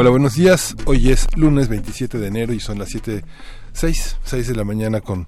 Hola, buenos días. Hoy es lunes 27 de enero y son las 7, 6, 6 de la mañana con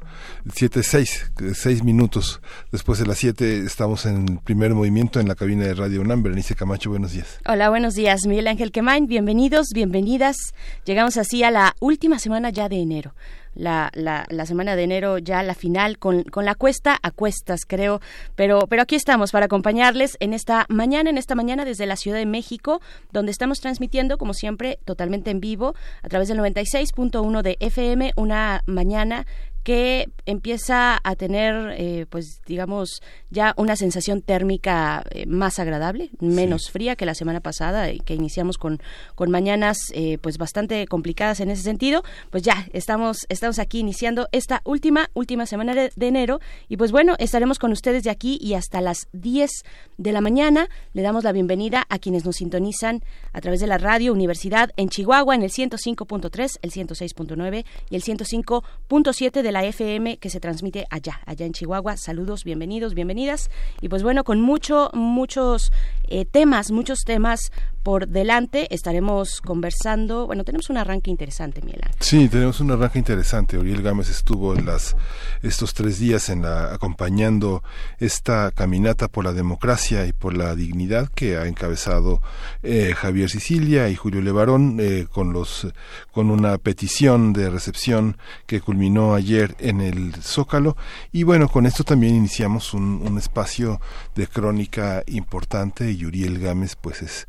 7, 6, 6 minutos. Después de las 7 estamos en el primer movimiento en la cabina de Radio UNAM. Berenice Camacho, buenos días. Hola, buenos días. Miguel Ángel Quemain, bienvenidos, bienvenidas. Llegamos así a la última semana ya de enero la, la, la, semana de enero ya la final con, con, la cuesta a cuestas, creo. Pero, pero aquí estamos para acompañarles en esta mañana, en esta mañana desde la Ciudad de México, donde estamos transmitiendo, como siempre, totalmente en vivo a través del 96.1 de FM, una mañana que empieza a tener, eh, pues digamos, ya una sensación térmica eh, más agradable, menos fría que la semana pasada, que iniciamos con, con mañanas eh, pues bastante complicadas en ese sentido. Pues ya estamos, estamos aquí iniciando esta última, última semana de, de enero y pues bueno, estaremos con ustedes de aquí y hasta las 10 de la mañana. Le damos la bienvenida a quienes nos sintonizan a través de la radio Universidad en Chihuahua en el 105.3, el 106.9 y el 105.7 de la FM que se transmite allá, allá en Chihuahua. Saludos, bienvenidos, bienvenidas. Y pues bueno, con mucho, muchos eh, temas, muchos temas por delante. Estaremos conversando. Bueno, tenemos un arranque interesante, Miela. Sí, tenemos un arranque interesante. Oriel Gámez estuvo en las estos tres días en la acompañando esta caminata por la democracia y por la dignidad que ha encabezado eh, Javier Sicilia y Julio Levarón eh, con los con una petición de recepción que culminó ayer en el Zócalo y bueno con esto también iniciamos un, un espacio de crónica importante y Uriel Gámez pues es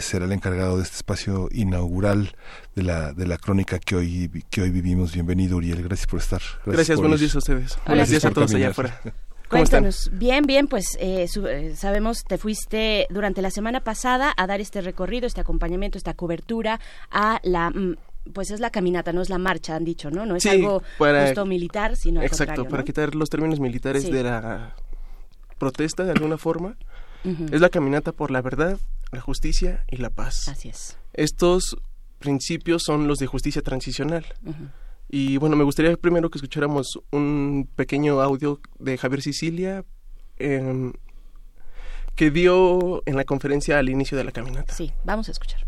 será el encargado de este espacio inaugural de la, de la crónica que hoy, que hoy vivimos. Bienvenido, Uriel. Gracias por estar. Gracias, buenos días a ustedes. buenos días a todos allá afuera. Cuéntanos. Bien, bien, pues eh, eh, sabemos, te fuiste durante la semana pasada a dar este recorrido, este acompañamiento, esta cobertura a la mm, pues es la caminata, no es la marcha, han dicho, ¿no? No es algo justo militar, sino Exacto, para quitar los términos militares de la protesta de alguna forma. Es la caminata por la verdad, la justicia y la paz. Así es. Estos principios son los de justicia transicional. Y bueno, me gustaría primero que escucháramos un pequeño audio de Javier Sicilia em, que dio en la conferencia al inicio de la caminata. Sí, vamos a escuchar.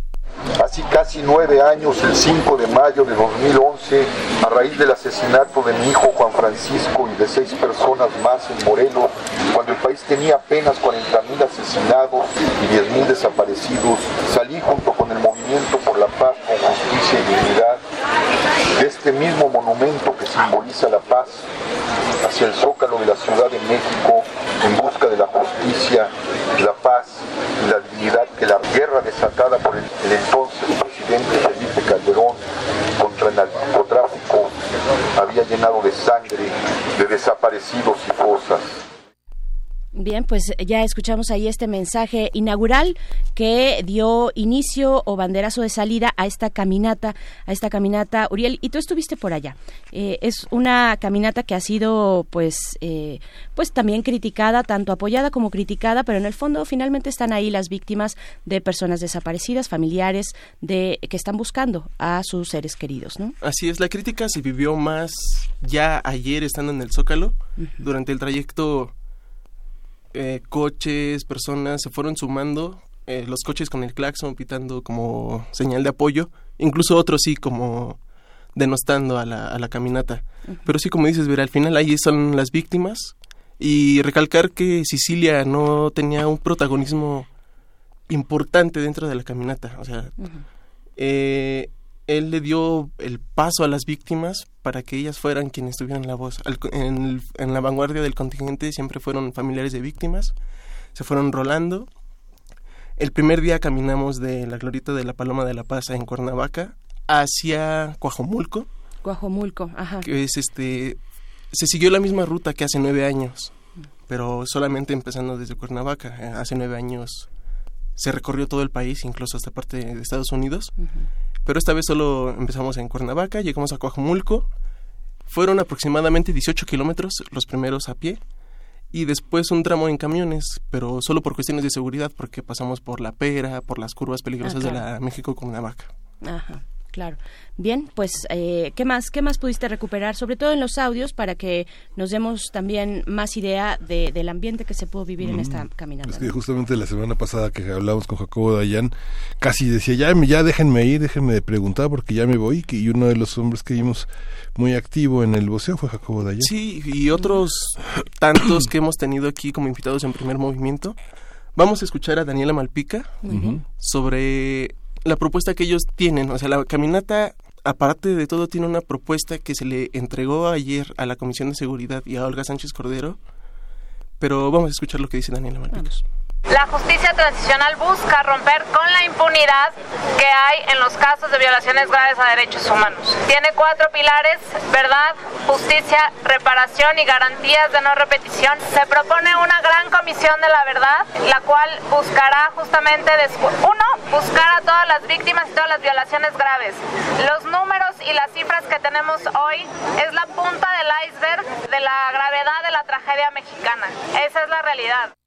Hace casi nueve años, el 5 de mayo de 2011, a raíz del asesinato de mi hijo Juan Francisco y de seis personas más en Morelos, cuando el país tenía apenas 40.000 asesinados y 10.000 desaparecidos, salí junto con el Movimiento por la Paz Justicia y Dignidad de este mismo monumento que simboliza la paz hacia el zócalo de la Ciudad de México en busca de la justicia, la paz y la dignidad que la guerra desatada por el, entonces presidente Felipe Calderón contra el narcotráfico había llenado de sangre, de desaparecidos y fosas. Bien, pues ya escuchamos ahí este mensaje inaugural que dio inicio o banderazo de salida a esta caminata, a esta caminata, Uriel, y tú estuviste por allá. Eh, es una caminata que ha sido, pues, eh, pues también criticada, tanto apoyada como criticada, pero en el fondo finalmente están ahí las víctimas de personas desaparecidas, familiares de que están buscando a sus seres queridos, ¿no? Así es, la crítica se vivió más ya ayer estando en el Zócalo, durante el trayecto eh, coches, personas se fueron sumando, eh, los coches con el claxon pitando como señal de apoyo, incluso otros sí como denostando a la, a la caminata. Pero sí, como dices, ver, al final ahí son las víctimas. Y recalcar que Sicilia no tenía un protagonismo importante dentro de la caminata, o sea, eh, él le dio el paso a las víctimas para que ellas fueran quienes tuvieran la voz. en, la vanguardia del contingente siempre fueron familiares de víctimas, se fueron rolando. El primer día caminamos de la glorita de la Paloma de la Paz en Cuernavaca hacia Coajomulco. Coajomulco, ajá. Que es este. Se siguió la misma ruta que hace nueve años, pero solamente empezando desde Cuernavaca. Hace nueve años se recorrió todo el país, incluso hasta parte de Estados Unidos. Pero esta vez solo empezamos en Cuernavaca, llegamos a Coajumulco. Fueron aproximadamente 18 kilómetros los primeros a pie y después un tramo en camiones, pero solo por cuestiones de seguridad, porque pasamos por la pera, por las curvas peligrosas de la México-Cuernavaca. Ajá. Claro. Bien, pues, eh, ¿qué más qué más pudiste recuperar? Sobre todo en los audios, para que nos demos también más idea de, del ambiente que se pudo vivir en esta caminata. Es que justamente la semana pasada que hablamos con Jacobo Dayan, casi decía, ya, ya déjenme ir, déjenme de preguntar porque ya me voy. Y uno de los hombres que vimos muy activo en el boxeo fue Jacobo Dayan. Sí, y otros tantos que hemos tenido aquí como invitados en primer movimiento. Vamos a escuchar a Daniela Malpica sobre la propuesta que ellos tienen. O sea, la caminata, aparte de todo, tiene una propuesta que se le entregó ayer a la Comisión de Seguridad y a Olga Sánchez Cordero. Pero vamos a escuchar lo que dice Daniela Malpicos. La justicia transicional busca romper con la impunidad que hay en los casos de violaciones graves a derechos humanos. Tiene cuatro pilares, verdad, justicia, reparación y garantías de no repetición. Se propone una gran comisión de la verdad, la cual buscará justamente, uno, buscar a todas las víctimas y todas las violaciones graves. Los números y las cifras que tenemos hoy es la punta del iceberg de la gravedad de la tragedia mexicana. Esa es la realidad.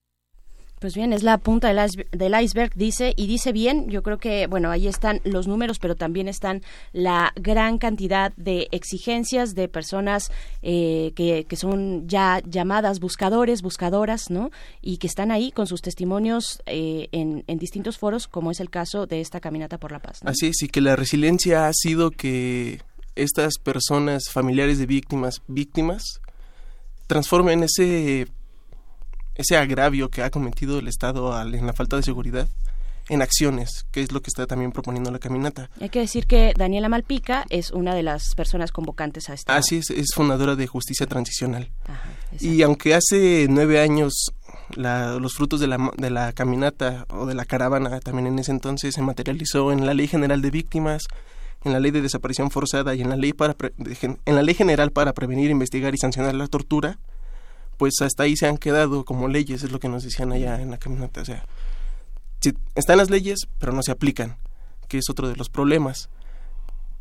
Pues bien, es la punta del iceberg, dice, y dice bien, yo creo que, bueno, ahí están los números, pero también están la gran cantidad de exigencias de personas eh, que, que, son ya llamadas buscadores, buscadoras, ¿no? Y que están ahí con sus testimonios eh, en, en, distintos foros, como es el caso de esta Caminata por la Paz. Así es, y que la resiliencia ha sido que estas personas, familiares de víctimas, víctimas, transformen ese ese agravio que ha cometido el Estado en la falta de seguridad en acciones, que es lo que está también proponiendo la caminata. Hay que decir que Daniela Malpica es una de las personas convocantes a esta. Así es, es fundadora de Justicia Transicional. y aunque hace nueve años los frutos de la, de la caminata o de la caravana también en ese entonces se materializó en la Ley General de Víctimas, en la Ley de Desaparición Forzada y en la Ley, para en la ley General para Prevenir, Investigar y Sancionar la Tortura, pues hasta ahí se han quedado como leyes, es lo que nos decían allá en la caminata. O sea, están las leyes, pero no se aplican, que es otro de los problemas.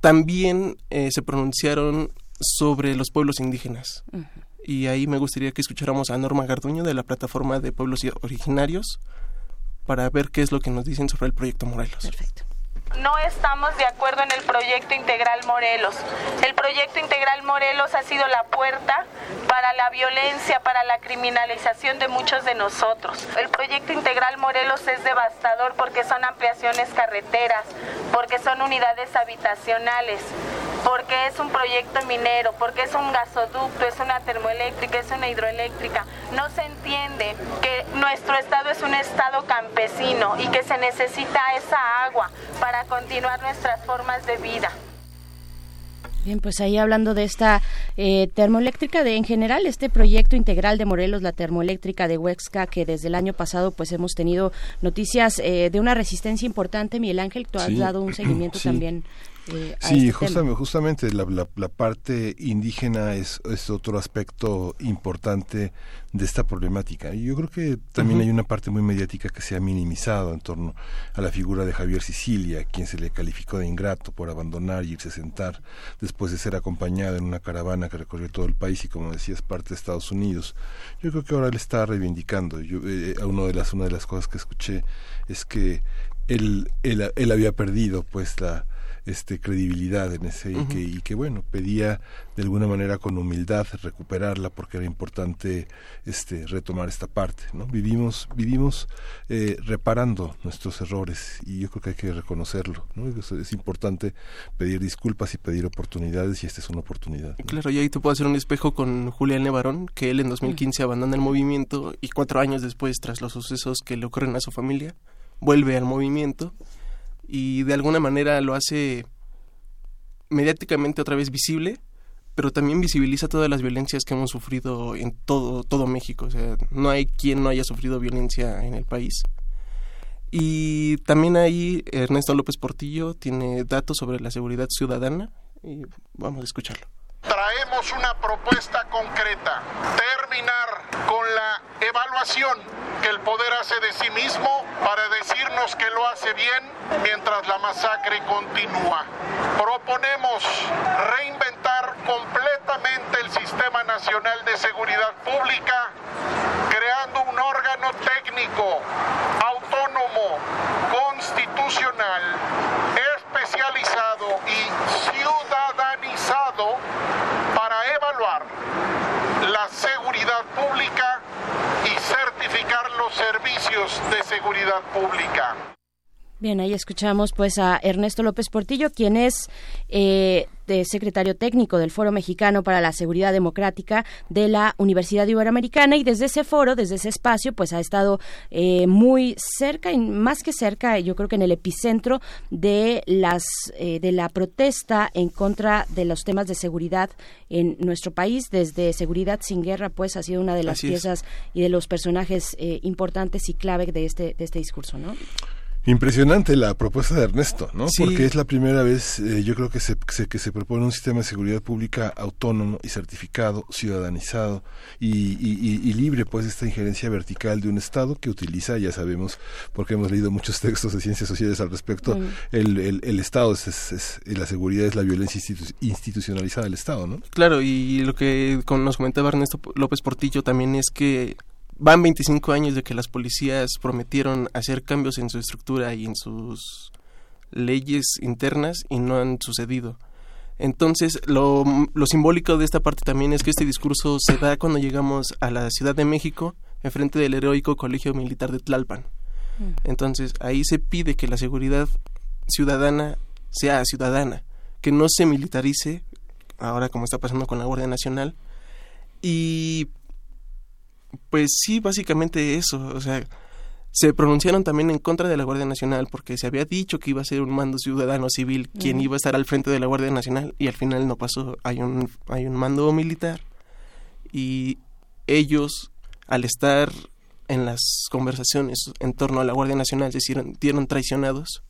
También eh, se pronunciaron sobre los pueblos indígenas. Y ahí me gustaría que escucháramos a Norma Garduño de la plataforma de pueblos originarios para ver qué es lo que nos dicen sobre el proyecto Morelos. Perfecto no estamos de acuerdo en el proyecto integral Morelos. El proyecto integral Morelos ha sido la puerta para la violencia, para la criminalización de muchos de nosotros. El proyecto integral Morelos es devastador porque son ampliaciones carreteras, porque son unidades habitacionales, porque es un proyecto minero, porque es un gasoducto, es una termoeléctrica, es una hidroeléctrica. No se entiende que nuestro estado es un estado campesino y que se necesita esa agua para continuar nuestras formas de vida. Bien, pues ahí hablando de esta eh, termoeléctrica, de en general este proyecto integral de Morelos, la termoeléctrica de Huexca, que desde el año pasado pues hemos tenido noticias eh, de una resistencia importante. Miguel Ángel, tú has dado un seguimiento también eh, sí, este justamente, justamente la, la, parte indígena es, es, otro aspecto importante de esta problemática. Y yo creo que también hay una parte muy mediática que se ha minimizado en torno a la figura de Javier Sicilia, quien se le calificó de ingrato por abandonar y irse a sentar después de ser acompañado en una caravana que recorrió todo el país y como decías parte de Estados Unidos. Yo creo que ahora él está reivindicando. Yo, eh, uno de las, una de las cosas que escuché es que él, él, él había perdido pues la este credibilidad en ese y, que, y que bueno pedía de alguna manera con humildad recuperarla porque era importante este retomar esta parte no vivimos vivimos eh, reparando nuestros errores y yo creo que hay que reconocerlo ¿no? es, importante pedir disculpas y pedir oportunidades y esta es una oportunidad claro y ahí te puedo hacer un espejo con Julián Levarón que él en 2015 abandona el movimiento y cuatro años después tras los sucesos que le ocurren a su familia vuelve al movimiento y de alguna manera lo hace mediáticamente otra vez visible, pero también visibiliza todas las violencias que hemos sufrido en todo, todo México. O sea, no hay quien no haya sufrido violencia en el país. Y también ahí Ernesto López Portillo tiene datos sobre la seguridad ciudadana y vamos a escucharlo. Traemos una propuesta concreta, terminar con la evaluación que el poder hace de sí mismo para decirnos que lo hace bien mientras la masacre continúa. Proponemos reinventar completamente el Sistema Nacional de Seguridad Pública, creando un órgano técnico, autónomo, constitucional, especializado y para evaluar la seguridad pública y certificar los servicios de seguridad pública. Bien, ahí escuchamos pues a Ernesto López Portillo, quien es eh, secretario técnico del Foro Mexicano para la Seguridad Democrática de la Universidad Iberoamericana y desde ese foro, desde ese espacio, pues ha estado eh, muy cerca y más que cerca, yo creo que en el epicentro de las eh, de la protesta en contra de los temas de seguridad en nuestro país. Desde Seguridad sin Guerra, pues ha sido una de las piezas y de los personajes importantes y clave de este de este discurso, ¿no? Impresionante la propuesta de Ernesto, ¿no? Porque es la primera vez, eh, yo creo que se, que se propone un sistema de seguridad pública autónomo y certificado, ciudadanizado y, y, libre, pues, de esta injerencia vertical de un Estado que utiliza, ya sabemos, porque hemos leído muchos textos de ciencias sociales al respecto, el, el, Estado es, es, la seguridad es la violencia institucionalizada del Estado, ¿no? Claro, y lo que nos comentaba Ernesto López Portillo también es que van 25 años de que las policías prometieron hacer cambios en su estructura y en sus leyes internas y no han sucedido. Entonces, lo, lo, simbólico de esta parte también es que este discurso se da cuando llegamos a la Ciudad de México, enfrente del heroico Colegio Militar de Tlalpan. Mm. Entonces, ahí se pide que la seguridad ciudadana sea ciudadana, que no se militarice, ahora como está pasando con la Guardia Nacional, y pues sí, básicamente eso. O sea, se pronunciaron también en contra de la Guardia Nacional porque se había dicho que iba a ser un mando ciudadano civil quien iba a estar al frente de la Guardia Nacional y al final no pasó. Hay un, hay un mando militar y ellos, al estar en las conversaciones en torno a la Guardia Nacional, se dieron traicionados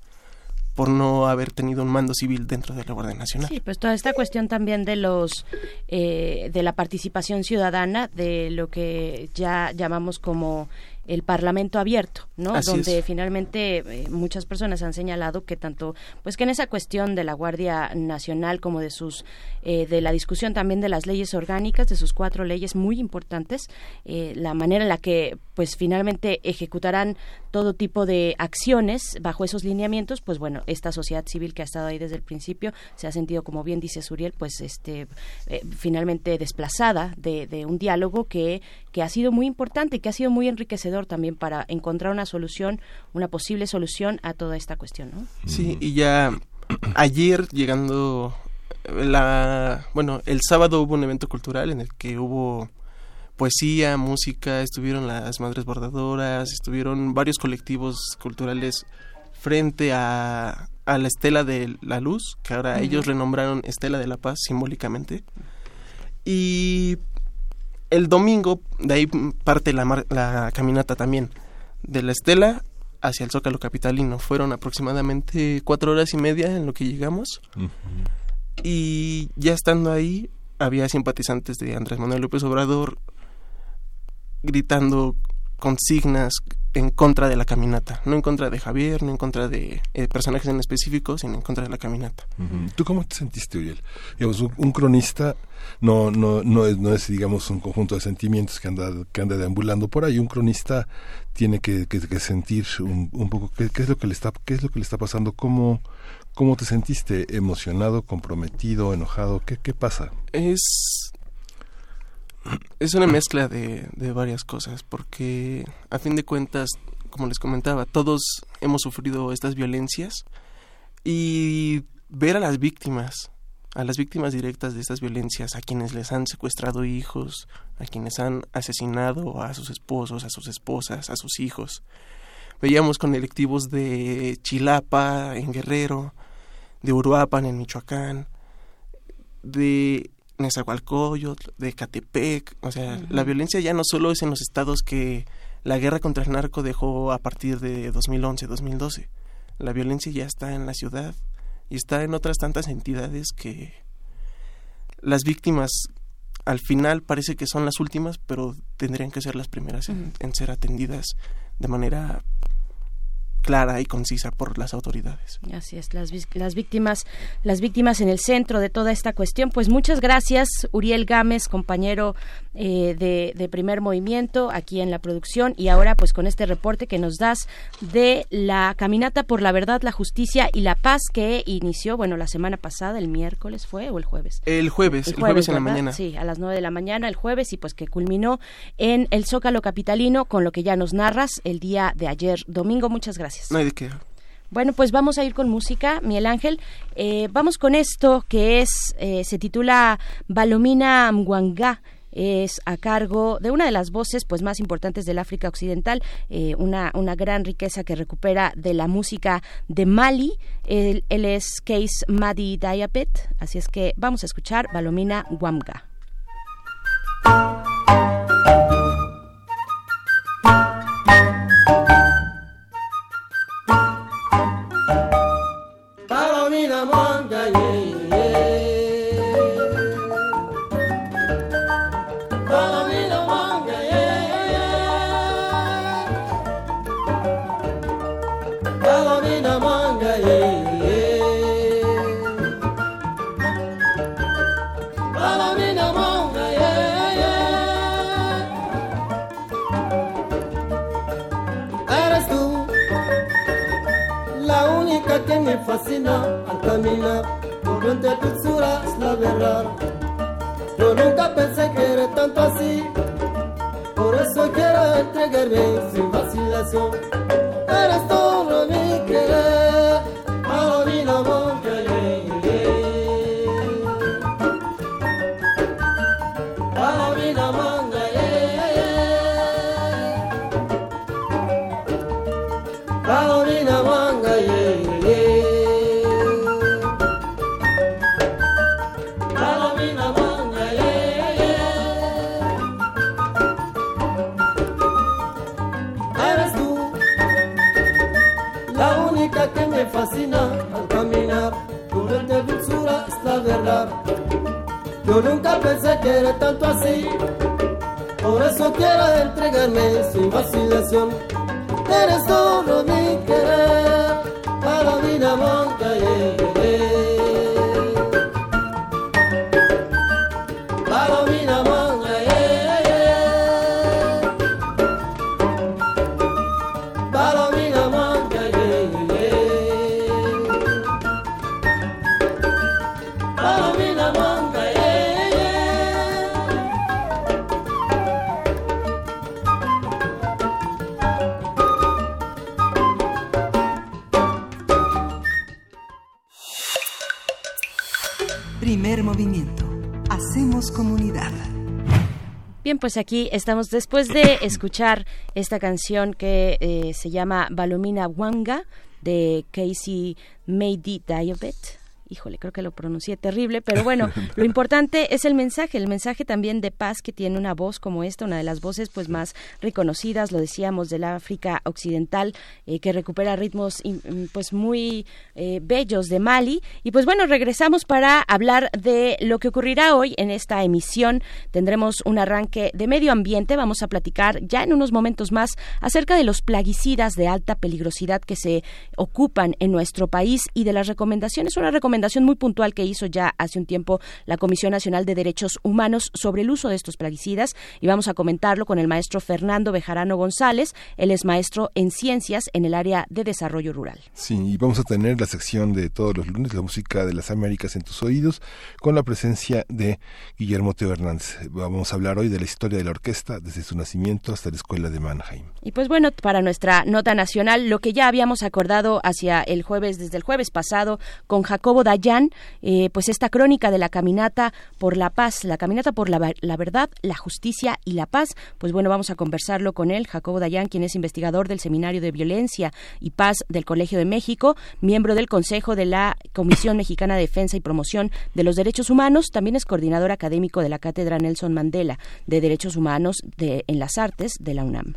por no haber tenido un mando civil dentro de la Guardia Nacional. Sí, pues toda esta cuestión también de los eh, de la participación ciudadana, de lo que ya llamamos como el Parlamento abierto, ¿no? Donde finalmente eh, muchas personas han señalado que tanto, pues que en esa cuestión de la Guardia Nacional como de sus, eh, de la discusión también de las leyes orgánicas, de sus cuatro leyes muy importantes, eh, la manera en la que, pues finalmente ejecutarán todo tipo de acciones bajo esos lineamientos, pues bueno, esta sociedad civil que ha estado ahí desde el principio se ha sentido, como bien dice Suriel, pues este, finalmente desplazada de, de un diálogo que, que ha sido muy importante que ha sido muy enriquecedor también para encontrar una solución, una posible solución a toda esta cuestión, ¿no? Sí, y ya ayer llegando la bueno, el sábado hubo un evento cultural en el que hubo poesía, música, estuvieron las madres bordadoras, estuvieron varios colectivos culturales frente a, a la Estela de la Luz, que ahora ellos renombraron Estela de la Paz simbólicamente. Y el domingo, de ahí parte la, la caminata también, de la Estela hacia el Zócalo Capitalino. Fueron aproximadamente cuatro horas y media en lo que llegamos. Y ya estando ahí, había simpatizantes de Andrés Manuel López Obrador gritando consignas en contra de la caminata, no en contra de Javier, no en contra de eh, personajes en específico, sino en contra de la caminata. ¿Tú cómo te sentiste, Uriel? Digamos, un, cronista no, no, no, es, no es, digamos, un conjunto de sentimientos que anda, que anda deambulando por ahí. Un cronista tiene que, que, sentir un, un poco qué, qué, es lo que le está, qué es lo que le está pasando, cómo, cómo te sentiste, emocionado, comprometido, enojado, qué, qué pasa. Es es una mezcla de, de varias cosas, porque a fin de cuentas, como les comentaba, todos hemos sufrido estas violencias y ver a las víctimas, a las víctimas directas de estas violencias, a quienes les han secuestrado hijos, a quienes han asesinado a sus esposos, a sus esposas, a sus hijos. Veíamos con electivos de Chilapa en Guerrero, de Uruapan en Michoacán, de Nezahualcóyotl, de Catepec, o sea, la violencia ya no solo es en los estados que la guerra contra el narco dejó a partir de 2011-2012. La violencia ya está en la ciudad y está en otras tantas entidades que las víctimas al final parece que son las últimas, pero tendrían que ser las primeras en, en ser atendidas de manera clara y concisa por las autoridades. Así es, las, las víctimas, las víctimas en el centro de toda esta cuestión. Pues muchas gracias, Uriel Gámez, compañero eh, de, de, primer movimiento aquí en la producción y ahora pues con este reporte que nos das de la caminata por la verdad, la justicia y la paz que inició, bueno, la semana pasada, el miércoles fue o el jueves. El jueves, el jueves, en la mañana. Sí, a las nueve de la mañana, el jueves y pues que culminó en el Zócalo Capitalino con lo que ya nos narras el día de ayer domingo. Muchas gracias. No hay de qué. Bueno, pues vamos a ir con música, Miguel Ángel. Eh, vamos con esto que es, eh, se titula Balomina Mwanga es a cargo de una de las voces pues más importantes del África Occidental, eh, una, una gran riqueza que recupera de la música de Mali. Él, él es Case Madi Diapet, así es que vamos a escuchar Balomina Wamga. La única que me fascina al caminar por entre tus suras la verdad. Yo nunca pensé que era tanto así, por eso quiero entregarme sin vacilación. Eres todo que era tanto así. Por eso quiero entregarme sin vacilación. Eres todo mi querer, Palomina Monca, yeah, pues aquí estamos después de escuchar esta canción que eh, se llama Balomina Wanga de Casey Meidi Diabet. Híjole, creo que lo pronuncié terrible, pero bueno, lo importante es el mensaje, el mensaje también de paz que tiene una voz como esta, una de las voces pues más reconocidas, lo decíamos, del África Occidental, eh, que recupera ritmos mm, pues muy eh, bellos de Mali. Y pues bueno, regresamos para hablar de lo que ocurrirá hoy en esta emisión. Tendremos un arranque de medio ambiente, vamos a platicar ya en unos momentos más acerca de los plaguicidas de alta peligrosidad que se ocupan en nuestro país y de las recomendaciones, una recomendación muy puntual que hizo ya hace un tiempo la Comisión Nacional de Derechos Humanos sobre el uso de estos plaguicidas y vamos a comentarlo con el maestro Fernando Bejarano González. Él es maestro en ciencias en el área de desarrollo rural. Sí, y vamos a tener la sección de todos los lunes, la música de las Américas en tus oídos, con la presencia de Guillermo Teo Hernández. Vamos a hablar hoy de la historia de la orquesta desde su nacimiento hasta la escuela de Mannheim. Y pues bueno, para nuestra nota nacional, lo que ya habíamos acordado hacia el jueves, desde el jueves pasado, con Jacobo Dayan, eh, pues esta crónica de la caminata por la paz, la caminata por la, la, verdad, la justicia y la paz. Pues bueno, vamos a conversarlo con él, Jacobo Dayan, quien es investigador del Seminario de Violencia y Paz del Colegio de México, miembro del Consejo de la Comisión Mexicana de Defensa y Promoción de los Derechos Humanos, también es coordinador académico de la Cátedra Nelson Mandela de Derechos Humanos de, en las Artes de la UNAM.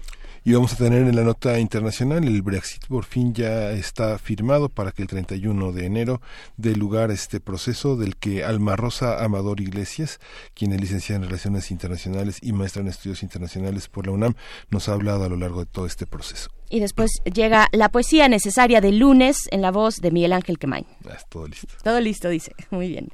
Y vamos a tener en la nota internacional el Brexit por fin ya está firmado para que el 31 de enero dé lugar a este proceso del que Alma Rosa Amador Iglesias, quien es licenciada en Relaciones Internacionales y maestra en Estudios Internacionales por la UNAM, nos ha hablado a lo largo de todo este proceso. Y después llega la poesía necesaria del lunes en la voz de Miguel Ángel Quemain. Ah, todo listo. Todo listo, dice. Muy bien.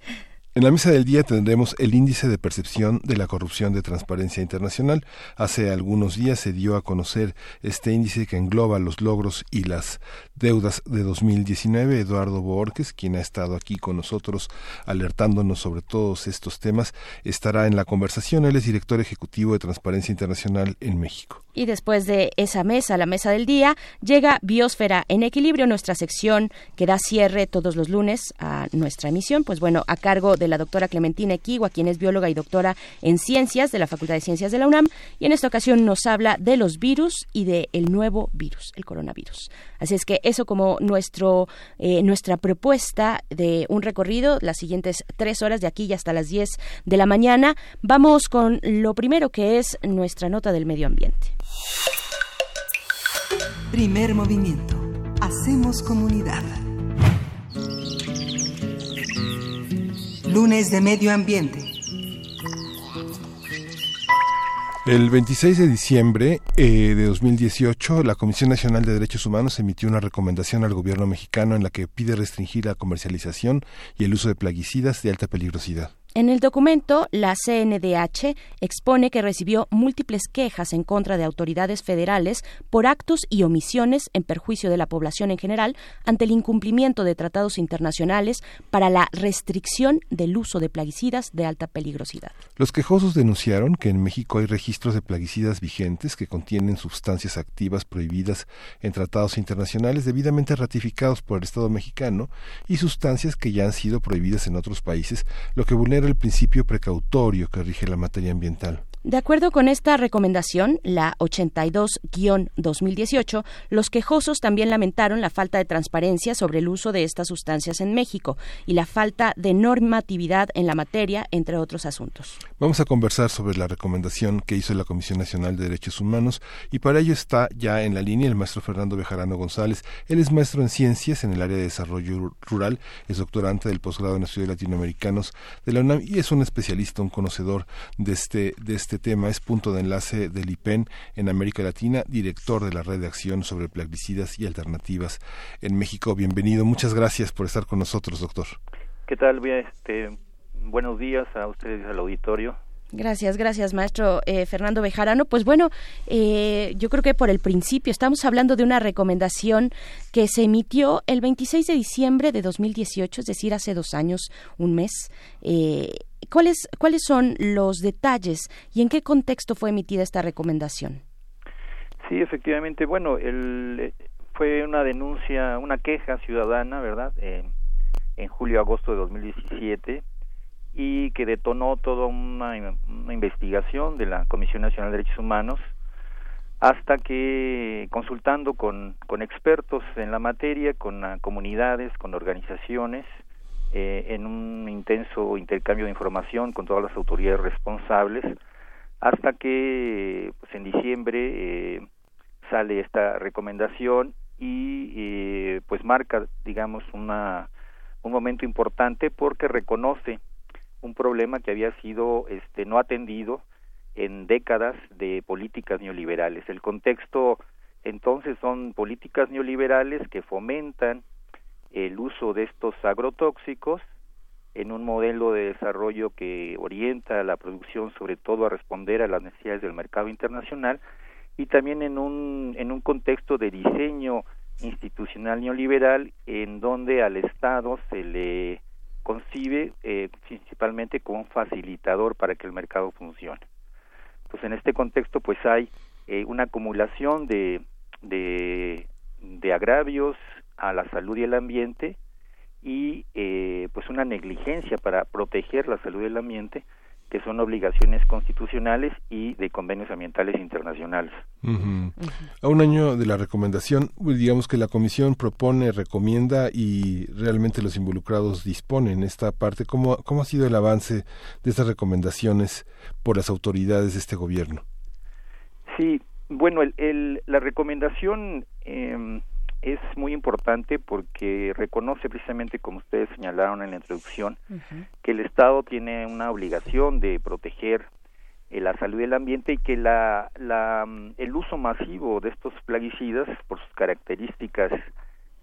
En la mesa del día tendremos el índice de percepción de la corrupción de Transparencia Internacional. Hace algunos días se dio a conocer este índice que engloba los logros y las deudas de 2019. Eduardo Borges, quien ha estado aquí con nosotros alertándonos sobre todos estos temas, estará en la conversación. Él es director ejecutivo de Transparencia Internacional en México. Y después de esa mesa, la mesa del día, llega Biosfera en Equilibrio, nuestra sección que da cierre todos los lunes a nuestra emisión. Pues bueno, a cargo de la doctora Clementina Equigua, quien es bióloga y doctora en ciencias de la Facultad de Ciencias de la UNAM. Y en esta ocasión nos habla de los virus y del el nuevo virus, el coronavirus. Así es que eso como nuestro, eh, nuestra propuesta de un recorrido, las siguientes tres horas de aquí hasta las diez de la mañana. Vamos con lo primero que es nuestra nota del medio ambiente. Primer movimiento. Hacemos comunidad. Lunes de Medio Ambiente. El 26 de diciembre eh, de 2018, la Comisión Nacional de Derechos Humanos emitió una recomendación al gobierno mexicano en la que pide restringir la comercialización y el uso de plaguicidas de alta peligrosidad. En el documento, la CNDH expone que recibió múltiples quejas en contra de autoridades federales por actos y omisiones en perjuicio de la población en general ante el incumplimiento de tratados internacionales para la restricción del uso de plaguicidas de alta peligrosidad. Los quejosos denunciaron que en México hay registros de plaguicidas vigentes que contienen sustancias activas prohibidas en tratados internacionales debidamente ratificados por el Estado mexicano y sustancias que ya han sido prohibidas en otros países, lo que vulnera el principio precautorio que rige la materia ambiental. De acuerdo con esta recomendación, la 82-2018, los quejosos también lamentaron la falta de transparencia sobre el uso de estas sustancias en México y la falta de normatividad en la materia, entre otros asuntos. Vamos a conversar sobre la recomendación que hizo la Comisión Nacional de Derechos Humanos y para ello está ya en la línea el maestro Fernando Bejarano González. Él es maestro en ciencias en el área de desarrollo rural, es doctorante del posgrado en estudios latinoamericanos de la UNAM y es un especialista, un conocedor de este, de este este tema es punto de enlace del IPEN en América Latina, director de la red de acción sobre plaguicidas y alternativas en México. Bienvenido, muchas gracias por estar con nosotros, doctor. ¿Qué tal? Este, buenos días a ustedes, al auditorio. Gracias, gracias, maestro eh, Fernando Bejarano. Pues bueno, eh, yo creo que por el principio estamos hablando de una recomendación que se emitió el 26 de diciembre de 2018, es decir, hace dos años, un mes. Eh, ¿Cuáles, ¿Cuáles son los detalles y en qué contexto fue emitida esta recomendación? Sí, efectivamente. Bueno, el, fue una denuncia, una queja ciudadana, ¿verdad? en julio-agosto de 2017 y que detonó toda una, investigación de la Comisión Nacional de Derechos Humanos hasta que consultando con, con expertos en la materia, con comunidades, con organizaciones, eh, en un intenso intercambio de información con todas las autoridades responsables, hasta que pues, en diciembre eh, sale esta recomendación y eh, pues marca, digamos, una, un momento importante porque reconoce un problema que había sido este, no atendido en décadas de políticas neoliberales. El contexto entonces son políticas neoliberales que fomentan el uso de estos agrotóxicos en un modelo de desarrollo que orienta la producción sobre todo a responder a las necesidades del mercado internacional y también en un, en un contexto de diseño institucional neoliberal en donde al Estado se le concibe eh, principalmente como un facilitador para que el mercado funcione. Pues en este contexto pues hay eh, una acumulación de, de, de agravios a la salud y el ambiente y eh, pues una negligencia para proteger la salud del ambiente que son obligaciones constitucionales y de convenios ambientales internacionales. A un año de la recomendación, pues, digamos que la Comisión propone, recomienda y realmente los involucrados disponen esta parte. ¿Cómo, cómo ha sido el avance de estas recomendaciones por las autoridades de este gobierno? Sí, Bueno, el, la recomendación em, es muy importante porque reconoce precisamente, como ustedes señalaron en la introducción, que el Estado tiene una obligación de proteger eh, la salud del ambiente y que la, la, mm, el uso masivo de estos plaguicidas, por sus características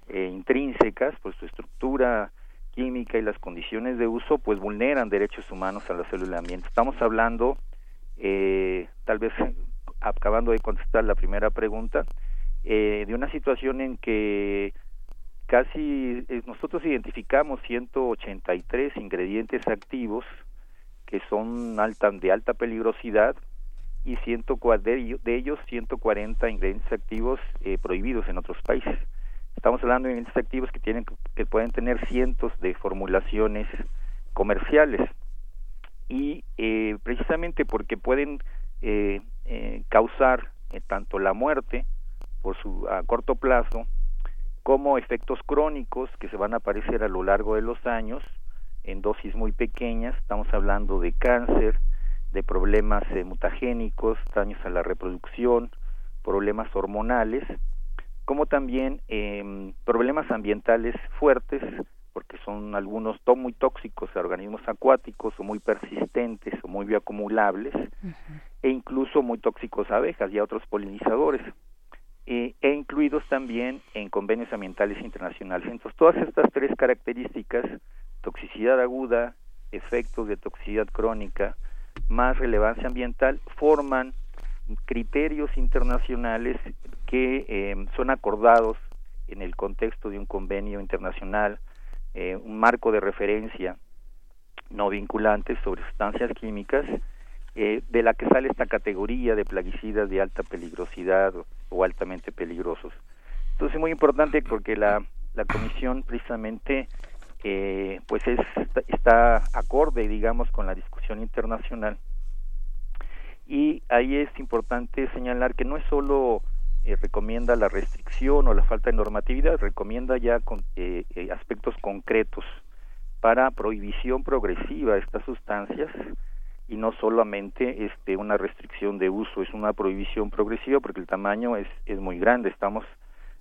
eh, intrínsecas, por su estructura química y las condiciones de uso, pues vulneran derechos humanos a la salud del ambiente. Estamos hablando, eh, tal vez acabando de contestar la primera pregunta, eh, de una situación en que casi eh, nosotros identificamos 183 ingredientes activos que son alta, de alta peligrosidad y 104, de ellos 140 ingredientes activos eh, prohibidos en otros países. Estamos hablando de ingredientes activos que tienen que pueden tener cientos de formulaciones comerciales y precisamente porque pueden causar tanto la muerte por su a corto plazo como efectos crónicos que se van a aparecer a lo largo de los años en dosis muy pequeñas. Estamos hablando de cáncer de problemas eh, mutagénicos daños a la reproducción problemas hormonales como también eh, problemas ambientales fuertes porque son algunos muy tóxicos a organismos acuáticos o muy persistentes o muy bioacumulables e incluso muy tóxicos a abejas y a otros polinizadores e incluidos también en convenios ambientales internacionales. Entonces, todas estas tres características, toxicidad aguda, efectos de toxicidad crónica, más relevancia ambiental, forman criterios internacionales que eh, son acordados en el contexto de un convenio internacional, eh, un marco de referencia no vinculante sobre sustancias químicas, eh, de la que sale esta categoría de plaguicidas de alta peligrosidad o, altamente peligrosos. Entonces es muy importante porque la, la comisión precisamente eh, pues es, está acorde digamos con la discusión internacional y ahí es importante señalar que no es solo eh, recomienda la restricción o la falta de normatividad, recomienda ya con, eh, aspectos concretos para prohibición progresiva de estas sustancias y no solamente este una restricción de uso, es una prohibición progresiva porque el tamaño es, es muy grande, estamos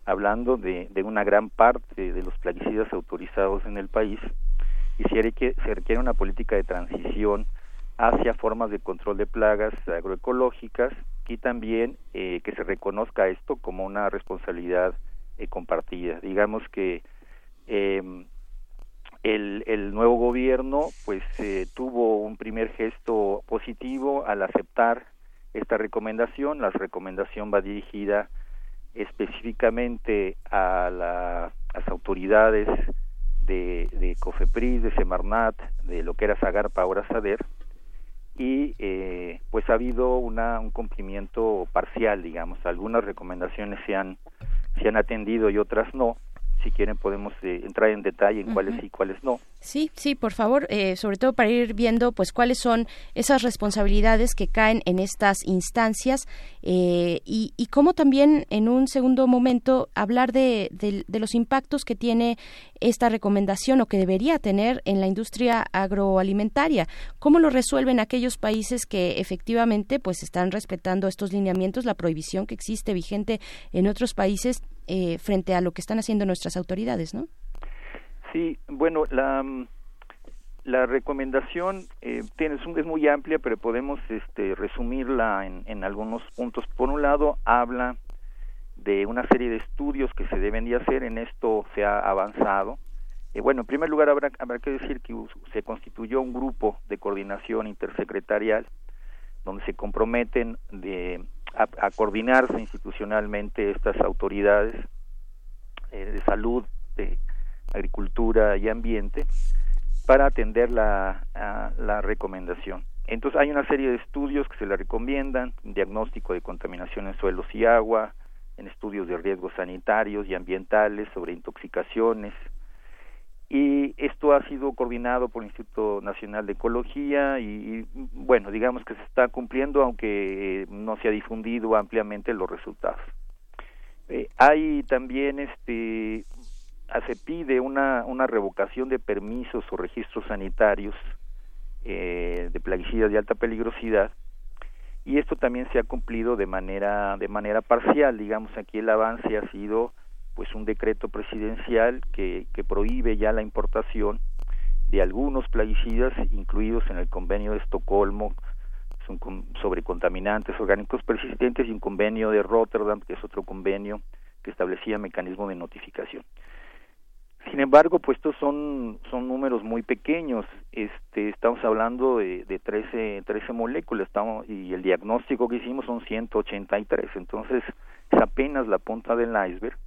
hablando de, de una gran parte de los plaguicidas autorizados en el país y se requiere, se requiere una política de transición hacia formas de control de plagas agroecológicas y también eh, que se reconozca esto como una responsabilidad eh, compartida. Digamos que eh, el, el nuevo gobierno pues eh, tuvo un primer gesto positivo al aceptar esta recomendación. La recomendación va dirigida específicamente a, la, las autoridades de, de COFEPRIS, de Semarnat, de lo que era Zagarpa, ahora SADER, y eh, pues ha habido una, un cumplimiento parcial, digamos. Algunas recomendaciones se han, se han atendido y otras no, si quieren podemos eh, entrar en detalle en cuáles sí y cuáles no. Sí, sí, por favor, eh, sobre todo para ir viendo pues cuáles son esas responsabilidades que caen en estas instancias eh, y, y, cómo también en un segundo momento hablar de, de, los impactos que tiene esta recomendación o que debería tener en la industria agroalimentaria. ¿Cómo lo resuelven aquellos países que efectivamente pues están respetando estos lineamientos, la prohibición que existe vigente en otros países eh, frente a lo que están haciendo nuestras autoridades, ¿no? Sí, bueno, la, la recomendación eh, tiene, es muy amplia, pero podemos este, resumirla en, en algunos puntos. Por un lado, habla de una serie de estudios que se deben de hacer, en esto se ha avanzado. Eh, bueno, en primer lugar habrá, habrá que decir que se constituyó un grupo de coordinación intersecretarial donde se comprometen de a, coordinarse institucionalmente estas autoridades eh, de salud, de agricultura y ambiente para atender la, la recomendación. Entonces hay una serie de estudios que se le recomiendan, diagnóstico de contaminación en suelos y agua, en estudios de riesgos sanitarios y ambientales sobre intoxicaciones, y esto ha sido coordinado por el Instituto Nacional de Ecología y, bueno, digamos que se está cumpliendo aunque eh, no se ha difundido ampliamente los resultados. Eh, hay también este se pide una, una revocación de permisos o registros sanitarios eh, de plaguicidas de alta peligrosidad y esto también se ha cumplido de manera de manera parcial digamos aquí el avance ha sido pues un decreto presidencial que, que prohíbe ya la importación de algunos plaguicidas incluidos en el convenio de Estocolmo sobre contaminantes orgánicos persistentes y un convenio de Rotterdam que es otro convenio que establecía mecanismo de notificación sin embargo, pues estos son, son números muy pequeños. Este, estamos hablando de, de 13, 13 moléculas estamos, y el diagnóstico que hicimos son 183. Entonces, es apenas la punta del iceberg.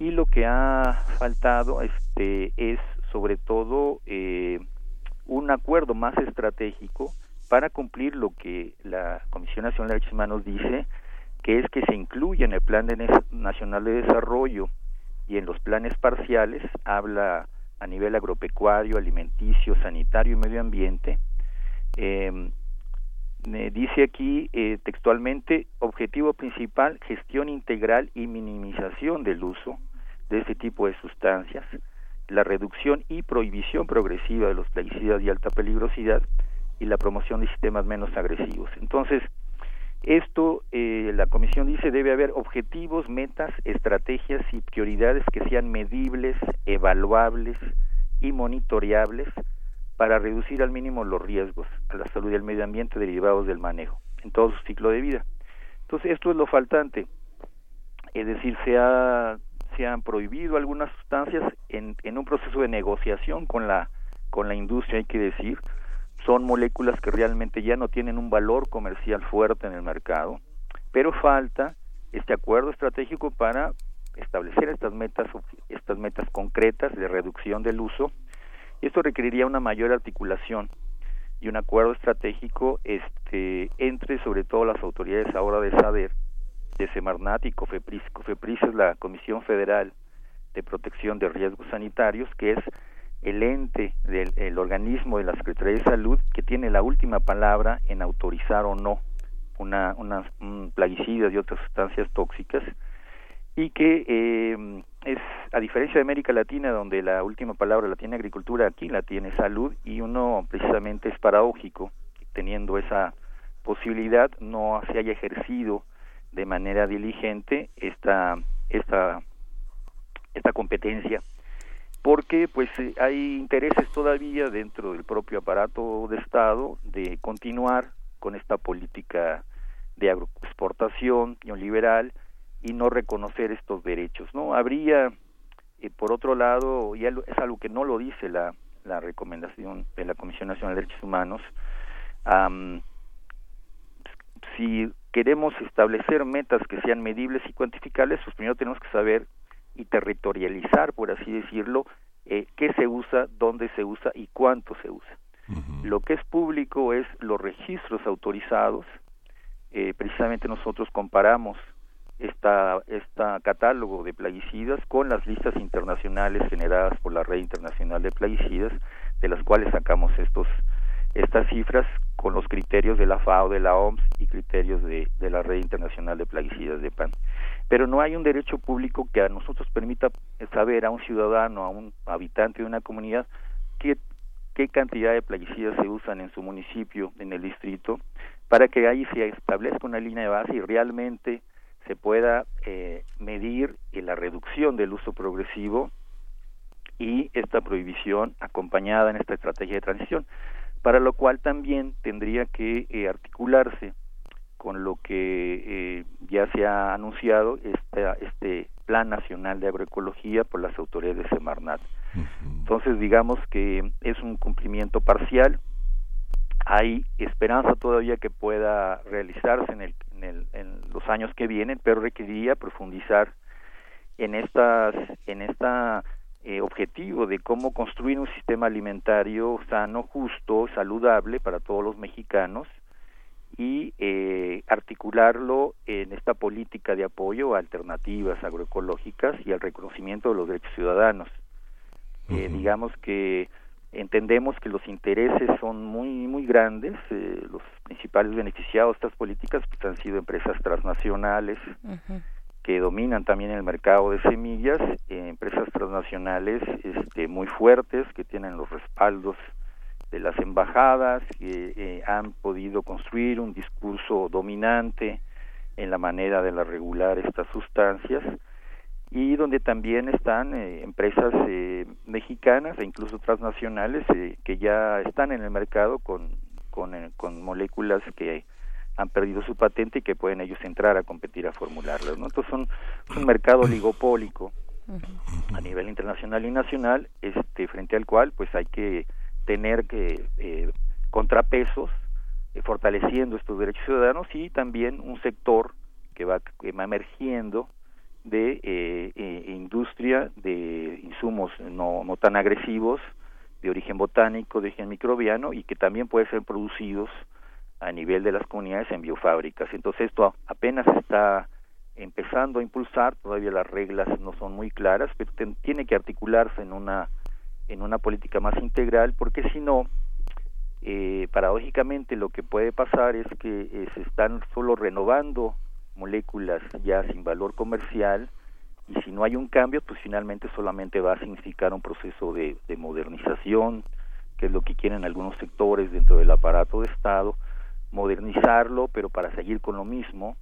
Y lo que ha faltado este, es, sobre todo, eh, un acuerdo más estratégico para cumplir lo que la Comisión Nacional de Derechos Humanos dice, que es que se incluya en el Plan Nacional de Desarrollo y en los planes parciales habla a nivel agropecuario, alimenticio, sanitario y medio ambiente. Eh, dice aquí eh, textualmente, objetivo principal, gestión integral y minimización del uso de este tipo de sustancias, la reducción y prohibición progresiva de los plaguicidas de alta peligrosidad y la promoción de sistemas menos agresivos. Entonces, esto, eh, la Comisión dice, debe haber objetivos, metas, estrategias y prioridades que sean medibles, evaluables y monitoreables para reducir al mínimo los riesgos a la salud y al medio ambiente derivados del manejo en todo su ciclo de vida. Entonces, esto es lo faltante. Es decir, se, ha, se han prohibido algunas sustancias en, en un proceso de negociación con la, con la industria, hay que decir, son moléculas que realmente ya no tienen un valor comercial fuerte en el mercado, pero falta este acuerdo estratégico para establecer estas metas estas metas concretas de reducción del uso. Y esto requeriría una mayor articulación y un acuerdo estratégico este entre sobre todo las autoridades ahora de SADER, de Semarnat y COFEPRIS. COFEPRIS es la Comisión Federal de Protección de Riesgos Sanitarios, que es el ente del el organismo de la Secretaría de Salud que tiene la última palabra en autorizar o no una, una un plaguicidas y otras sustancias tóxicas y que eh, es a diferencia de América Latina donde la última palabra la tiene agricultura aquí la tiene salud y uno precisamente es paradójico teniendo esa posibilidad no se haya ejercido de manera diligente esta esta esta competencia porque pues eh, hay intereses todavía dentro del propio aparato de Estado de continuar con esta política de agroexportación neoliberal y no reconocer estos derechos, ¿no? Habría, eh, por otro lado, y es algo que no lo dice la, la recomendación de la Comisión Nacional de Derechos Humanos, si queremos establecer metas que sean medibles y cuantificables, pues primero tenemos que saber y territorializar, por así decirlo, eh, qué se usa, dónde se usa y cuánto se usa. Lo que es público es los registros autorizados. Eh, precisamente nosotros comparamos esta, esta catálogo de plaguicidas con las listas internacionales generadas por la Red Internacional de Plaguicidas, de las cuales sacamos estos estas cifras con los criterios de la FAO, de la OMS y criterios de, la Red Internacional de Plaguicidas de PAN. Pero no hay un derecho público que a nosotros permita saber a un ciudadano, a un habitante de una comunidad, qué, qué cantidad de plaguicidas se usan en su municipio, en el distrito, para que ahí se establezca una línea de base y realmente se pueda eh, medir la reducción del uso progresivo y esta prohibición acompañada en esta estrategia de transición, para lo cual también tendría que eh, articularse con lo que eh, ya se ha anunciado este, este Plan Nacional de Agroecología por las autoridades de Semarnat. Entonces, digamos que es un cumplimiento parcial. Hay esperanza todavía que pueda realizarse en, el, en, el, en los años que vienen, pero requeriría profundizar en estas en esta eh, objetivo de cómo construir un sistema alimentario sano, justo, saludable para todos los mexicanos y eh, articularlo en esta política de apoyo a alternativas agroecológicas y al reconocimiento de los derechos ciudadanos. Eh, digamos que entendemos que los intereses son muy muy grandes, eh, los principales beneficiados de estas políticas pues, han sido empresas transnacionales que dominan también el mercado de semillas, empresas transnacionales este, muy fuertes que tienen los respaldos este, las embajadas que eh, han podido construir un discurso dominante en la manera de regular estas sustancias y donde también están eh, empresas eh, mexicanas e incluso transnacionales que ya están en el mercado con, con, con moléculas que han perdido su patente y que pueden ellos entrar a competir a formularlas. ¿no? Entonces son, es un mercado oligopólico a nivel internacional y nacional, este, frente al cual pues hay que tener que eh, contrapesos eh, fortaleciendo estos derechos ciudadanos y también un sector que va, que va emergiendo de eh, eh, industria de insumos no, no tan agresivos de origen botánico, de origen microbiano y que también pueden ser producidos a nivel de las comunidades en biofábricas. Entonces esto apenas está empezando a impulsar, todavía las reglas no son muy claras, pero tiene que articularse en una en una política más integral, porque si no, eh, paradójicamente lo que puede pasar es que eh, se están solo renovando moléculas ya sin valor comercial y si no hay un cambio, pues finalmente solamente va a significar un proceso de, de modernización, que es lo que quieren algunos sectores dentro del aparato de Estado, modernizarlo, pero para seguir con lo mismo,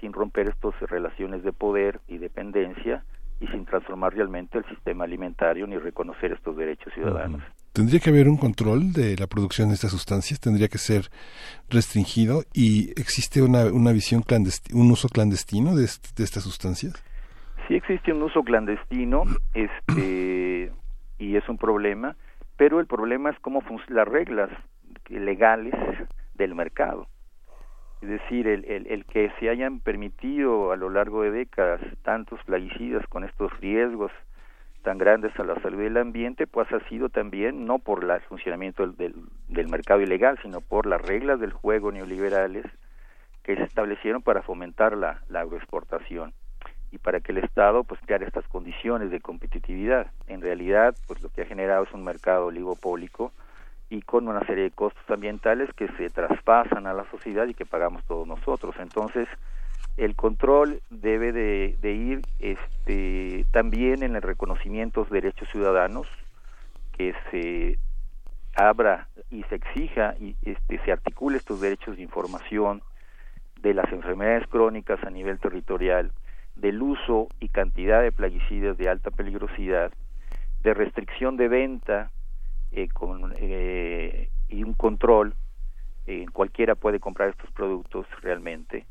sin romper estas relaciones de poder y dependencia y sin transformar realmente el sistema alimentario ni reconocer estos derechos ciudadanos. ¿Tendría que haber un control de la producción de estas sustancias? ¿Tendría que ser restringido? ¿Y existe una, una visión un uso clandestino de, de estas sustancias? Sí existe un uso clandestino este, y es un problema, pero el problema es cómo las reglas legales del mercado. Es decir, el, el, que se hayan permitido a lo largo de décadas tantos plaguicidas con estos riesgos tan grandes a la salud del ambiente, pues ha sido también no por el funcionamiento del, del, mercado ilegal, sino por las reglas del juego neoliberales que se establecieron para fomentar la, la agroexportación y para que el Estado pues creara estas condiciones de competitividad. En realidad, pues lo que ha generado es un mercado oligopólico y con una serie de costos ambientales que se traspasan a la sociedad y que pagamos todos nosotros. Entonces, el control debe de, ir este, también en el reconocimiento de derechos ciudadanos, que se abra y se exija y este, se articule estos derechos de información de las enfermedades crónicas a nivel territorial, del uso y cantidad de plaguicidas de alta peligrosidad, de restricción de venta eh, con, eh, y un control, eh, cualquiera puede comprar estos productos realmente,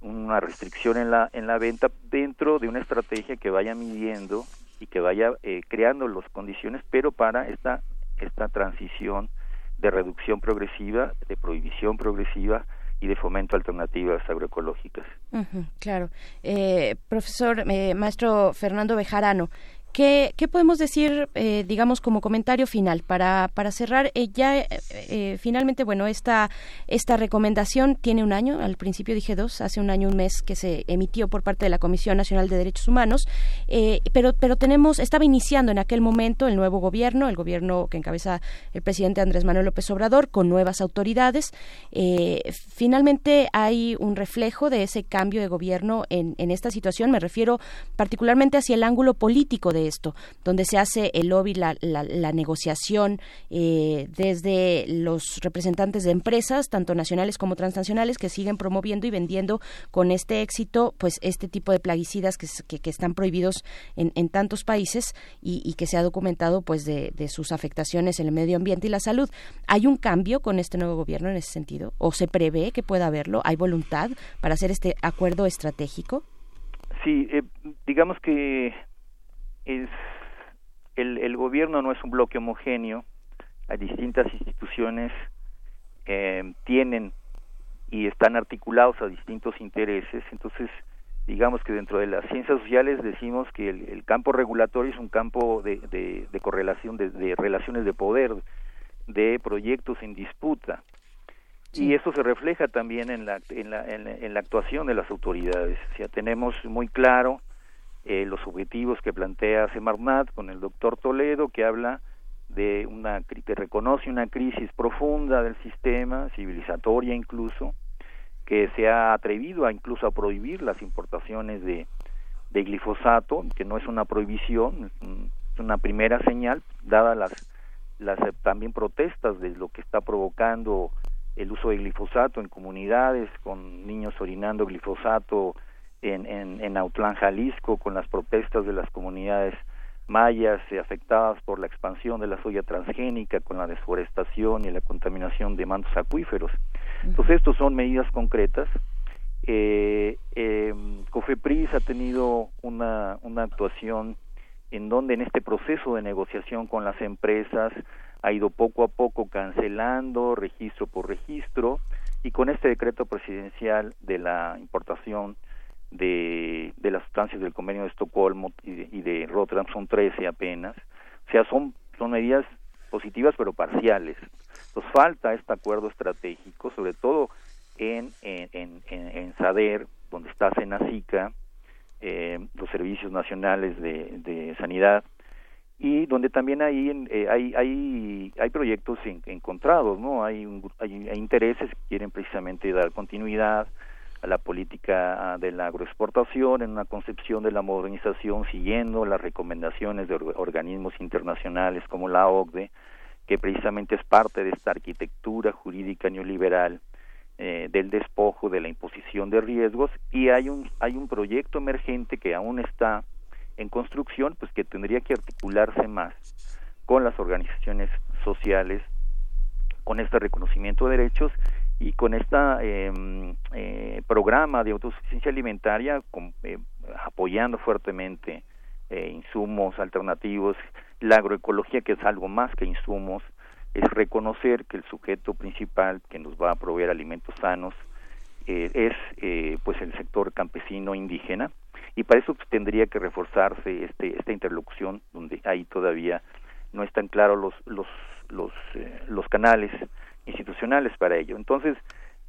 una restricción en la, en la venta dentro de una estrategia que vaya midiendo y que vaya eh, creando las condiciones, pero para esta, esta transición de reducción progresiva, de prohibición progresiva y de fomento a alternativas agroecológicas. claro. Eh, profesor, eh, maestro Fernando Bejarano, ¿Qué, ¿Qué, podemos decir, eh, digamos, como comentario final para, para cerrar? Eh, ya eh, finalmente, bueno, esta, esta recomendación tiene un año, al principio dije dos, hace un año, un mes que se emitió por parte de la Comisión Nacional de Derechos Humanos, pero, pero tenemos, estaba iniciando en aquel momento el nuevo gobierno, el gobierno que encabeza el presidente Andrés Manuel López Obrador, con nuevas autoridades. finalmente hay un reflejo de ese cambio de gobierno en, en esta situación, me refiero particularmente hacia el ángulo político de esto, donde se hace el lobby, la, la, negociación eh, desde los representantes de empresas, tanto nacionales como transnacionales, que siguen promoviendo y vendiendo con este éxito, pues este tipo de plaguicidas que, que, están prohibidos en, en tantos países y, que se ha documentado pues de, de sus afectaciones en el medio ambiente y la salud. ¿Hay un cambio con este nuevo gobierno en ese sentido? ¿O se prevé que pueda haberlo? ¿Hay voluntad para hacer este acuerdo estratégico? Sí, eh, digamos que es el, el gobierno no es un bloque homogéneo, hay distintas instituciones eh, tienen y están articulados a distintos intereses, entonces digamos que dentro de las ciencias sociales decimos que el, el campo regulatorio es un campo de, de, de correlación, de, de, relaciones de poder, de proyectos en disputa. Sí. Y eso se refleja también en la, en, la, en, la, en la actuación de las autoridades. O sea, tenemos muy claro eh, los objetivos que plantea Semarnat con el doctor Toledo, que habla de una que reconoce una crisis profunda del sistema, civilizatoria incluso, que se ha atrevido a incluso a prohibir las importaciones de, de glifosato, que no es una prohibición, es, un, es una primera señal, dadas las las también protestas de lo que está provocando el uso de glifosato en comunidades, con niños orinando glifosato en, en, en Autlán, Jalisco, con las protestas de las comunidades mayas afectadas por la expansión de la soya transgénica, con la deforestación y la contaminación de mantos acuíferos. Entonces, estos son medidas concretas. Eh, eh, COFEPRIS ha tenido una, una actuación en donde en este proceso de negociación con las empresas ha ido poco a poco cancelando registro por registro y con este decreto presidencial de la importación de, de las sustancias del convenio de Estocolmo y de, y de Rotterdam son 13 apenas. O sea, son, son medidas positivas pero parciales. Nos falta este acuerdo estratégico, sobre todo en, en, en, en SADER, donde está Senacica, eh, los servicios nacionales de, de sanidad, y donde también hay eh, hay, hay hay proyectos encontrados no hay, hay, hay intereses que quieren precisamente dar continuidad a la política de la agroexportación en una concepción de la modernización siguiendo las recomendaciones de organismos internacionales como la OCDE que precisamente es parte de esta arquitectura jurídica neoliberal eh, del despojo de la imposición de riesgos. Y hay un hay un proyecto emergente que aún está en construcción, pues que tendría que articularse más con las organizaciones sociales, con este reconocimiento de derechos y con este eh, programa de autosuficiencia alimentaria, eh, apoyando fuertemente eh, insumos alternativos, la agroecología, que es algo más que insumos, es reconocer que el sujeto principal que nos va a proveer alimentos sanos es pues el sector campesino indígena. Y para eso pues, tendría que reforzarse este esta interlocución donde ahí todavía no están claros los los los eh, los canales institucionales para ello entonces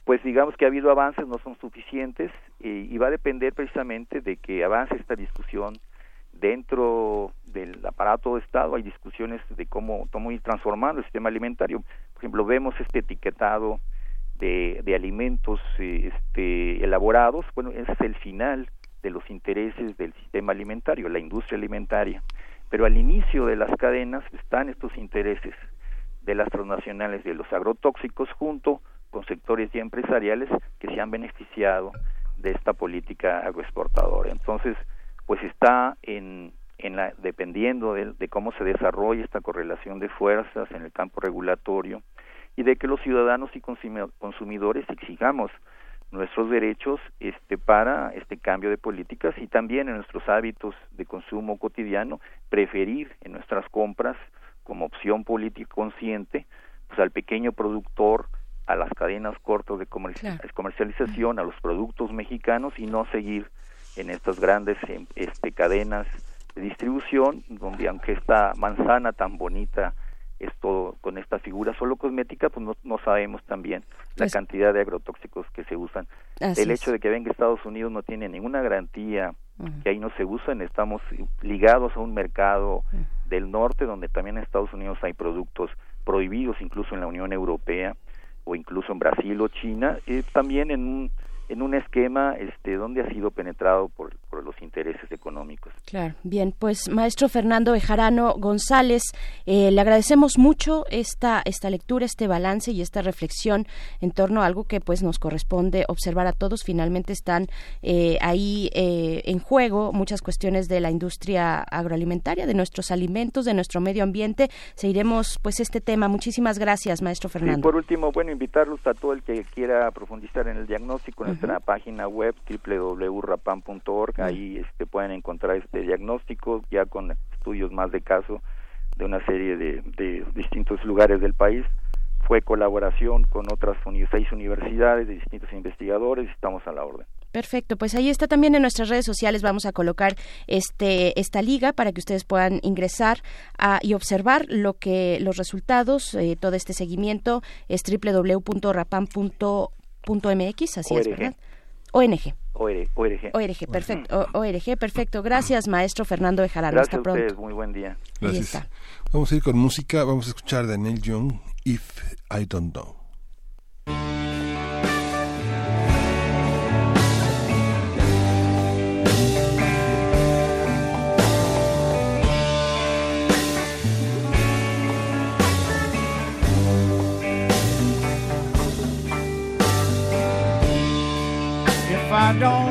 pues digamos que ha habido avances no son suficientes y va a depender precisamente de que avance esta discusión dentro del aparato de Estado hay discusiones de cómo, cómo ir transformando el sistema alimentario. Por ejemplo, vemos este etiquetado de, alimentos este, elaborados, bueno, ese es el final de los intereses del sistema alimentario, la industria alimentaria. Pero al inicio de las cadenas están estos intereses de las transnacionales de los agrotóxicos junto con sectores ya empresariales que se han beneficiado de esta política agroexportadora. Entonces, pues está en, en la, dependiendo de, de cómo se desarrolla esta correlación de fuerzas en el campo regulatorio y de que los ciudadanos y consumidores exigamos nuestros derechos este para este cambio de políticas y también en nuestros hábitos de consumo cotidiano preferir en nuestras compras como opción política consciente pues al pequeño productor a las cadenas cortas de comercialización a los productos mexicanos y no seguir en estas grandes em, este cadenas de distribución donde aunque esta manzana tan bonita esto con esta figura solo cosmética, pues no, sabemos también la pues cantidad de agrotóxicos que se usan. El hecho de que venga Estados Unidos no tiene ninguna garantía que ahí no se usan, estamos ligados a un mercado del norte donde también en Estados Unidos hay productos prohibidos incluso en la Unión Europea o incluso en Brasil o China, eh, también en un en un esquema este donde ha sido penetrado por, por, los intereses económicos. Claro, bien, pues maestro Fernando Bejarano González, eh, le agradecemos mucho esta esta lectura, este balance y esta reflexión en torno a algo que pues nos corresponde observar a todos. Finalmente están eh, ahí eh, en juego muchas cuestiones de la industria agroalimentaria, de nuestros alimentos, de nuestro medio ambiente. Seguiremos pues este tema. Muchísimas gracias, maestro Fernando. Y por último, bueno, invitarlos a todo el que quiera profundizar en el diagnóstico nuestra página web www.rapam.org. Ahí este, pueden encontrar este diagnóstico ya con estudios más de caso de una serie de, de distintos lugares del país. Fue colaboración con otras seis universidades de distintos investigadores estamos a la orden. Perfecto, pues ahí está también en nuestras redes sociales. Vamos a colocar este esta liga para que ustedes puedan ingresar a, y observar lo que los resultados, eh, todo este seguimiento es www.rapam.org .mx, así es, ¿verdad? ONG. ORG. ORG, perfecto. ORG, perfecto. Gracias, maestro Fernando Bejarano. Gracias Hasta pronto. Ustedes, muy buen día. Gracias. Vamos a ir con música. Vamos a escuchar Daniel Young, If I Don't Know. I don't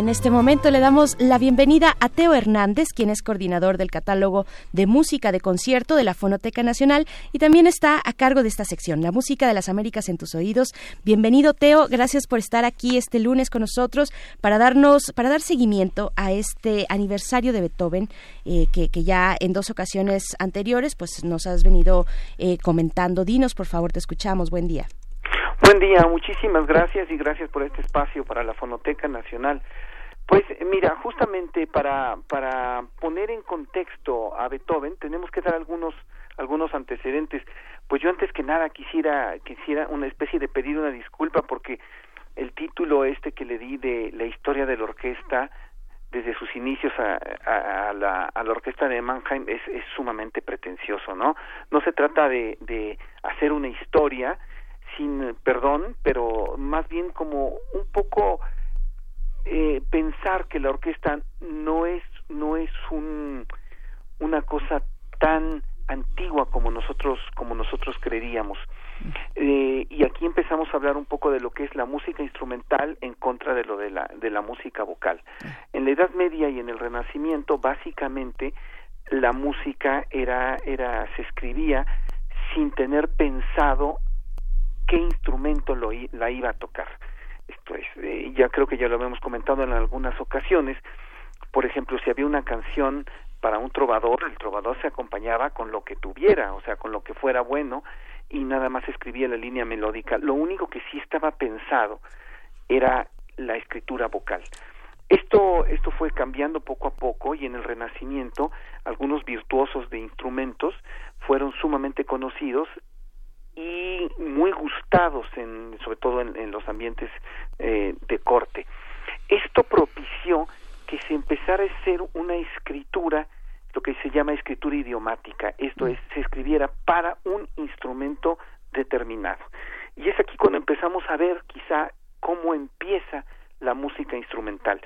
En este momento le damos la bienvenida a Teo Hernández, quien es coordinador del catálogo de música de concierto de la Fonoteca Nacional y también está a cargo de esta sección, la música de las Américas en tus oídos. Bienvenido Teo, gracias por estar aquí este lunes con nosotros para darnos, para dar seguimiento a este aniversario de Beethoven eh, que, que, ya en dos ocasiones anteriores pues nos has venido eh, comentando. Dinos, por favor, te escuchamos. Buen día. Buen día, muchísimas gracias y gracias por este espacio para la Fonoteca Nacional. Pues mira, justamente para, para poner en contexto a Beethoven tenemos que dar algunos algunos antecedentes. Pues yo antes que nada quisiera quisiera una especie de pedir una disculpa porque el título este que le di de la historia de la orquesta desde sus inicios a, a, la, a la orquesta de Mannheim es, es sumamente pretencioso, ¿no? No se trata de, de hacer una historia sin perdón, pero más bien como un poco eh, pensar que la orquesta no es no es un una cosa tan antigua como nosotros como nosotros creeríamos eh, y aquí empezamos a hablar un poco de lo que es la música instrumental en contra de lo de la de la música vocal en la Edad Media y en el Renacimiento básicamente la música era era se escribía sin tener pensado qué instrumento lo, la iba a tocar. Esto es, eh, ya creo que ya lo habíamos comentado en algunas ocasiones. Por ejemplo, si había una canción para un trovador, el trovador se acompañaba con lo que tuviera, o sea, con lo que fuera bueno, y nada más escribía la línea melódica. Lo único que sí estaba pensado era la escritura vocal. Esto, esto fue cambiando poco a poco y en el Renacimiento algunos virtuosos de instrumentos fueron sumamente conocidos y muy gustados en sobre todo en, los ambientes eh, de corte. Esto propició que se empezara a hacer una escritura lo que se llama escritura idiomática esto es se escribiera para un instrumento determinado. Y es aquí cuando empezamos a ver quizá cómo empieza la música instrumental.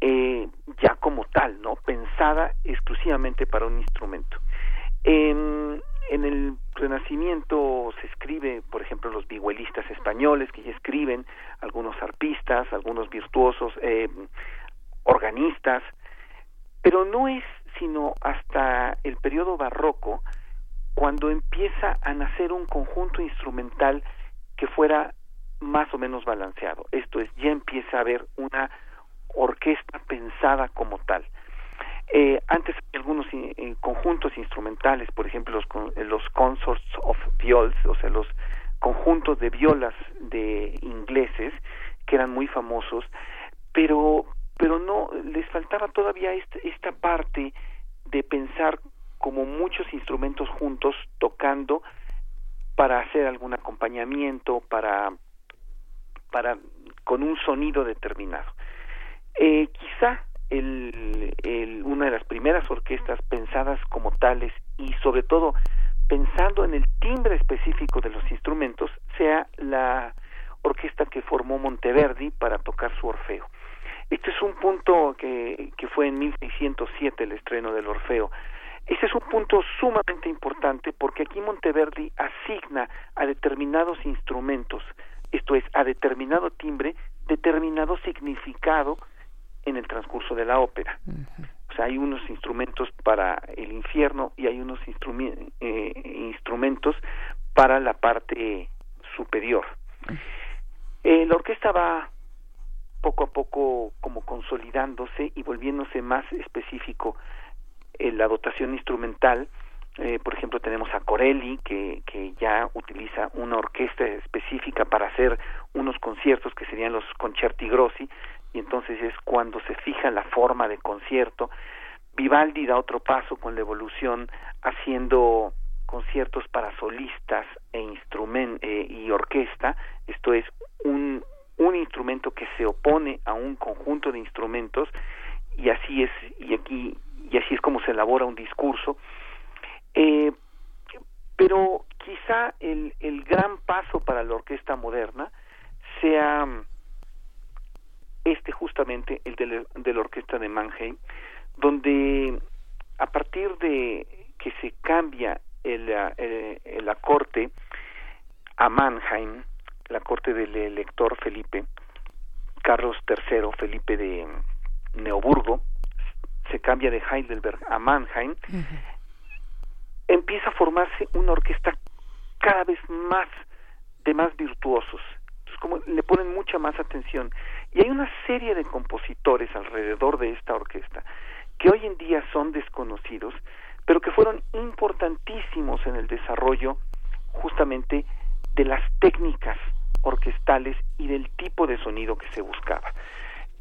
Eh, ya como tal no pensada exclusivamente para un instrumento en, el Renacimiento se escribe, por ejemplo, los vihuelistas españoles que ya escriben, algunos arpistas, algunos virtuosos, eh, organistas, pero no es sino hasta el periodo barroco cuando empieza a nacer un conjunto instrumental que fuera más o menos balanceado. Esto es, ya empieza a haber una orquesta pensada como tal. Eh, antes algunos eh, conjuntos instrumentales, por ejemplo los, los consorts of viols, o sea, los conjuntos de violas de ingleses que eran muy famosos, pero pero no les faltaba todavía esta, esta parte de pensar como muchos instrumentos juntos tocando para hacer algún acompañamiento, para, para con un sonido determinado. Eh, quizá el, el, una de las primeras orquestas pensadas como tales y sobre todo pensando en el timbre específico de los instrumentos sea la orquesta que formó Monteverdi para tocar su Orfeo. Este es un punto que, que fue en 1607 el estreno del Orfeo. Este es un punto sumamente importante porque aquí Monteverdi asigna a determinados instrumentos, esto es, a determinado timbre, determinado significado en el transcurso de la ópera. O sea, hay unos instrumentos para el infierno y hay unos eh, instrumentos para la parte superior. Eh, la orquesta va poco a poco como consolidándose y volviéndose más específico en la dotación instrumental. Eh, por ejemplo, tenemos a Corelli, que, que ya utiliza una orquesta específica para hacer unos conciertos que serían los concerti grossi, y entonces es cuando se fija la forma de concierto. Vivaldi da otro paso con la evolución haciendo conciertos para solistas e instrument eh, y orquesta, esto es un, instrumento que se opone a un conjunto de instrumentos. Y así es y aquí y así es como se elabora un discurso. Eh, pero quizá el gran paso para la orquesta moderna sea este justamente el de la, de la orquesta de Mannheim donde a partir de que se cambia el, el, la corte a Mannheim la corte del elector Felipe, Carlos III, Felipe de Neoburgo, se cambia de Heidelberg a Mannheim, empieza a formarse una orquesta cada vez más de más virtuosos. Entonces, como le ponen mucha más atención. Y hay una serie de compositores alrededor de esta orquesta que hoy en día son desconocidos, pero que fueron importantísimos en el desarrollo justamente de las técnicas orquestales y del tipo de sonido que se buscaba.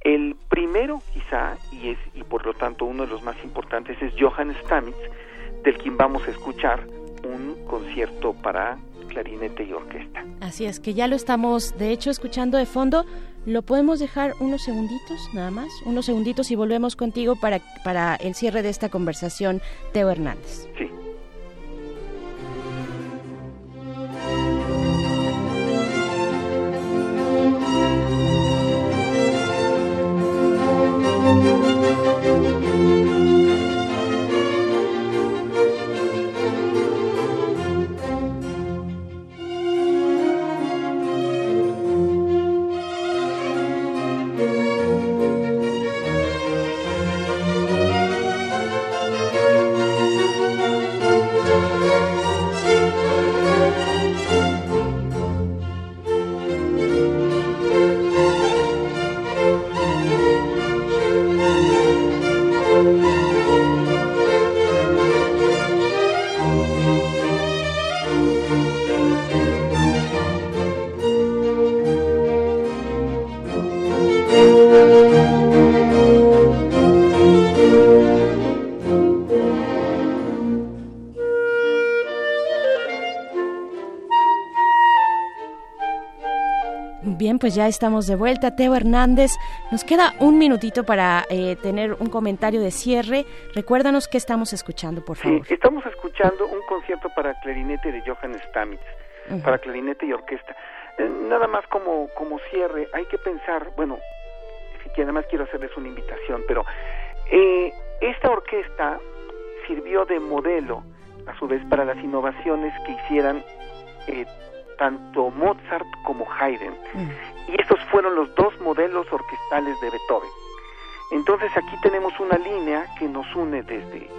El primero, quizá, y es y por lo tanto uno de los más importantes, es Johann Stamitz, del quien vamos a escuchar un concierto para clarinete y orquesta. Así es, que ya lo estamos, de hecho, escuchando de fondo. ¿Lo podemos dejar unos segunditos, nada más? Unos segunditos y volvemos contigo para, para el cierre de esta conversación, Teo Hernández. Sí. Pues ya estamos de vuelta. Teo Hernández, nos queda un minutito para eh, tener un comentario de cierre. Recuérdanos qué estamos escuchando, por favor. Sí, estamos escuchando un concierto para clarinete de Johann Stamitz, para clarinete y orquesta. Eh, nada más como, como cierre, hay que pensar, bueno, que además quiero hacerles una invitación, pero eh, esta orquesta sirvió de modelo, a su vez, para las innovaciones que hicieran tanto Mozart como Haydn. Y estos fueron los dos modelos orquestales de Beethoven. Entonces aquí tenemos una línea que nos une desde,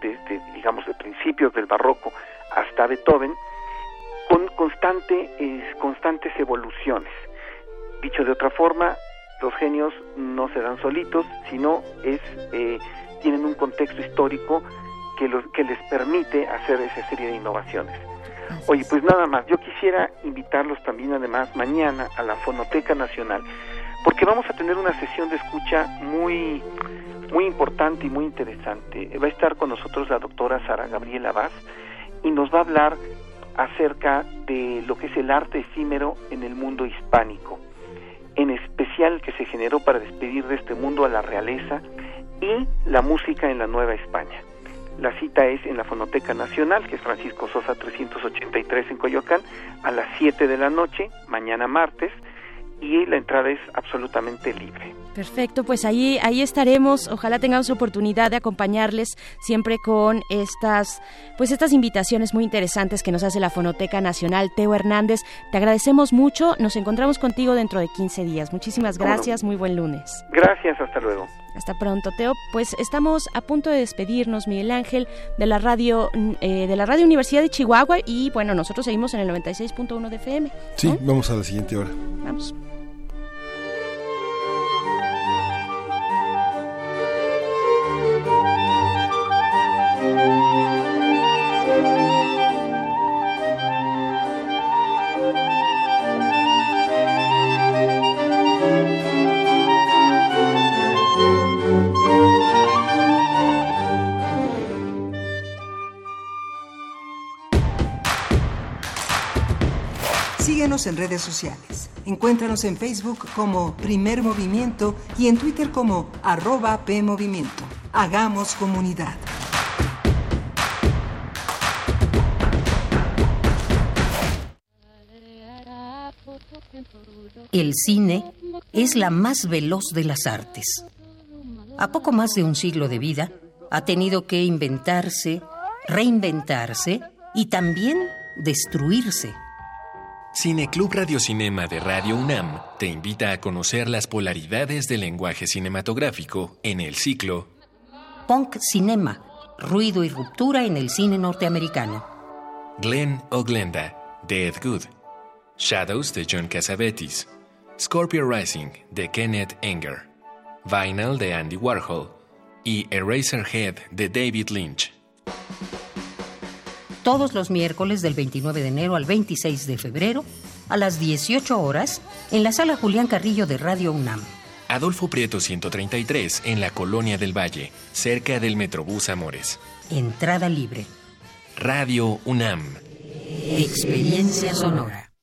desde digamos, de principios del barroco hasta Beethoven, con constante, constantes evoluciones. Dicho de otra forma, los genios no se dan solitos, sino es, eh, tienen un contexto histórico que, los, que les permite hacer esa serie de innovaciones. Oye, pues nada más, yo quisiera invitarlos también además mañana a la Fonoteca Nacional, porque vamos a tener una sesión de escucha muy muy importante y muy interesante. Va a estar con nosotros la doctora Sara Gabriela Vaz y nos va a hablar acerca de lo que es el arte efímero en el mundo hispánico, en especial que se generó para despedir de este mundo a la realeza y la música en la Nueva España. La cita es en la Fonoteca Nacional, que es Francisco Sosa 383 en Coyoacán, a las 7 de la noche, mañana martes, y la entrada es absolutamente libre. Perfecto, pues ahí ahí estaremos. Ojalá tengamos oportunidad de acompañarles siempre con estas pues estas invitaciones muy interesantes que nos hace la Fonoteca Nacional. Teo Hernández, te agradecemos mucho. Nos encontramos contigo dentro de 15 días. Muchísimas gracias. Muy buen lunes. Gracias, hasta luego. Hasta pronto, Teo. Pues estamos a punto de despedirnos, Miguel Ángel, de la radio eh, de la Radio Universidad de Chihuahua y bueno, nosotros seguimos en el 96.1 de FM. Sí, vamos a la siguiente hora. Vamos. En redes sociales. Encuéntranos en Facebook como Primer Movimiento y en Twitter como arroba PMovimiento. Hagamos comunidad. El cine es la más veloz de las artes. A poco más de un siglo de vida, ha tenido que inventarse, reinventarse y también destruirse. Cineclub Radiocinema de Radio UNAM te invita a conocer las polaridades del lenguaje cinematográfico en el ciclo Punk Cinema, ruido y ruptura en el cine norteamericano. Glenn o Glenda de Ed Good, Shadows de John Cassavetes, Scorpio Rising de Kenneth Enger, Vinyl de Andy Warhol y Eraserhead de David Lynch. Todos los miércoles del 29 de enero al 26 de febrero a las 18 horas en la sala Julián Carrillo de Radio UNAM. Adolfo Prieto 133 en la Colonia del Valle, cerca del Metrobús Amores. Entrada libre. Radio UNAM. Experiencia sonora.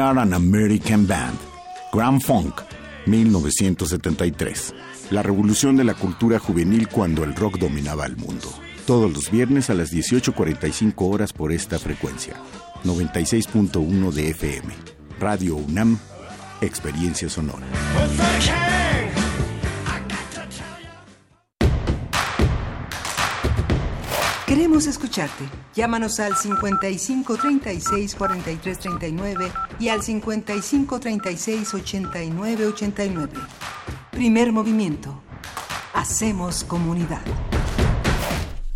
Are an American Band. Grand Funk, 1973. La revolución de la cultura juvenil cuando el rock dominaba el mundo. Todos los viernes a las 18.45 horas por esta frecuencia. 96.1 de FM. Radio UNAM, Experiencia Sonora. Queremos escucharte. Llámanos al 55 36 43 39 y al 55 36 89 89. Primer movimiento. Hacemos comunidad.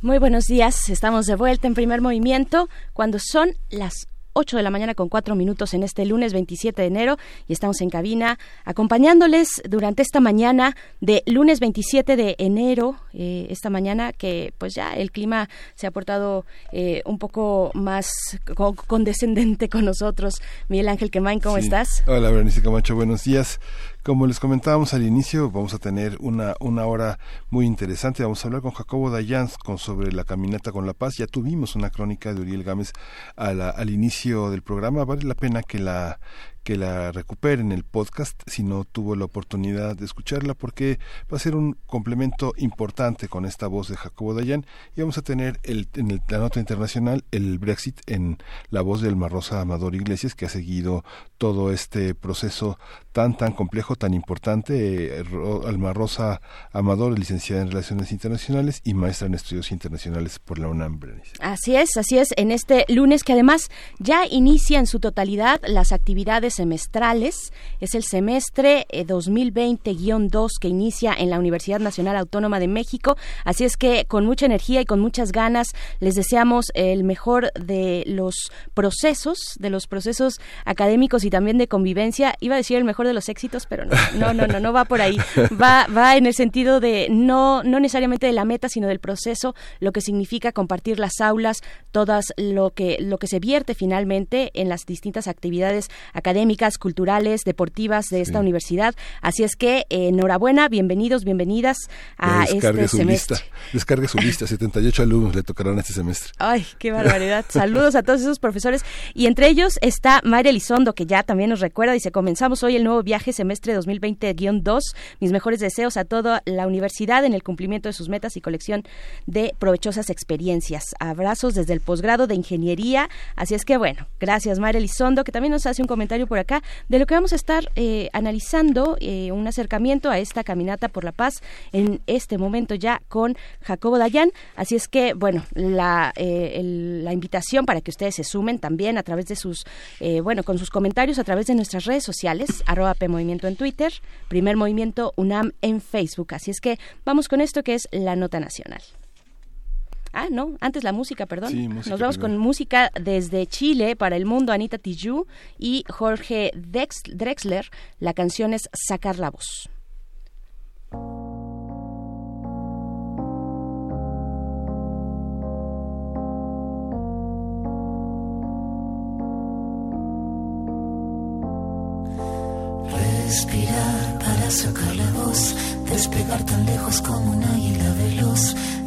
Muy buenos días, estamos de vuelta en primer movimiento cuando son las 8 de la mañana con 4 minutos en este lunes 27 de enero y estamos en cabina acompañándoles durante esta mañana de lunes 27 de enero, eh, esta mañana que pues ya el clima se ha portado eh, un poco más condescendente con nosotros. Miguel Ángel Quemain, ¿cómo estás? Hola, Berenice Camacho, buenos días. Como les comentábamos al inicio, vamos a tener una, una hora muy interesante. Vamos a hablar con Jacobo Dayan con, sobre la caminata con la paz. Ya tuvimos una crónica de Uriel Gámez al inicio del programa. Vale la pena que la que la recuperen el podcast si no tuvo la oportunidad de escucharla porque va a ser un complemento importante con esta voz de Jacobo Dayan y vamos a tener el, en la nota internacional el Brexit en la voz del Marrosa Amador Iglesias que ha seguido todo este proceso tan tan complejo, tan importante. Eh, Alma Rosa Amador, licenciada en Relaciones Internacionales y maestra en Estudios Internacionales por la UNAM. Así es, así es. En este lunes que además ya inicia en su totalidad las actividades semestrales. Es el semestre 2020-2 eh, que inicia en la Universidad Nacional Autónoma de México. Así es que con mucha energía y con muchas ganas les deseamos el mejor de los procesos, de los procesos académicos y también de convivencia. Iba a decir el mejor de los éxitos, pero no, no, no, no, no va por ahí. Va, va en el sentido de no, no necesariamente de la meta, sino del proceso, lo que significa compartir las aulas, todas lo que, lo que se vierte finalmente en las distintas actividades académicas, culturales, deportivas de esta universidad. Así es que eh, enhorabuena, bienvenidos, bienvenidas a este su semestre. Lista, descargue su lista, 78 alumnos le tocarán este semestre. Ay, qué barbaridad. Saludos a todos esos profesores y entre ellos está María Elizondo que ya también nos recuerda, dice, comenzamos hoy el nuevo viaje semestre 2020-2. Mis mejores deseos a toda la universidad en el cumplimiento de sus metas y colección de provechosas experiencias. Abrazos desde el posgrado de ingeniería. Así es que bueno, gracias María Elizondo, que también nos hace un comentario por acá de lo que vamos a estar eh, analizando, eh, un acercamiento a esta caminata por la paz en este momento ya con Jacobo Dayan. Así es que bueno, la, eh, la invitación para que ustedes se sumen también a través de sus, bueno, con sus comentarios a través de nuestras redes sociales, arroba Movimiento en Twitter, Primer Movimiento UNAM en Facebook. Así es que vamos con esto que es la nota nacional. Ah, no, antes la música, perdón. Nos vamos con música desde Chile para el mundo, Anita Tijoux y Jorge Drexler. La canción es Sacar la voz. Respirar para sacar la voz, despegar tan lejos como un águila veloz.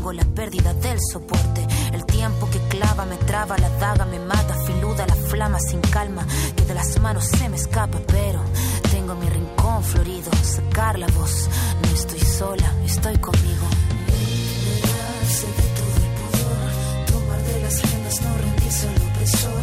Tengo la pérdida del soporte, el tiempo que clava me traba, la daga me mata, filuda la flama sin calma, que de las manos se me escapa, pero tengo mi rincón florido, sacar la voz, no estoy sola, estoy conmigo. Liberarse de todo el pudor, tomar de las riendas, no rendirse al opresor,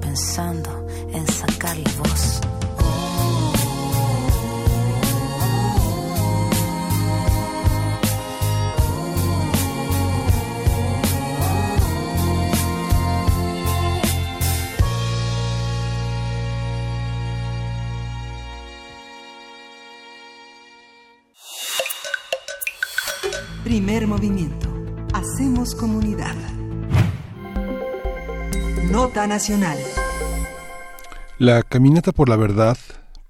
pensando en sacar la voz. Nacional. La caminata por la verdad,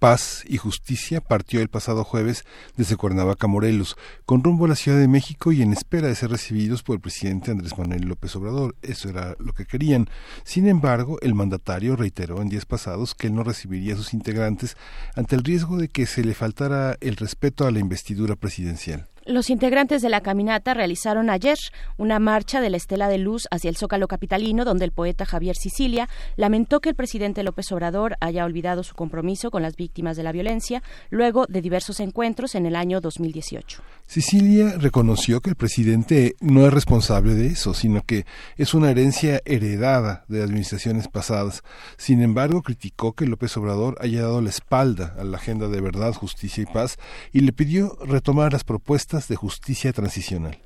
paz y justicia partió el pasado jueves desde Cuernavaca, Morelos, con rumbo a la Ciudad de México y en espera de ser recibidos por el presidente Andrés Manuel López Obrador. Eso era lo que querían. Sin embargo, el mandatario reiteró en días pasados que él no recibiría a sus integrantes ante el riesgo de que se le faltara el respeto a la investidura presidencial. Los integrantes de la caminata realizaron ayer una marcha de la estela de luz hacia el Zócalo capitalino, donde el poeta Javier Sicilia lamentó que el presidente López Obrador haya olvidado su compromiso con las víctimas de la violencia luego de diversos encuentros en el año 2018. Sicilia reconoció que el presidente no es responsable de eso, sino que es una herencia heredada de administraciones pasadas. Sin embargo, criticó que López Obrador haya dado la espalda a la agenda de verdad, justicia y paz y le pidió retomar las propuestas de justicia transicional.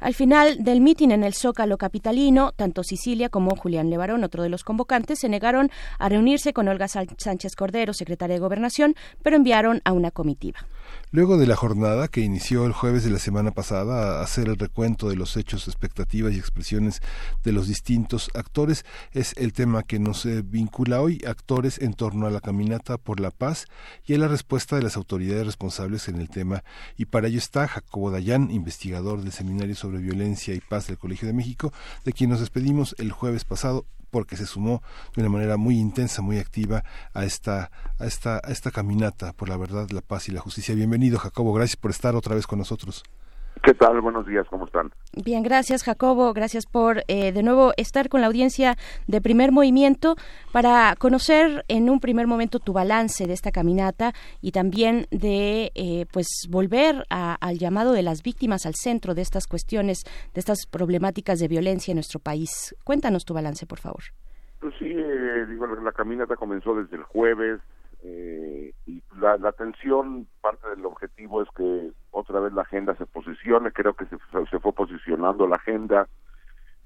Al final del mitin en el Zócalo capitalino, tanto Sicilia como Julián Levarón, otro de los convocantes, se negaron a reunirse con Olga Sánchez Cordero, secretaria de Gobernación, pero enviaron a una comitiva. Luego de la jornada que inició el jueves de la semana pasada a hacer el recuento de los hechos, expectativas y expresiones de los distintos actores, es el tema que nos vincula hoy, actores en torno a la caminata por la paz y a la respuesta de las autoridades responsables en el tema. Y para ello está Jacobo Dayan, investigador del Seminario sobre Violencia y Paz del Colegio de México, de quien nos despedimos el jueves pasado porque se sumó de una manera muy intensa, muy activa a esta, a esta, a esta caminata por la verdad, la paz y la justicia. Bienvenido, Jacobo, gracias por estar otra vez con nosotros. ¿Qué tal? Buenos días, ¿cómo están? Bien, gracias Jacobo, gracias por eh, de nuevo estar con la audiencia de primer movimiento para conocer en un primer momento tu balance de esta caminata y también de eh, pues volver a, al llamado de las víctimas al centro de estas cuestiones, de estas problemáticas de violencia en nuestro país. Cuéntanos tu balance, por favor. Pues sí, eh, digo, la, la caminata comenzó desde el jueves eh, y la, la atención, parte del objetivo es que otra vez la agenda se posicione, creo que se, fue posicionando la agenda,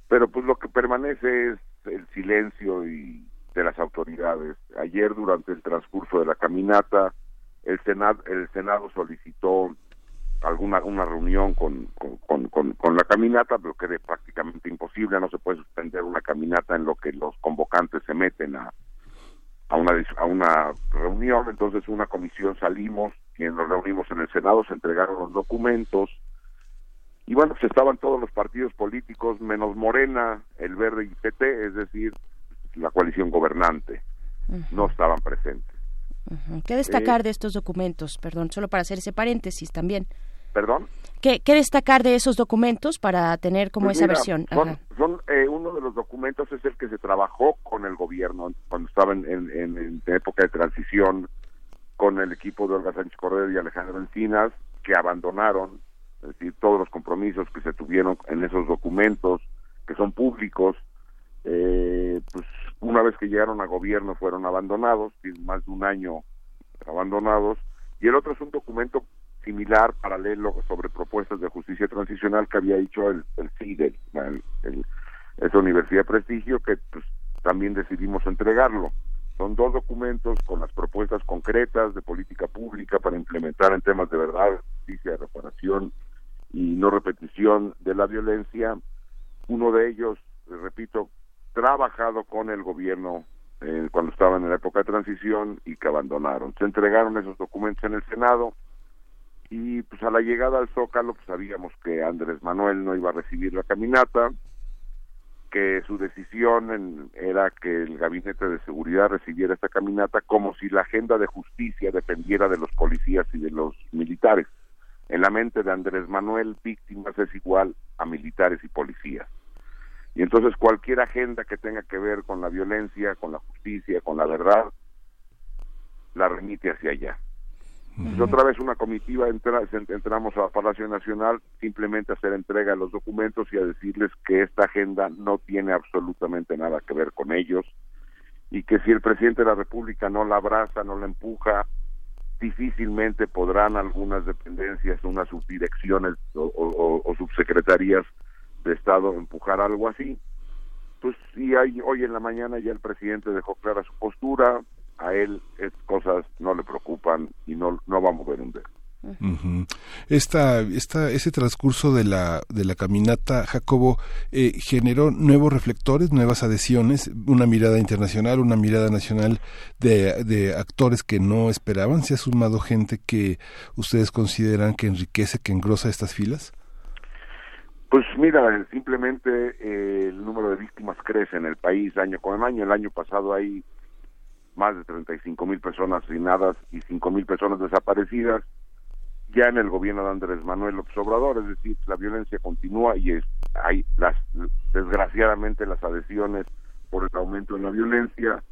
pero pues lo que permanece es el silencio y de las autoridades. Ayer durante el transcurso de la caminata, el Senado, el Senado solicitó alguna una reunión con, con, con, la caminata, pero que era prácticamente imposible, no se puede suspender una caminata en lo que los convocantes se meten a, a una a una reunión, entonces una comisión salimos, quienes nos reunimos en el Senado, se entregaron los documentos, y bueno, pues estaban todos los partidos políticos, menos Morena, el Verde y PT, es decir, la coalición gobernante, no estaban presentes. ¿Qué destacar de estos documentos? Perdón, solo para hacer ese paréntesis también. ¿Perdón? ¿Qué, qué destacar de esos documentos para tener como Pues esa mira, versión? Son, Ajá. son, eh, uno de los documentos es el que se trabajó con el gobierno cuando estaba en, en- en- en época de transición con el equipo de Olga Sánchez Cordero y Alejandro Encinas, que abandonaron, es decir, todos los compromisos que se tuvieron en esos documentos, que son públicos, eh, pues una vez que llegaron a gobierno fueron abandonados, más de un año abandonados, y el otro es un documento similar, paralelo, sobre propuestas de justicia transicional que había hecho el, el CIDE, el- esa universidad de prestigio, que pues, también decidimos entregarlo. Son dos documentos con las propuestas concretas de política pública para implementar en temas de verdad, justicia, reparación y no repetición de la violencia. Uno de ellos, repito, trabajado con el gobierno eh, cuando estaban en la época de transición y que abandonaron. Se entregaron esos documentos en el Senado y pues a la llegada al Zócalo pues sabíamos que Andrés Manuel no iba a recibir la caminata, que su decisión en- era que el gabinete de seguridad recibiera esta caminata como si la agenda de justicia dependiera de los policías y de los militares. En la mente de Andrés Manuel, víctimas es igual a militares y policías. Y entonces cualquier agenda que tenga que ver con la violencia, con la justicia, con la verdad, la remite hacia allá. Pues otra vez una comitiva entra- en- entramos a Palacio Nacional simplemente a hacer entrega de los documentos y a decirles que esta agenda no tiene absolutamente nada que ver con ellos y que si el presidente de la República no la abraza, no la empuja, difícilmente podrán algunas dependencias, unas subdirecciones o, o- o subsecretarías de Estado empujar algo así. Pues y hay, hoy en la mañana ya el presidente dejó clara su postura, a él estas cosas no le preocupan y no, no va a mover un dedo. Esta, esta, ese transcurso de la, de la caminata, Jacobo, eh, generó nuevos reflectores, nuevas adhesiones, una mirada internacional, una mirada nacional de, de actores que no esperaban. ¿Se ha sumado gente que ustedes consideran que enriquece, que engrosa estas filas? Pues mira, simplemente eh, el número de víctimas crece en el país año con año. El año pasado hay más de 35 mil personas asesinadas y 5 mil personas desaparecidas. Ya en el gobierno de Andrés Manuel López Obrador, es decir, la violencia continúa y es, hay las desgraciadamente las adhesiones por el aumento de la violencia,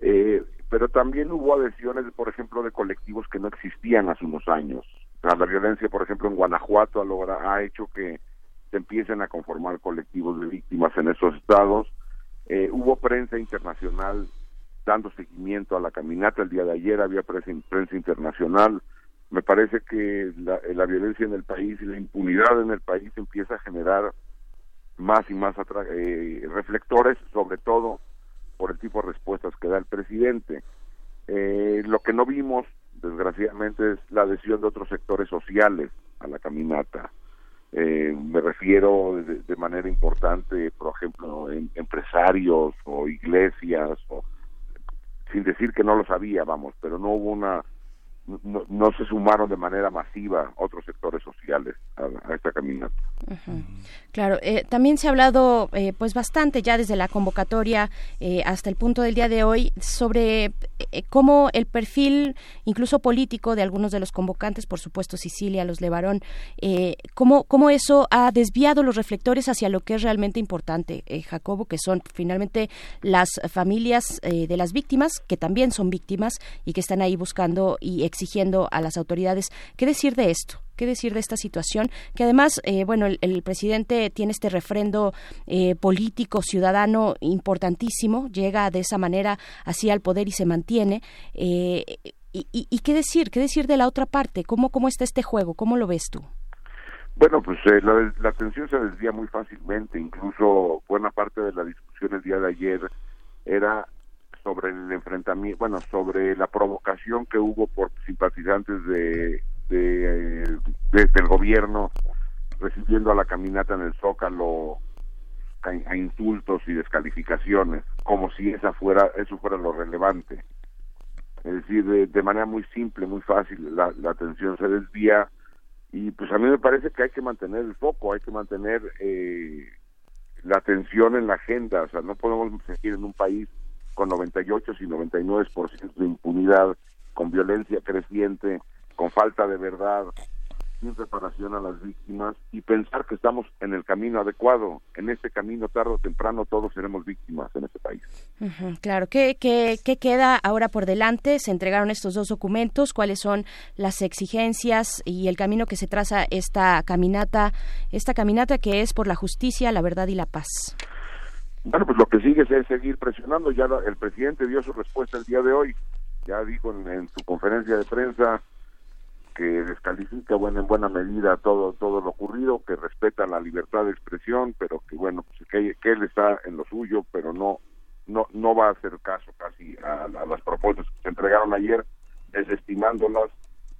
eh, pero también hubo adhesiones, por ejemplo, de colectivos que no existían hace unos años. La violencia, por ejemplo, en Guanajuato ha, ha hecho que se empiecen a conformar colectivos de víctimas en esos estados. Eh, hubo prensa internacional dando seguimiento a la caminata. El día de ayer había prensa, prensa internacional. Me parece que la, la violencia en el país y la impunidad en el país empieza a generar más y más eh, reflectores, sobre todo por el tipo de respuestas que da el presidente. Eh, lo que no vimos, desgraciadamente, es la adhesión de otros sectores sociales a la caminata. Eh, me refiero de, de manera importante, por ejemplo, en empresarios o iglesias, o, sin decir que no lo sabía, vamos, pero no hubo una, no, no se sumaron de manera masiva otros sectores sociales a, esta caminata. Claro, eh, también se ha hablado eh, pues bastante ya desde la convocatoria eh, hasta el punto del día de hoy sobre cómo el perfil incluso político de algunos de los convocantes, por supuesto Sicilia, los Levarón, eh, cómo, cómo eso ha desviado los reflectores hacia lo que es realmente importante, eh, Jacobo, que son finalmente las familias eh, de las víctimas, que también son víctimas y que están ahí buscando y exigiendo a las autoridades. ¿Qué decir de esto? ¿Qué decir de esta situación? Que además, eh, bueno, el, presidente tiene este refrendo eh, político, ciudadano importantísimo, llega de esa manera así al poder y se mantiene. Eh, y, y- y qué decir? ¿Qué decir de la otra parte? ¿Cómo, cómo está este juego? ¿Cómo lo ves tú? Bueno, pues eh, la, la atención se desvía muy fácilmente, incluso buena parte de la discusión el día de ayer era sobre el enfrentamiento, bueno, sobre la provocación que hubo por simpatizantes de, de, eh, de- del gobierno recibiendo a la caminata en el Zócalo a, insultos y descalificaciones, como si esa fuera eso fuera lo relevante. Es decir, de, de manera muy simple, muy fácil, la, la atención se desvía y pues a mí me parece que hay que mantener el foco, hay que mantener eh, la atención en la agenda, o sea, no podemos seguir en un país con 98 y 99% de impunidad con violencia creciente, con falta de verdad, sin reparación a las víctimas y pensar que estamos en el camino adecuado. En este camino, tarde o temprano, todos seremos víctimas en este país. Claro, ¿Qué, qué, qué queda ahora por delante? Se entregaron estos dos documentos. ¿Cuáles son las exigencias y el camino que se traza esta caminata, esta caminata que es por la justicia, la verdad y la paz? Bueno, pues lo que sigue es seguir presionando. Ya el presidente dio su respuesta el día de hoy. Ya dijo en, en su conferencia de prensa que descalifica bueno, en buena medida todo todo lo ocurrido, que respeta la libertad de expresión, pero que bueno, pues que, él está en lo suyo, pero no no no va a hacer caso casi a las propuestas que se entregaron ayer, desestimándolas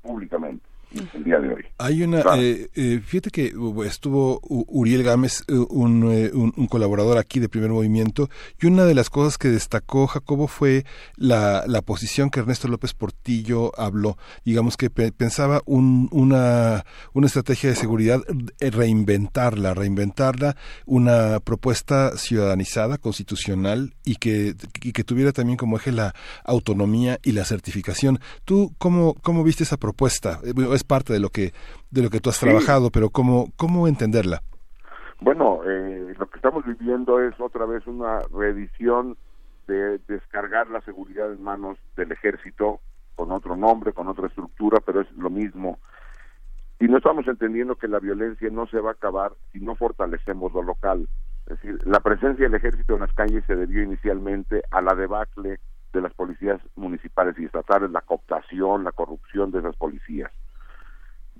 públicamente el día de hoy. Hay una, Claro. eh, eh, fíjate que uh, estuvo Uriel Gámez, eh, un, eh, un- un colaborador aquí de Primer Movimiento, y una de las cosas que destacó Jacobo fue la, la posición que Ernesto López Portillo habló. Digamos que pe- pensaba un- una, una estrategia de seguridad, eh, reinventarla, reinventarla, una propuesta ciudadanizada, constitucional, y que, y que tuviera también como eje la autonomía y la certificación. ¿Tú cómo, cómo viste esa propuesta? Es parte de lo que de lo que tú has Sí. trabajado, pero cómo cómo entenderla. Bueno, eh, lo que estamos viviendo es otra vez una reedición de descargar la seguridad en manos del ejército con otro nombre, con otra estructura, pero es lo mismo. Y no estamos entendiendo que la violencia no se va a acabar si no fortalecemos lo local. Es decir, la presencia del ejército en las calles se debió inicialmente a la debacle de las policías municipales y estatales, la cooptación, la corrupción de esas policías.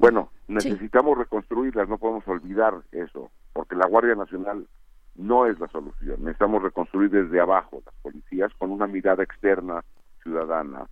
Bueno, necesitamos reconstruirlas, no podemos olvidar eso, porque la Guardia Nacional no es la solución. Necesitamos reconstruir desde abajo las policías con una mirada externa ciudadana.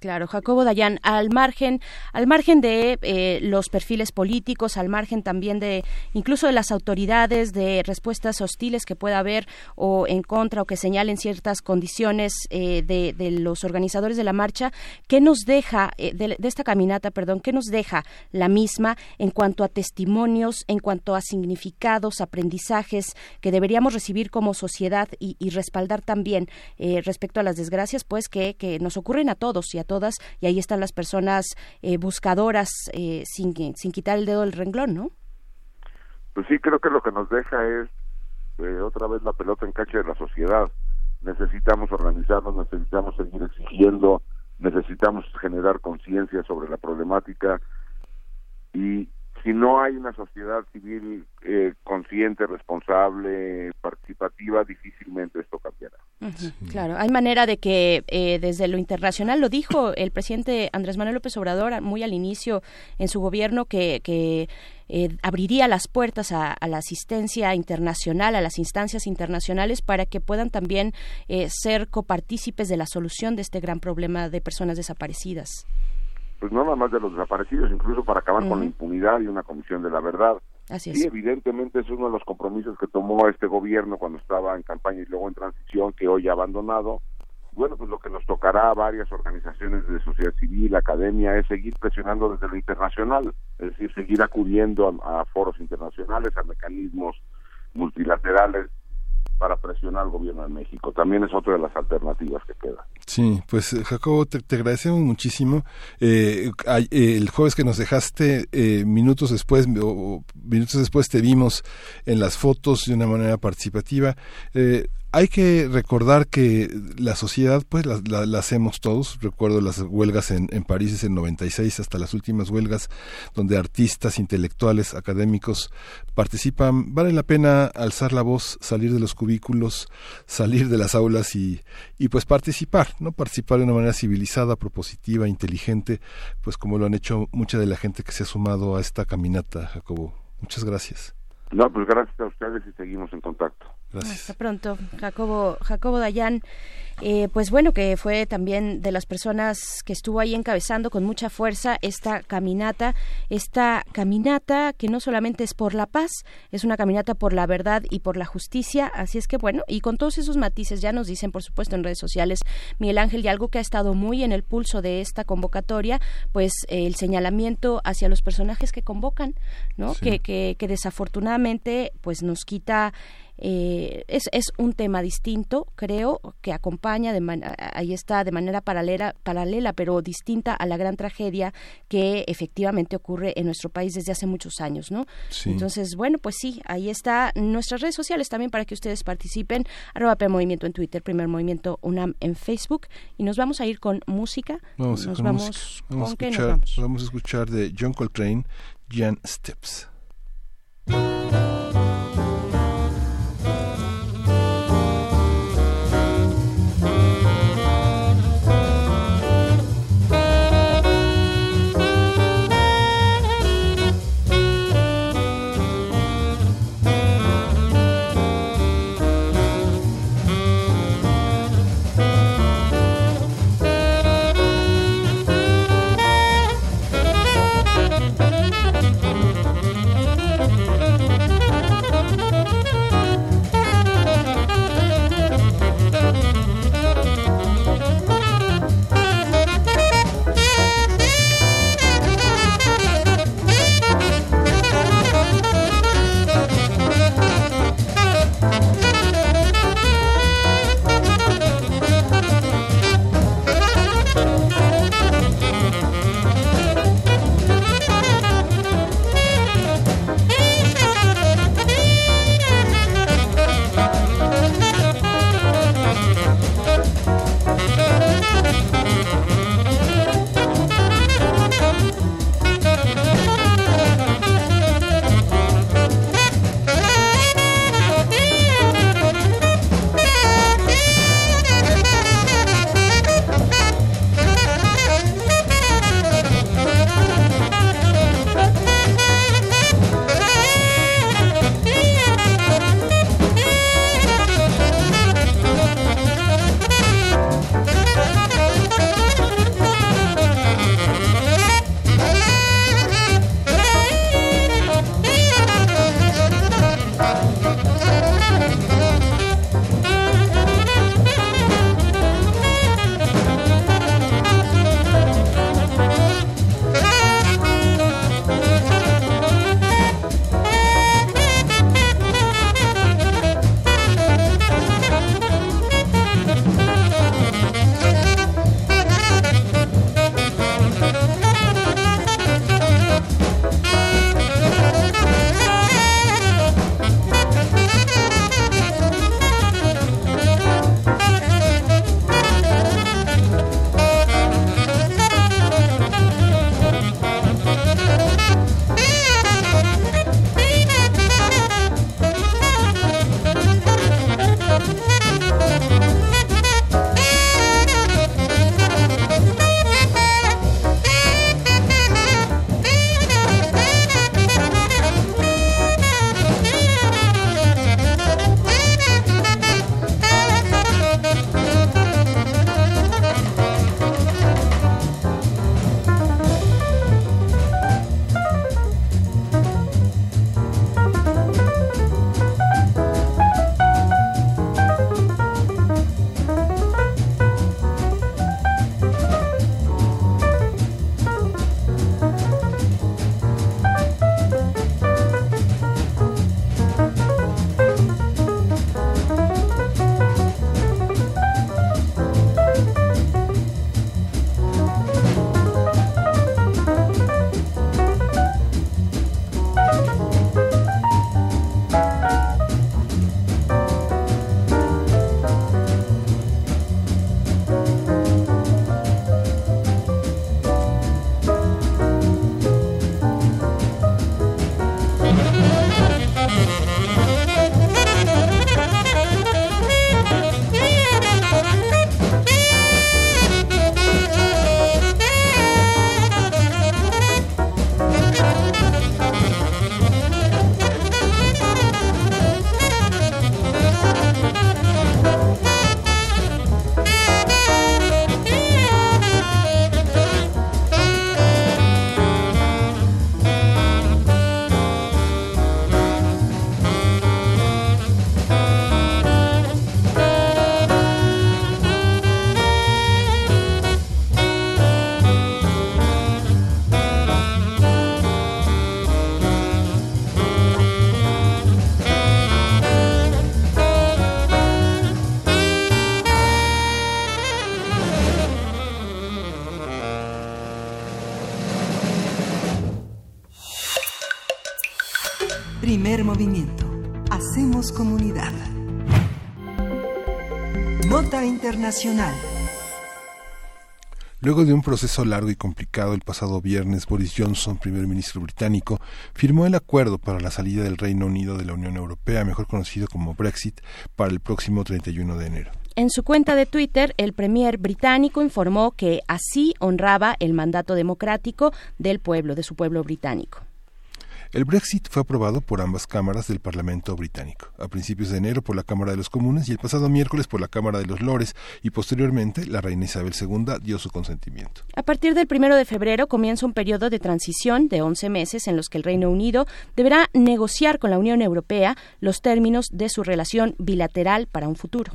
Claro, Jacobo Dayan, al margen, al margen de eh, los perfiles políticos, al margen también de incluso de las autoridades, de respuestas hostiles que pueda haber o en contra o que señalen ciertas condiciones eh, de, los organizadores de la marcha, ¿qué nos deja eh, de, de esta caminata, perdón, qué nos deja la misma en cuanto a testimonios, en cuanto a significados, aprendizajes que deberíamos recibir como sociedad y, y respaldar también eh, respecto a las desgracias, pues que, que nos ocurren a todos y a todas, y ahí están las personas eh, buscadoras eh, sin, sin quitar el dedo del renglón, ¿no? Pues sí, creo que lo que nos deja es eh, otra vez la pelota en cancha de la sociedad. Necesitamos organizarnos, necesitamos seguir exigiendo, necesitamos generar conciencia sobre la problemática y si no hay una sociedad civil eh, consciente, responsable, participativa, difícilmente esto cambiará. Claro, hay manera de que eh, desde lo internacional lo dijo el presidente Andrés Manuel López Obrador a- muy al inicio en su gobierno que, que eh, abriría las puertas a, a la asistencia internacional, a las instancias internacionales para que puedan también eh, ser copartícipes de la solución de este gran problema de personas desaparecidas. Pues no nada más de los desaparecidos, incluso para acabar con la impunidad y una comisión de la verdad. Así Sí, es. evidentemente es uno de los compromisos que tomó este gobierno cuando estaba en campaña y luego en transición, que hoy ha abandonado. Bueno, pues lo que nos tocará a varias organizaciones de sociedad civil, academia, es seguir presionando desde lo internacional, es decir, seguir acudiendo a, a foros internacionales, a mecanismos multilaterales para presionar al gobierno de México. También es otra de las alternativas que queda. Sí, pues eh, Jacobo, te, te agradecemos muchísimo. Eh, eh, el jueves que nos dejaste, eh, minutos después, o minutos después te vimos en las fotos de una manera participativa. Eh, hay que recordar que la sociedad, pues la, hacemos todos. Recuerdo las huelgas en, en París en 96 hasta las últimas huelgas donde artistas, intelectuales, académicos participan. Vale la pena alzar la voz, salir de los cubículos, salir de las aulas y, y pues participar, ¿no? Participar de una manera civilizada, propositiva, inteligente, pues como lo han hecho mucha de la gente que se ha sumado a esta caminata, Jacobo. Muchas gracias. No, pues gracias a ustedes y seguimos en contacto. Gracias. Hasta pronto, Jacobo, Jacobo Dayan. Eh, pues bueno, que fue también de las personas que estuvo ahí encabezando con mucha fuerza esta caminata, esta caminata que no solamente es por la paz, es una caminata por la verdad y por la justicia. Así es que bueno, y con todos esos matices ya nos dicen, por supuesto, en redes sociales, Miguel Ángel, y algo que ha estado muy en el pulso de esta convocatoria, pues eh, el señalamiento hacia los personajes que convocan, ¿no? Sí. Que, que, que desafortunadamente pues nos quita Eh, es, es un tema distinto, creo, que acompaña, de ahí está, de manera paralela, paralela, pero distinta a la gran tragedia que efectivamente ocurre en nuestro país desde hace muchos años, ¿no? Entonces, bueno, pues sí, ahí está nuestras redes sociales también para que ustedes participen, arroba P Movimiento en Twitter, Primer Movimiento UNAM en Facebook, y nos vamos a ir con música. Vamos, nos con vamos, Vamos, ¿con a nos escuchar, vamos? vamos a escuchar de John Coltrane, Jan Steps. Internacional. Luego de un proceso largo y complicado, el pasado viernes Boris Johnson, primer ministro británico, firmó el acuerdo para la salida del Reino Unido de la Unión Europea, mejor conocido como Brexit, para el próximo 31 de enero. En su cuenta de Twitter, el premier británico informó que así honraba el mandato democrático del pueblo, de su pueblo británico. El Brexit fue aprobado por ambas cámaras del Parlamento británico, a principios de enero por la Cámara de los Comunes y el pasado miércoles por la Cámara de los Lores, y posteriormente la reina Isabel II dio su consentimiento. A partir del primero de febrero comienza un periodo de transición de 11 meses en los que el Reino Unido deberá negociar con la Unión Europea los términos de su relación bilateral para un futuro.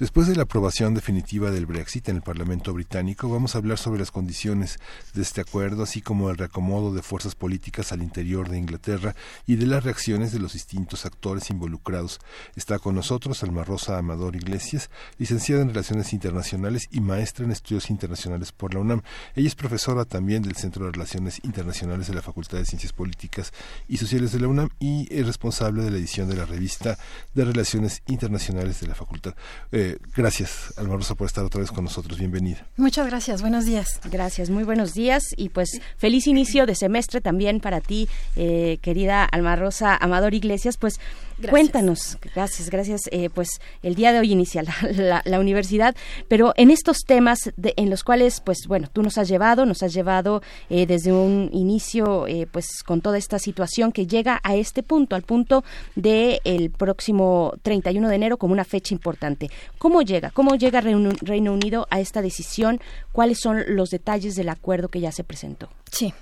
Después de la aprobación definitiva del Brexit en el Parlamento británico, vamos a hablar sobre las condiciones de este acuerdo, así como el reacomodo de fuerzas políticas al interior de Inglaterra y de las reacciones de los distintos actores involucrados. Está con nosotros Alma Rosa Amador Iglesias, licenciada en Relaciones Internacionales y maestra en Estudios Internacionales por la UNAM. Ella es profesora también del Centro de Relaciones Internacionales de la Facultad de Ciencias Políticas y Sociales de la UNAM y es responsable de la edición de la revista de Relaciones Internacionales de la Facultad. Eh, gracias, Alma Rosa, por estar otra vez con nosotros. Bienvenida. Muchas gracias. Buenos días. Gracias, muy buenos días y pues feliz inicio de semestre también para ti, eh, querida Alma Rosa Amador Iglesias. Pues cuéntanos, gracias, gracias. Eh, pues el día de hoy inicia la, la, universidad, pero en estos temas de, en los cuales, pues bueno, tú nos has llevado, nos has llevado eh, desde un inicio, eh, pues con toda esta situación que llega a este punto, al punto de el próximo 31 de enero como una fecha importante. ¿Cómo llega? ¿Cómo llega Reino, Reino Unido a esta decisión? ¿Cuáles son los detalles del acuerdo que ya se presentó? Sí,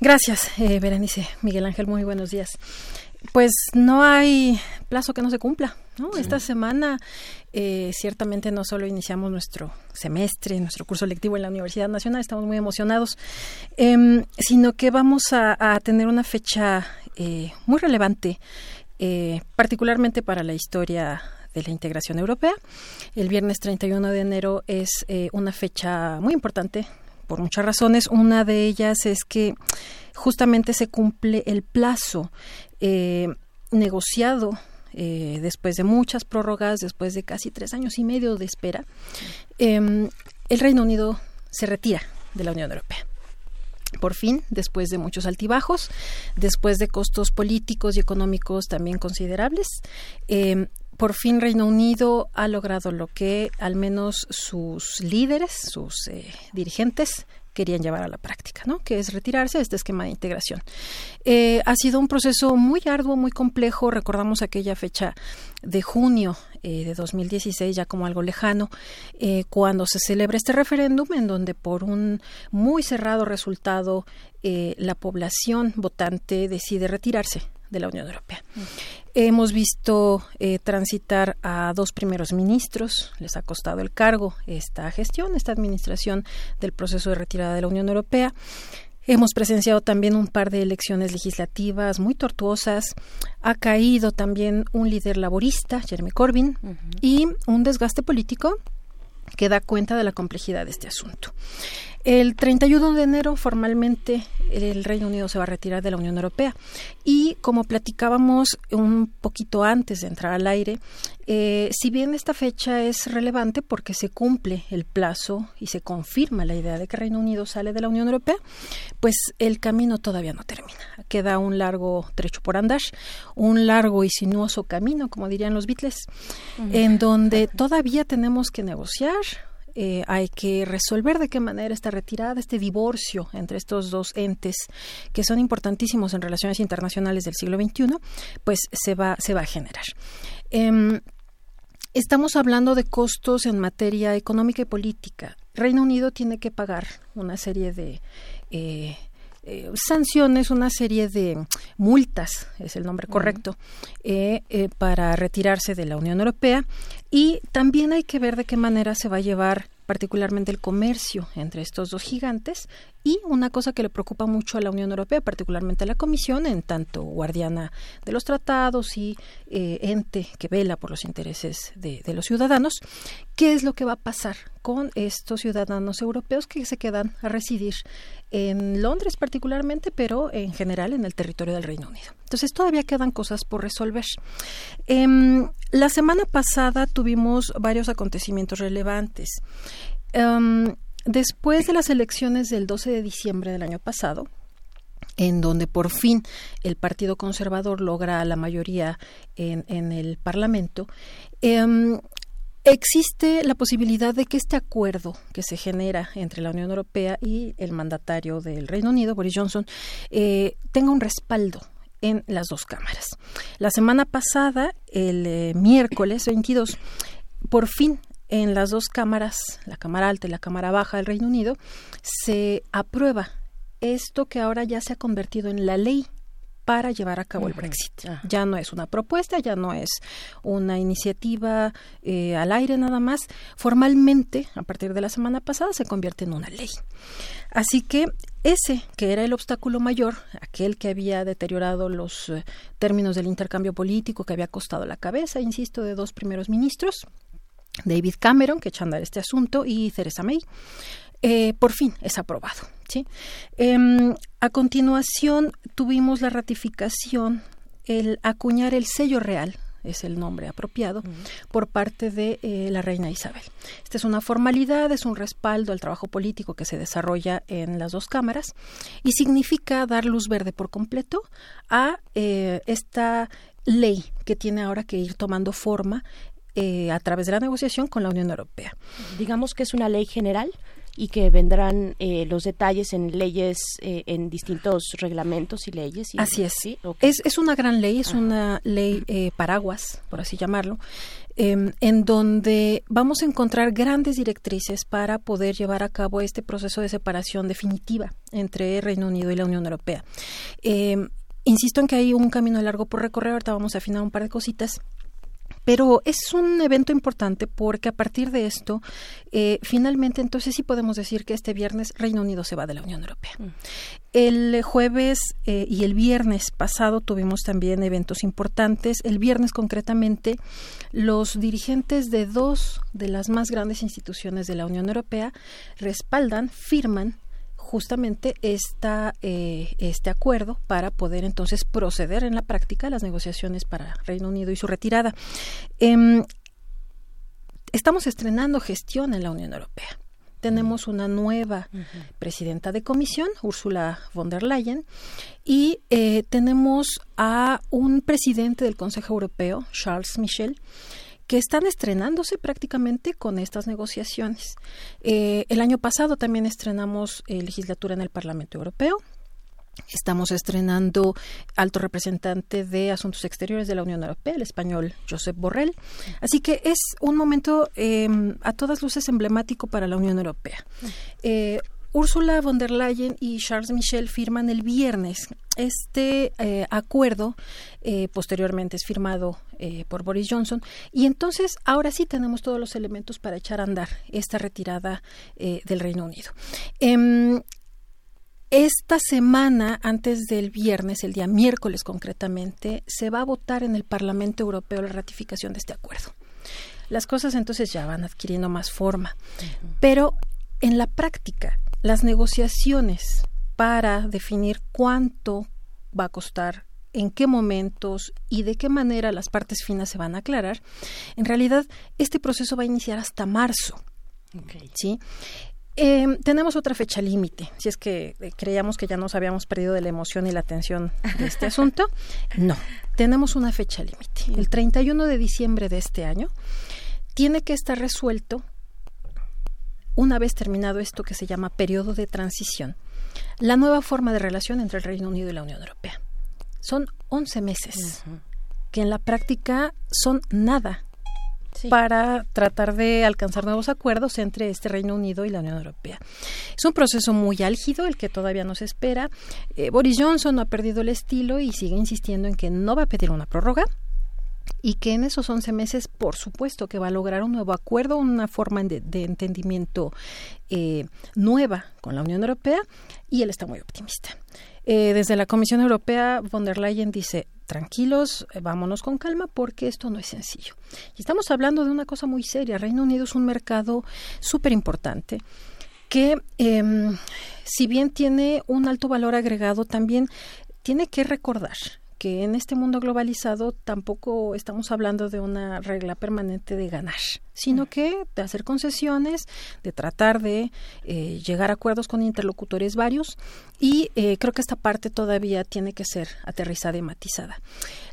gracias, Berenice. Miguel Ángel, muy buenos días pues no hay plazo que no se cumpla. ¿no? Esta semana eh, ciertamente no solo iniciamos nuestro semestre, nuestro curso lectivo en la Universidad Nacional, estamos muy emocionados, em, sino que vamos a, tener una fecha eh, muy relevante, eh, particularmente para la historia de la integración europea. El viernes 31 de enero es una fecha muy importante por muchas razones. Una de ellas es que justamente se cumple el plazo eh, negociado eh, después de muchas prórrogas, después de casi tres años y medio de espera, em, el Reino Unido se retira de la Unión Europea. Por fin, después de muchos altibajos, después de costos políticos y económicos también considerables, em, por fin Reino Unido ha logrado lo que al menos sus líderes, sus eh, dirigentes, querían llevar a la práctica, ¿no? que es retirarse de este esquema de integración. Eh, ha sido un proceso muy arduo, muy complejo. Recordamos aquella fecha de junio eh, de 2016, ya como algo lejano, eh, cuando se celebra este referéndum, en donde por un muy cerrado resultado la población votante decide retirarse de la Unión Europea. Hemos visto eh, transitar a dos primeros ministros, les ha costado el cargo esta gestión, esta administración del proceso de retirada de la Unión Europea. Hemos presenciado también un par de elecciones legislativas muy tortuosas. Ha caído también un líder laborista, Jeremy Corbyn, y un desgaste político que da cuenta de la complejidad de este asunto. El 31 de enero formalmente el Reino Unido se va a retirar de la Unión Europea y como platicábamos un poquito antes de entrar al aire, eh, si bien esta fecha es relevante porque se cumple el plazo y se confirma la idea de que Reino Unido sale de la Unión Europea, pues el camino todavía no termina. Queda un largo trecho por andar, un largo y sinuoso camino, como dirían los Beatles, en donde todavía tenemos que negociar eh, hay que resolver de qué manera esta retirada, este divorcio entre estos dos entes que son importantísimos en relaciones internacionales del siglo XXI, pues se va, se va a generar. Em, estamos hablando de costos en materia económica y política. Reino Unido tiene que pagar una serie de eh, eh, sanciones, una serie de multas, es el nombre correcto, para retirarse de la Unión Europea. Y también hay que ver de qué manera se va a llevar particularmente el comercio entre estos dos gigantes y una cosa que le preocupa mucho a la Unión Europea, particularmente a la Comisión, en tanto guardiana de los tratados y eh, ente que vela por los intereses de, los ciudadanos, ¿qué es lo que va a pasar con estos ciudadanos europeos que se quedan a residir en Londres particularmente, pero en general en el territorio del Reino Unido. Entonces todavía quedan cosas por resolver. Em, la semana pasada tuvimos varios acontecimientos relevantes. Em, después de las elecciones del 12 de diciembre del año pasado, en donde por fin el Partido Conservador logra la mayoría en, el Parlamento, eh, Existe la posibilidad de que este acuerdo que se genera entre la Unión Europea y el mandatario del Reino Unido, Boris Johnson, eh, tenga un respaldo en las dos cámaras. La semana pasada, el eh, miércoles 22, por fin en las dos cámaras, la Cámara Alta y la Cámara Baja del Reino Unido, se aprueba esto que ahora ya se ha convertido en la ley para llevar a cabo el Brexit. Ya no es una propuesta, ya no es una iniciativa eh, al aire nada más. Formalmente, a partir de la semana pasada, se convierte en una ley. Así que ese que era el obstáculo mayor, aquel que había deteriorado los eh, términos del intercambio político, que había costado la cabeza, insisto, de dos primeros ministros, David Cameron, que echó a andar este asunto, y Theresa May, eh, por fin es aprobado. ¿sí? Em, a continuación tuvimos la ratificación, el acuñar el sello real es el nombre apropiado, por parte de eh, la reina Isabel. Esta es una formalidad, es un respaldo al trabajo político que se desarrolla en las dos cámaras y significa dar luz verde por completo a eh, esta ley que tiene ahora que ir tomando forma a través de la negociación con la Unión Europea. Digamos que es una ley general y que vendrán eh, los detalles en leyes, eh, en distintos reglamentos y leyes. así es. ¿sí? es. Es una gran ley, es una ley eh, paraguas, por así llamarlo, em, en donde vamos a encontrar grandes directrices para poder llevar a cabo este proceso de separación definitiva entre Reino Unido y la Unión Europea. Em, insisto en que hay un camino largo por recorrer, ahorita vamos a afinar un par de cositas pero es un evento importante porque a partir de esto, eh, finalmente, entonces sí podemos decir que este viernes Reino Unido se va de la Unión Europea. Mm. El jueves eh, y el viernes pasado tuvimos también eventos importantes. El viernes concretamente, los dirigentes de dos de las más grandes instituciones de la Unión Europea respaldan, firman justamente esta, eh, este acuerdo para poder entonces proceder en la práctica a las negociaciones para Reino Unido y su retirada. Em, estamos estrenando gestión en la Unión Europea. Tenemos una nueva presidenta de comisión, Ursula von der Leyen, y eh, tenemos a un presidente del Consejo Europeo, Charles Michel, que están estrenándose prácticamente con estas negociaciones. Eh, el año pasado también estrenamos eh, legislatura en el Parlamento Europeo. Estamos estrenando alto representante de Asuntos Exteriores de la Unión Europea, el español Josep Borrell. Así que es un momento em, a todas luces emblemático para la Unión Europea. Eh, Ursula von der Leyen y Charles Michel firman el viernes este eh, acuerdo, eh, posteriormente es firmado eh, por Boris Johnson, y entonces ahora sí tenemos todos los elementos para echar a andar esta retirada del Reino Unido. Em, esta semana, antes del viernes, el día miércoles concretamente, se va a votar en el Parlamento Europeo la ratificación de este acuerdo. Las cosas entonces ya van adquiriendo más forma, pero en la práctica las negociaciones para definir cuánto va a costar, en qué momentos y de qué manera las partes finas se van a aclarar, en realidad este proceso va a iniciar hasta marzo. ¿sí? Em, tenemos otra fecha límite. Si es que eh, creíamos que ya nos habíamos perdido de la emoción y la atención de este asunto, no. Tenemos una fecha límite. El 31 de diciembre de este año tiene que estar resuelto una vez terminado esto que se llama periodo de transición, la nueva forma de relación entre el Reino Unido y la Unión Europea. Son 11 meses, que en la práctica son nada para tratar de alcanzar nuevos acuerdos entre este Reino Unido y la Unión Europea. Es un proceso muy álgido, el que todavía nos espera. Eh, Boris Johnson no ha perdido el estilo y sigue insistiendo en que no va a pedir una prórroga, y que en esos 11 meses, por supuesto, que va a lograr un nuevo acuerdo, una forma de, entendimiento eh, nueva con la Unión Europea, y él está muy optimista. Eh, desde la Comisión Europea, von der Leyen dice, tranquilos, eh, vámonos con calma porque esto no es sencillo. Y estamos hablando de una cosa muy seria. Reino Unido es un mercado súper importante que, em, si bien tiene un alto valor agregado, también tiene que recordar que en este mundo globalizado tampoco estamos hablando de una regla permanente de ganar, sino que de hacer concesiones, de tratar de eh, llegar a acuerdos con interlocutores varios y eh, creo que esta parte todavía tiene que ser aterrizada y matizada.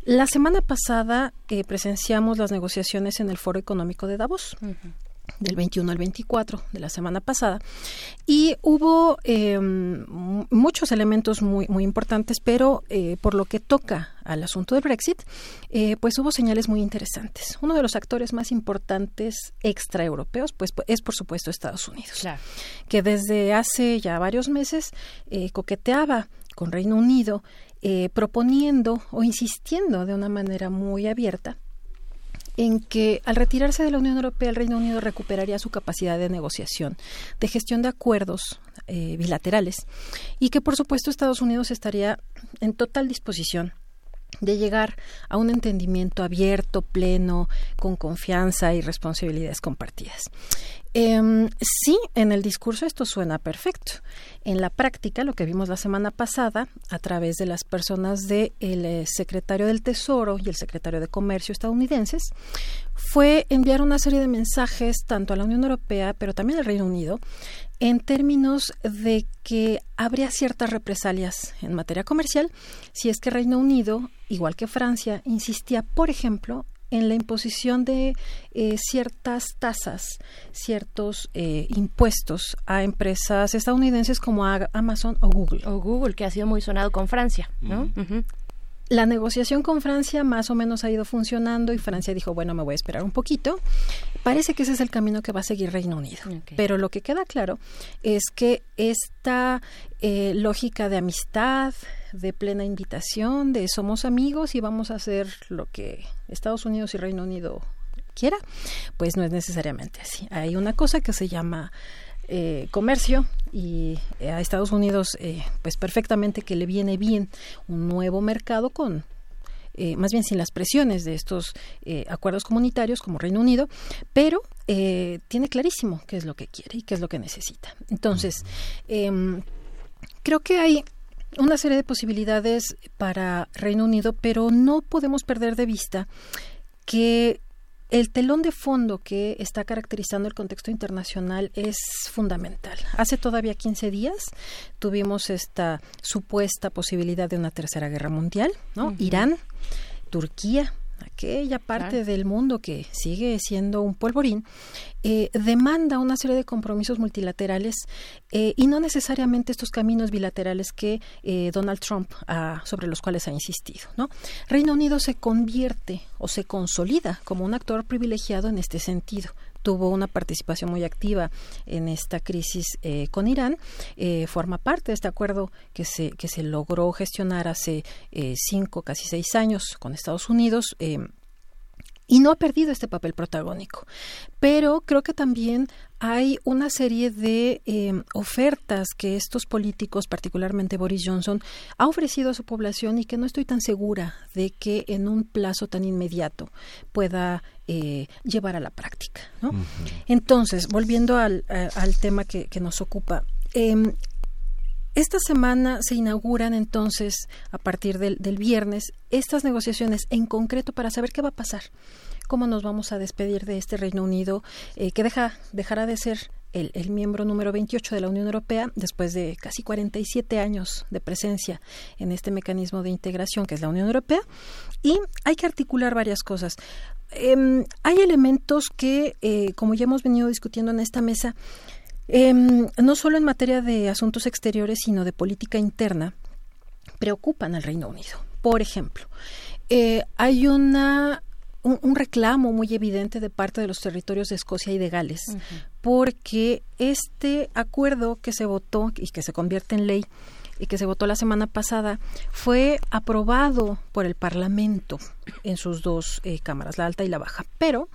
La semana pasada eh, presenciamos las negociaciones en el Foro Económico de Davos del 21 al 24 de la semana pasada y hubo eh, muchos elementos muy muy importantes pero eh, por lo que toca al asunto del Brexit eh, pues hubo señales muy interesantes. Uno de los actores más importantes extraeuropeos pues es por supuesto Estados Unidos que desde hace ya varios meses coqueteaba con Reino Unido proponiendo o insistiendo de una manera muy abierta en que al retirarse de la Unión Europea el Reino Unido recuperaría su capacidad de negociación, de gestión de acuerdos eh, bilaterales y que por supuesto Estados Unidos estaría en total disposición de llegar a un entendimiento abierto, pleno, con confianza y responsabilidades compartidas. Em, sí, en el discurso esto suena perfecto. En la práctica, lo que vimos la semana pasada, a través de las personas del eh, secretario del Tesoro y el secretario de Comercio estadounidenses, fue enviar una serie de mensajes tanto a la Unión Europea, pero también al Reino Unido, en términos de que habría ciertas represalias en materia comercial si es que Reino Unido, igual que Francia, insistía, por ejemplo, en la imposición de eh, ciertas tasas, ciertos eh, impuestos a empresas estadounidenses como Amazon o Google. O Google, que ha sido muy sonado con Francia, ¿no? La negociación con Francia más o menos ha ido funcionando y Francia dijo, bueno, me voy a esperar un poquito. Parece que ese es el camino que va a seguir Reino Unido. Pero lo que queda claro es que esta eh, lógica de amistad, de plena invitación, de somos amigos y vamos a hacer lo que Estados Unidos y Reino Unido quiera, pues no es necesariamente así. Hay una cosa que se llama eh, comercio y eh, a Estados Unidos eh, pues perfectamente que le viene bien un nuevo mercado con más bien sin las presiones de estos acuerdos comunitarios como Reino Unido, pero tiene clarísimo qué es lo que quiere y qué es lo que necesita. Entonces, em, creo que hay una serie de posibilidades para Reino Unido, pero no podemos perder de vista que el telón de fondo que está caracterizando el contexto internacional es fundamental. Hace todavía 15 días tuvimos esta supuesta posibilidad de una tercera guerra mundial, ¿no? Irán, Turquía, aquella parte del mundo que sigue siendo un polvorín, eh, demanda una serie de compromisos multilaterales eh, y no necesariamente estos caminos bilaterales que eh, Donald Trump sobre los cuales ha insistido. ¿no? Reino Unido se convierte o se consolida como un actor privilegiado en este sentido tuvo una participación muy activa en esta crisis eh, con Irán, eh, forma parte de este acuerdo que se, que se logró gestionar hace eh, cinco, casi seis años con Estados Unidos y no ha perdido este papel protagónico. Pero creo que también hay una serie de em, ofertas que estos políticos, particularmente Boris Johnson, ha ofrecido a su población y que no estoy tan segura de que en un plazo tan inmediato pueda eh, llevar a la práctica. Entonces, volviendo al, tema que, nos ocupa, em, esta semana se inauguran entonces, a partir del, viernes, estas negociaciones en concreto para saber qué va a pasar, cómo nos vamos a despedir de este Reino Unido, eh, que deja, dejará de ser el, el, miembro número 28 de la Unión Europea después de casi 47 años de presencia en este mecanismo de integración que es la Unión Europea. Y hay que articular varias cosas. Em, hay elementos que, eh, como ya hemos venido discutiendo en esta mesa, Em, no solo en materia de asuntos exteriores, sino de política interna, preocupan al Reino Unido. Por ejemplo, eh, hay una un, reclamo muy evidente de parte de los territorios de Escocia y de Gales, porque este acuerdo que se votó y que se convierte en ley y que se votó la semana pasada fue aprobado por el Parlamento en sus dos eh, cámaras, la alta y la baja, pero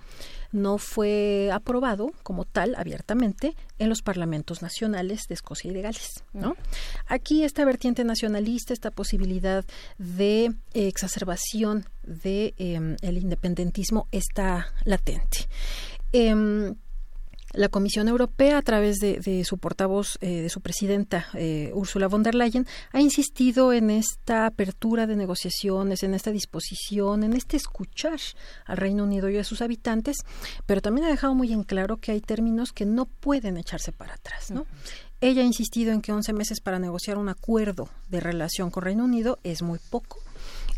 no fue aprobado como tal abiertamente en los parlamentos nacionales de Escocia y de Gales. ¿no? Aquí esta vertiente nacionalista, esta posibilidad de exacerbación de em, el independentismo está latente. Em, la Comisión Europea, a través de, su portavoz, eh, de su presidenta, eh, Ursula von der Leyen, ha insistido en esta apertura de negociaciones, en esta disposición, en este escuchar al Reino Unido y a sus habitantes, pero también ha dejado muy en claro que hay términos que no pueden echarse para atrás, ¿no? Ella ha insistido en que 11 meses para negociar un acuerdo de relación con Reino Unido es muy poco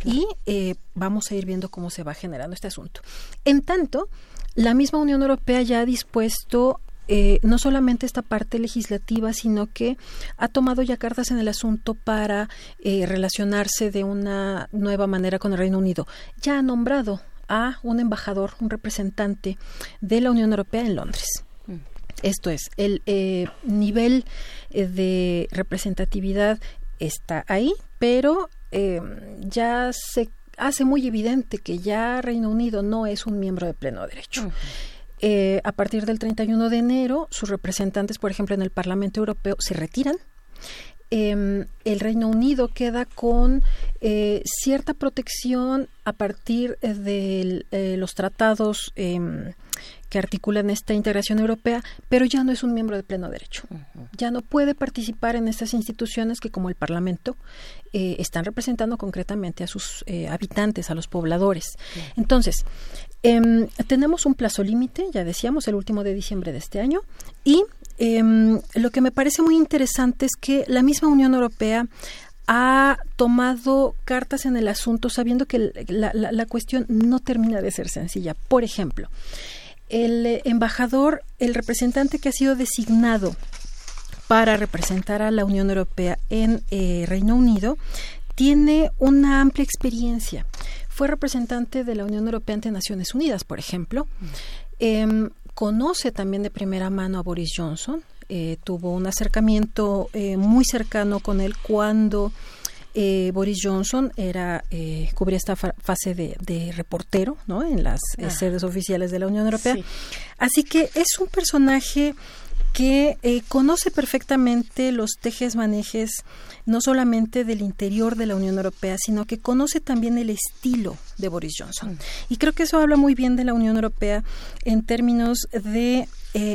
y eh, vamos a ir viendo cómo se va generando este asunto. En tanto, la misma Unión Europea ya ha dispuesto eh, no solamente esta parte legislativa, sino que ha tomado ya cartas en el asunto para eh, relacionarse de una nueva manera con el Reino Unido. Ya ha nombrado a un embajador, un representante de la Unión Europea en Londres. Mm. Esto es, el eh, nivel de representatividad está ahí, pero ya se hace muy evidente que ya Reino Unido no es un miembro de pleno derecho. Eh, a partir del 31 de enero, sus representantes, por ejemplo, en el Parlamento Europeo, se retiran. Em, el Reino Unido queda con eh, cierta protección a partir de eh, los tratados em, que articulan esta integración europea, pero ya no es un miembro de pleno derecho. Ya no puede participar en estas instituciones que, como el Parlamento, eh, están representando concretamente a sus eh, habitantes, a los pobladores. Entonces, em, tenemos un plazo límite, ya decíamos, el último de diciembre de este año, y em, lo que me parece muy interesante es que la misma Unión Europea ha tomado cartas en el asunto sabiendo que la cuestión no termina de ser sencilla. Por ejemplo, el embajador, el representante que ha sido designado para representar a la Unión Europea en eh, Reino Unido, tiene una amplia experiencia. Fue representante de la Unión Europea ante Naciones Unidas, por ejemplo. Em, conoce también de primera mano a Boris Johnson. Eh, tuvo un acercamiento eh, muy cercano con él cuando eh, Boris Johnson era eh, cubría esta fase de, reportero ¿no? en las eh, ah. sedes oficiales de la Unión Europea. Así que es un personaje que conoce perfectamente los tejes manejes no solamente del interior de la Unión Europea, sino que conoce también el estilo de Boris Johnson. Mm. Y creo que eso habla muy bien de la Unión Europea en términos de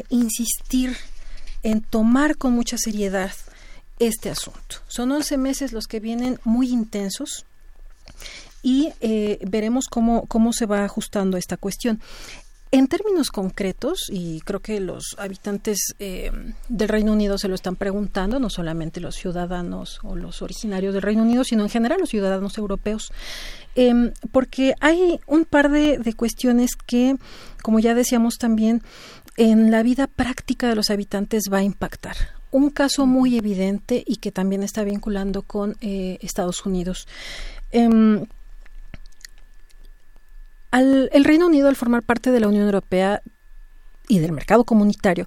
insistir en tomar con mucha seriedad este asunto. Son 11 meses los que vienen muy intensos y eh, veremos cómo, cómo se va ajustando esta cuestión. En términos concretos, y creo que los habitantes eh, del Reino Unido se lo están preguntando, no solamente los ciudadanos o los originarios del Reino Unido, sino en general los ciudadanos europeos, em, porque hay un par de, de cuestiones que, como ya decíamos también, en la vida práctica de los habitantes va a impactar un caso muy evidente y que también está vinculando con eh, Estados Unidos. Em, el Reino Unido, al formar parte de la Unión Europea y del mercado comunitario,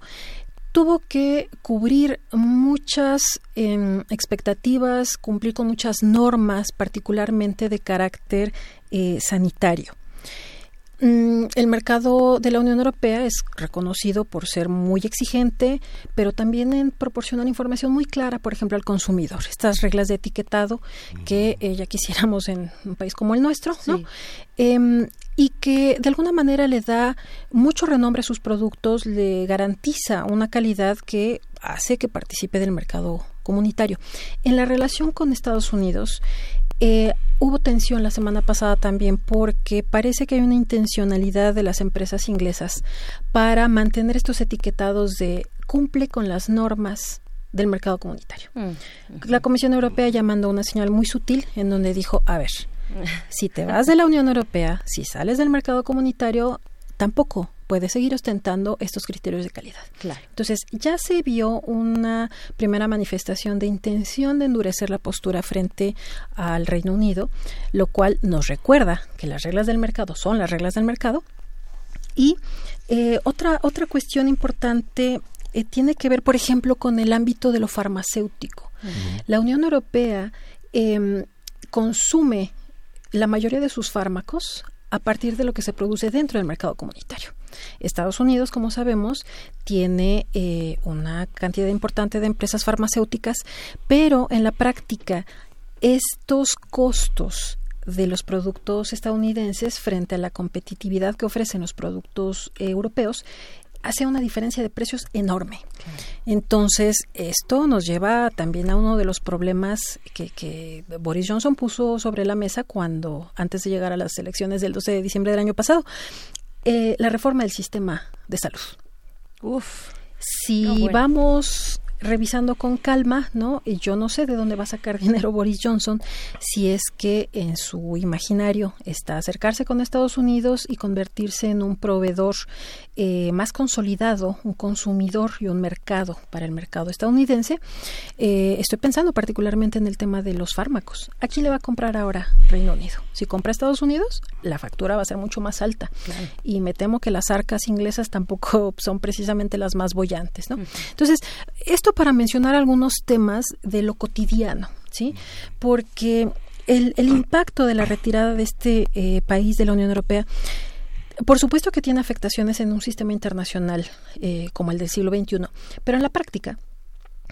tuvo que cubrir muchas em, expectativas, cumplir con muchas normas, particularmente de carácter eh, sanitario. Mm, el mercado de la Unión Europea es reconocido por ser muy exigente, pero también en proporcionar información muy clara, por ejemplo, al consumidor. Estas reglas de etiquetado que eh, ya quisiéramos en un país como el nuestro, ¿no? Em, y que de alguna manera le da mucho renombre a sus productos, le garantiza una calidad que hace que participe del mercado comunitario. En la relación con Estados Unidos, eh, hubo tensión la semana pasada también porque parece que hay una intencionalidad de las empresas inglesas para mantener estos etiquetados de cumple con las normas del mercado comunitario. Mm, la Comisión Europea ya mandó una señal muy sutil en donde dijo, a ver, si te vas de la Unión Europea, si sales del mercado comunitario, tampoco puede seguir ostentando estos criterios de calidad. Claro. Entonces, ya se vio una primera manifestación de intención de endurecer la postura frente al Reino Unido, lo cual nos recuerda que las reglas del mercado son las reglas del mercado. Y eh, otra, otra cuestión importante eh, tiene que ver, por ejemplo, con el ámbito de lo farmacéutico. La Unión Europea em, consume la mayoría de sus fármacos a partir de lo que se produce dentro del mercado comunitario. Estados Unidos, como sabemos, tiene eh, una cantidad importante de empresas farmacéuticas, pero en la práctica estos costos de los productos estadounidenses frente a la competitividad que ofrecen los productos europeos hace una diferencia de precios enorme. Entonces, esto nos lleva también a uno de los problemas que, que, Boris Johnson puso sobre la mesa cuando, antes de llegar a las elecciones del 12 de diciembre del año pasado, eh, la reforma del sistema de salud. Uf. Si vamos revisando con calma, ¿no? Y yo no sé de dónde va a sacar dinero Boris Johnson si es que en su imaginario está acercarse con Estados Unidos y convertirse en un proveedor eh, más consolidado, un consumidor y un mercado para el mercado estadounidense. Eh, estoy pensando particularmente en el tema de los fármacos. ¿A quién le va a comprar ahora Reino Unido? Si compra Estados Unidos, la factura va a ser mucho más alta. Y me temo que las arcas inglesas tampoco son precisamente las más bollantes, ¿no? Entonces, esto para mencionar algunos temas de lo cotidiano, ¿sí? Porque el, impacto de la retirada de este eh, país de la Unión Europea por supuesto que tiene afectaciones en un sistema internacional eh, como el del siglo XXI, pero en la práctica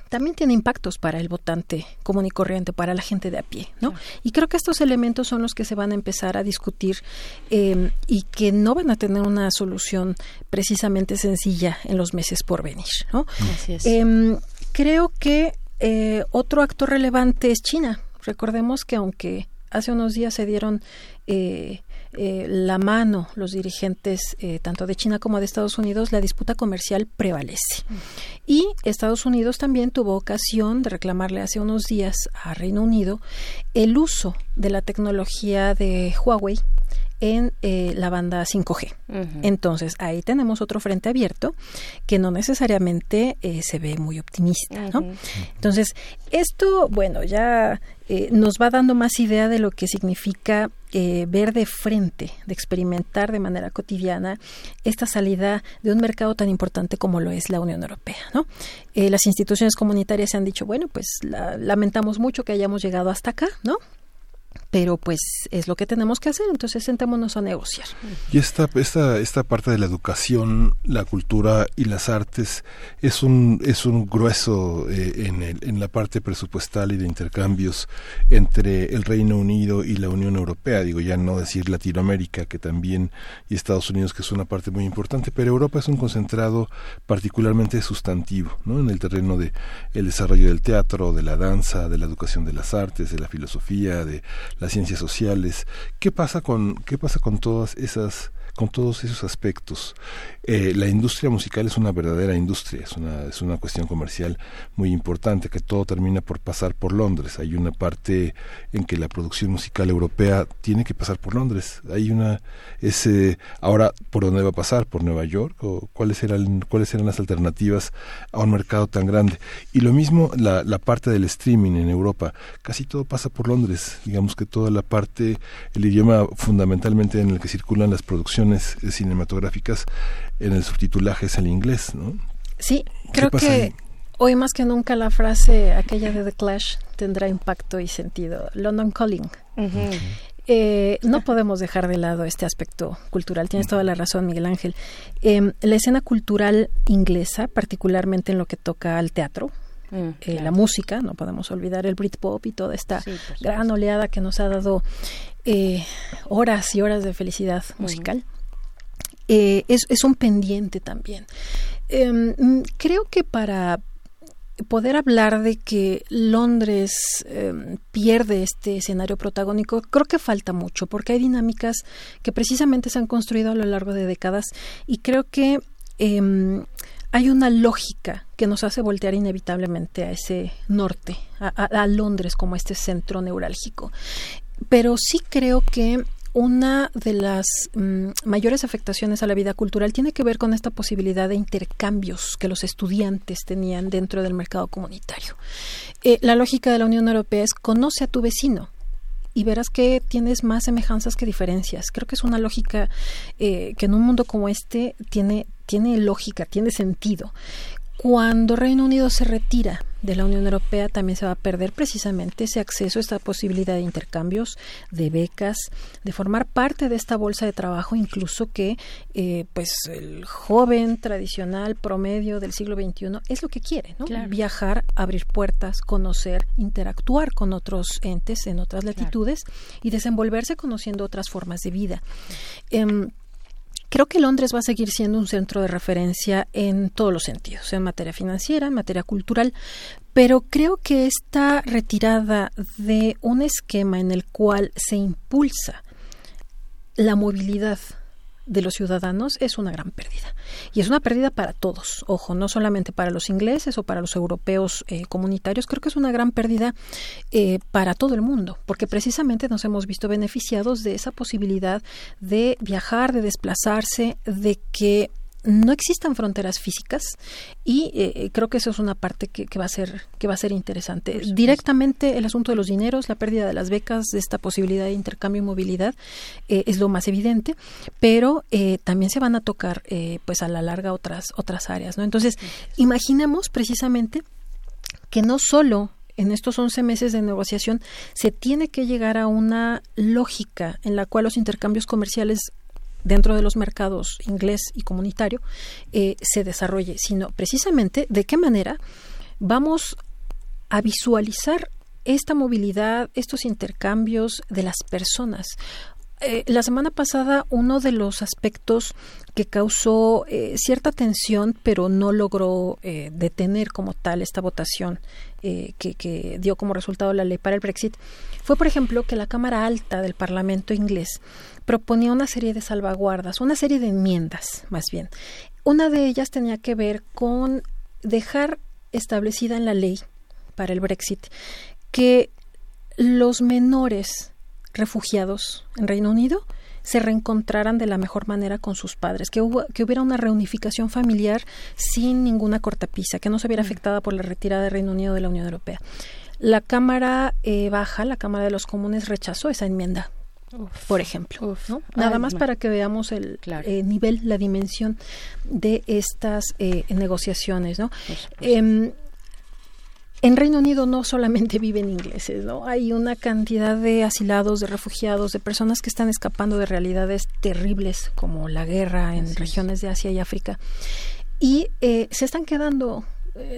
también tiene impactos para el votante común y corriente, para la gente de a pie, ¿no? Y creo que estos elementos son los que se van a empezar a discutir em, y que no van a tener una solución precisamente sencilla en los meses por venir, ¿no? Em, creo que eh, otro actor relevante es China. Recordemos que aunque hace unos días se dieron eh, eh, la mano los dirigentes eh, tanto de China como de Estados Unidos, la disputa comercial prevalece. Y Estados Unidos también tuvo ocasión de reclamarle hace unos días a Reino Unido el uso de la tecnología de Huawei en eh, la banda 5G. Entonces, ahí tenemos otro frente abierto que no necesariamente eh, se ve muy optimista, ¿no? Entonces, esto, bueno, ya eh, nos va dando más idea de lo que significa ver de frente, de experimentar de manera cotidiana esta salida de un mercado tan importante como lo es la Unión Europea, ¿no? las instituciones comunitarias se han dicho, bueno, pues lamentamos mucho que hayamos llegado hasta acá, ¿no? Pero pues es lo que tenemos que hacer, entonces sentémonos a negociar. Y esta, esta, esta parte de la educación, la cultura y las artes es un, es un grueso eh, en, el, en la parte presupuestal y de intercambios entre el Reino Unido y la Unión Europea, digo ya no decir Latinoamérica, que también, y Estados Unidos, que es una parte muy importante, pero Europa es un concentrado particularmente sustantivo, ¿no? En el terreno de el desarrollo del teatro, de la danza, de la educación de las artes, de la filosofía, de las ciencias sociales. ¿Qué pasa con, qué pasa con todas esas con todos esos aspectos. Eh, la industria musical es una verdadera industria, es una, es una cuestión comercial muy importante, que todo termina por pasar por Londres. Hay una parte en que la producción musical europea tiene que pasar por Londres. Hay una, ese, ahora, ¿por dónde va a pasar? ¿Por Nueva York? ¿O cuáles eran, cuáles eran las alternativas a un mercado tan grande? Y lo mismo la, la parte del streaming en Europa. Casi todo pasa por Londres. Digamos que toda la parte, el idioma fundamentalmente en el que circulan las producciones cinematográficas en el subtitulaje es el inglés, ¿no? Sí, creo que hoy más que nunca la frase aquella de The Clash tendrá impacto y sentido. London Calling. Eh, no podemos dejar de lado este aspecto cultural. Tienes toda la razón, Miguel Ángel. Em, la escena cultural inglesa, particularmente en lo que toca al teatro, mm, eh, la música, no podemos olvidar el Britpop y toda esta gran oleada que nos ha dado eh, horas y horas de felicidad musical. Eh, es, es, un pendiente también. Em, creo que para poder hablar de que Londres em, pierde este escenario protagónico, creo que falta mucho, porque hay dinámicas que precisamente se han construido a lo largo de décadas y creo que em, hay una lógica que nos hace voltear inevitablemente a ese norte, a Londres como este centro neurálgico pero sí creo que una de las mm, mayores afectaciones a la vida cultural tiene que ver con esta posibilidad de intercambios que los estudiantes tenían dentro del mercado comunitario. Eh, la lógica de la Unión Europea es conoce a tu vecino y verás que tienes más semejanzas que diferencias. Creo que es una lógica eh, que en un mundo como este tiene, tiene lógica, tiene sentido cuando Reino Unido se retira de la Unión Europea también se va a perder precisamente ese acceso, esta posibilidad de intercambios, de becas, de formar parte de esta bolsa de trabajo, incluso que eh, pues el joven tradicional promedio del siglo XXI es lo que quiere, ¿no? Viajar, abrir puertas, conocer, interactuar con otros entes en otras latitudes y desenvolverse conociendo otras formas de vida. Em, Creo que Londres va a seguir siendo un centro de referencia en todos los sentidos, en materia financiera, en materia cultural, pero creo que esta retirada de un esquema en el cual se impulsa la movilidad de los ciudadanos es una gran pérdida. Y es una pérdida para todos, ojo, no solamente para los ingleses o para los europeos eh, comunitarios, creo que es una gran pérdida eh, para todo el mundo, porque precisamente nos hemos visto beneficiados de esa posibilidad de viajar, de desplazarse, de que no existan fronteras físicas y eh, eh, creo que eso es una parte que, va a ser que va a ser interesante. Directamente el asunto de los dineros la pérdida de las becas de esta posibilidad de intercambio y movilidad eh, es lo más evidente pero también se van a tocar pues a la larga otras otras áreas no entonces imaginemos precisamente que no solo en estos 11 meses de negociación se tiene que llegar a una lógica en la cual los intercambios comerciales dentro de los mercados inglés y comunitario eh, se desarrolle, sino precisamente de qué manera vamos a visualizar esta movilidad, estos intercambios de las personas. Eh, la semana pasada uno de los aspectos que causó eh, cierta tensión, pero no logró detener como tal esta votación que, dio como resultado la ley para el Brexit, fue, por ejemplo, que la Cámara Alta del Parlamento inglés proponía una serie de salvaguardas, una serie de enmiendas, más bien. Una de ellas tenía que ver con dejar establecida en la ley para el Brexit que los menores refugiados en Reino Unido se reencontraran de la mejor manera con sus padres, que, que hubiera una reunificación familiar sin ninguna cortapisa, que no se viera afectada por la retirada del Reino Unido de la Unión Europea. La Cámara eh, Baja, la Cámara de los Comunes, rechazó esa enmienda por ejemplo. Nada más para que veamos el eh, nivel, la dimensión de estas eh, negociaciones. ¿no? En Reino Unido no solamente viven ingleses, ¿no? Hay una cantidad de asilados, de refugiados, de personas que están escapando de realidades terribles como la guerra en regiones de Asia y África y eh, se están quedando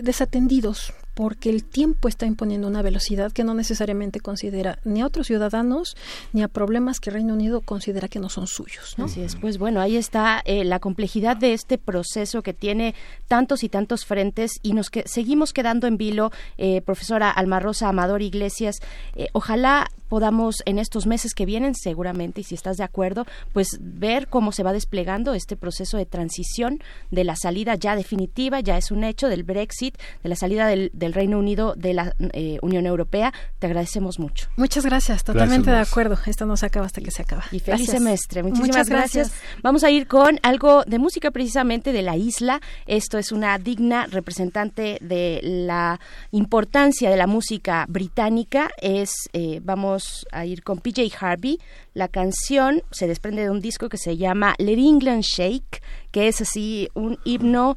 desatendidos porque el tiempo está imponiendo una velocidad que no necesariamente considera ni a otros ciudadanos ni a problemas que Reino Unido considera que no son suyos. Así es, pues bueno, ahí está eh, la complejidad de este proceso que tiene tantos y tantos frentes y nos que seguimos quedando en vilo, eh, profesora Alma Rosa Amador Iglesias. Eh, ojalá podamos en estos meses que vienen, seguramente, y si estás de acuerdo, pues ver cómo se va desplegando este proceso de transición de la salida ya definitiva, ya es un hecho del Brexit, de la salida del Reino Unido de la eh, Unión Europea. Te agradecemos mucho. Muchas gracias, totalmente de acuerdo. Esto no se acaba hasta que se acaba. Y feliz semestre. Muchísimas gracias. Vamos a ir con algo de música precisamente de la isla. Esto es una digna representante de la importancia de la música británica. Es, eh, vamos a ir con PJ Harvey. La canción se desprende de un disco que se llama Let England Shake, que es así un himno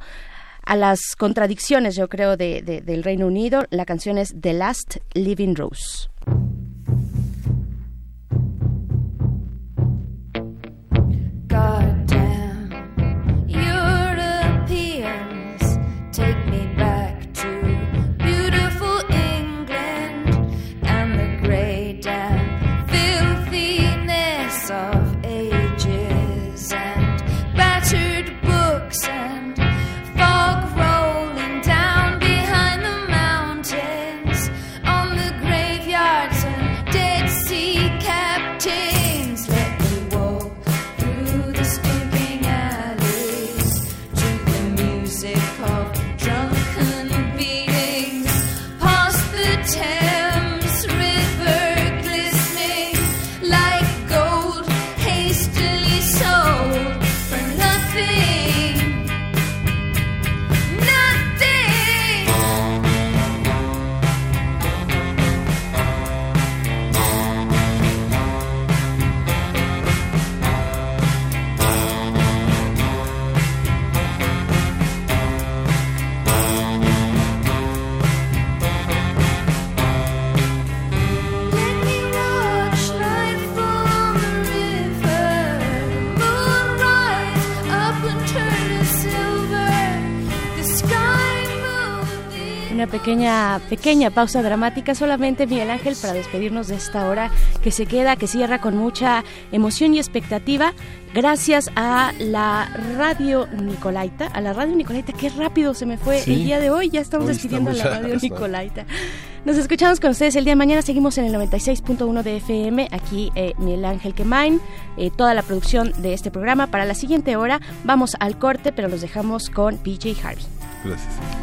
a las contradicciones, yo creo, de, del Reino Unido. La canción es The Last Living Rose. Una pequeña, pequeña pausa dramática solamente, Miguel Ángel, para despedirnos de esta hora que se queda, que cierra con mucha emoción y expectativa. Gracias a la radio Nicolaita, a la radio Nicolaita, qué rápido se me fue el día de hoy, ya estamos despidiendo a la radio Nicolaita. Nos escuchamos con ustedes el día de mañana, seguimos en el 96.1 de FM, aquí eh, Miguel Ángel Quemain, eh, toda la producción de este programa. Para la siguiente hora vamos al corte, pero los dejamos con PJ Harvey. Gracias.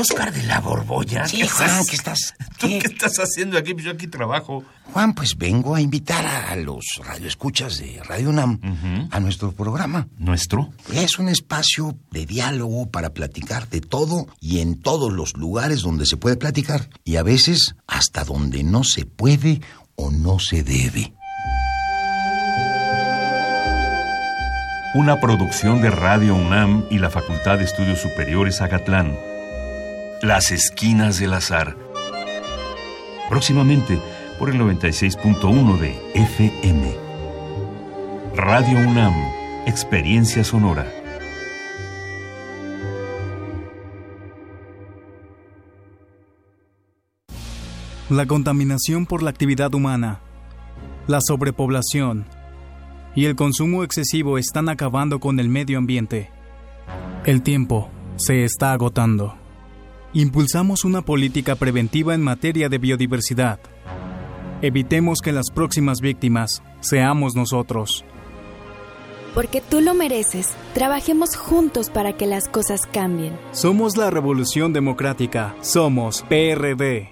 Oscar de la Borbolla. Sí, Juan, ¿qué estás? ¿Tú qué? estás haciendo aquí? Pues yo aquí trabajo. Juan, pues vengo a invitar a los radioescuchas de Radio UNAM a nuestro programa. ¿Nuestro? Es un espacio de diálogo para platicar de todo y en todos los lugares donde se puede platicar. Y a veces hasta donde no se puede o no se debe. Una producción de Radio UNAM y la Facultad de Estudios Superiores Agatlán. Las Esquinas del Azar. Próximamente por el 96.1 de FM. Radio UNAM, Experiencia Sonora. La contaminación por la actividad humana, la sobrepoblación y el consumo excesivo están acabando con el medio ambiente. El tiempo se está agotando impulsamos una política preventiva en materia de biodiversidad. Evitemos que las próximas víctimas seamos nosotros. Porque tú lo mereces, trabajemos juntos para que las cosas cambien. Somos la Revolución Democrática, somos PRD.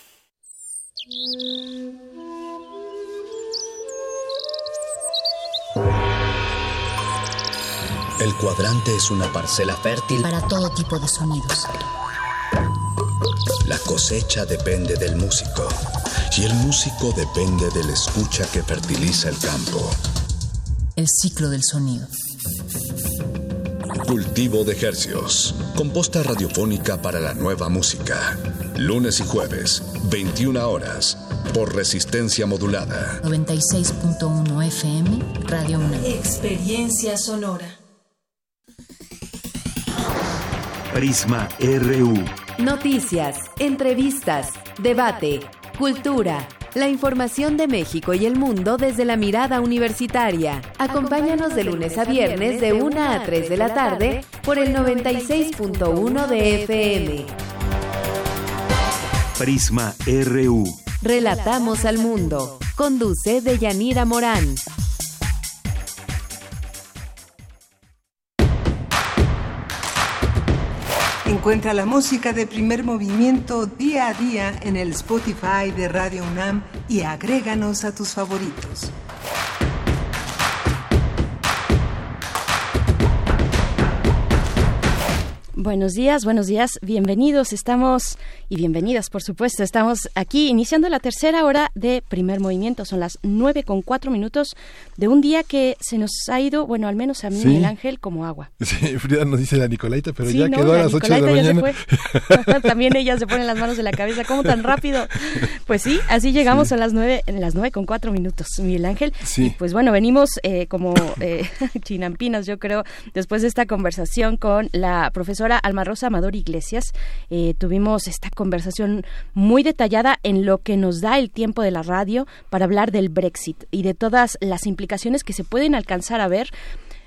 El cuadrante es una parcela fértil para todo tipo de sonidos. La cosecha depende del músico y el músico depende de la escucha que fertiliza el campo. El ciclo del sonido. Cultivo de hercios. Composta radiofónica para la nueva música. Lunes y jueves, 21 horas, por resistencia modulada. 96.1 FM, Radio 1. Experiencia sonora. Prisma RU. Noticias, entrevistas, debate, cultura. La información de México y el mundo desde la mirada universitaria. Acompáñanos de lunes a viernes de 1 a 3 de la tarde por el 96.1 de FM. Prisma RU. Relatamos al mundo. Conduce Deyanira Morán. Encuentra la música de primer movimiento día a día en el Spotify de Radio UNAM y agréganos a tus favoritos. Buenos días, buenos días, bienvenidos. Estamos y bienvenidas, por supuesto. Estamos aquí iniciando la tercera hora de primer movimiento. Son las nueve con cuatro minutos de un día que se nos ha ido, bueno, al menos a mí, el ángel, como agua. Sí, Frida nos dice la Nicolaita, pero ya quedó a las ocho de la mañana. También ella se pone las manos en la cabeza. ¿Cómo tan rápido? Pues sí, así llegamos a las nueve, en las nueve con cuatro minutos, Miguel Ángel. Sí. pues bueno, venimos eh, como eh, chinampinas, yo creo, después de esta conversación con la profesora Alma Rosa Amador Iglesias. Eh, tuvimos esta conversación muy detallada en lo que nos da el tiempo de la radio para hablar del Brexit y de todas las implicaciones que se pueden alcanzar a ver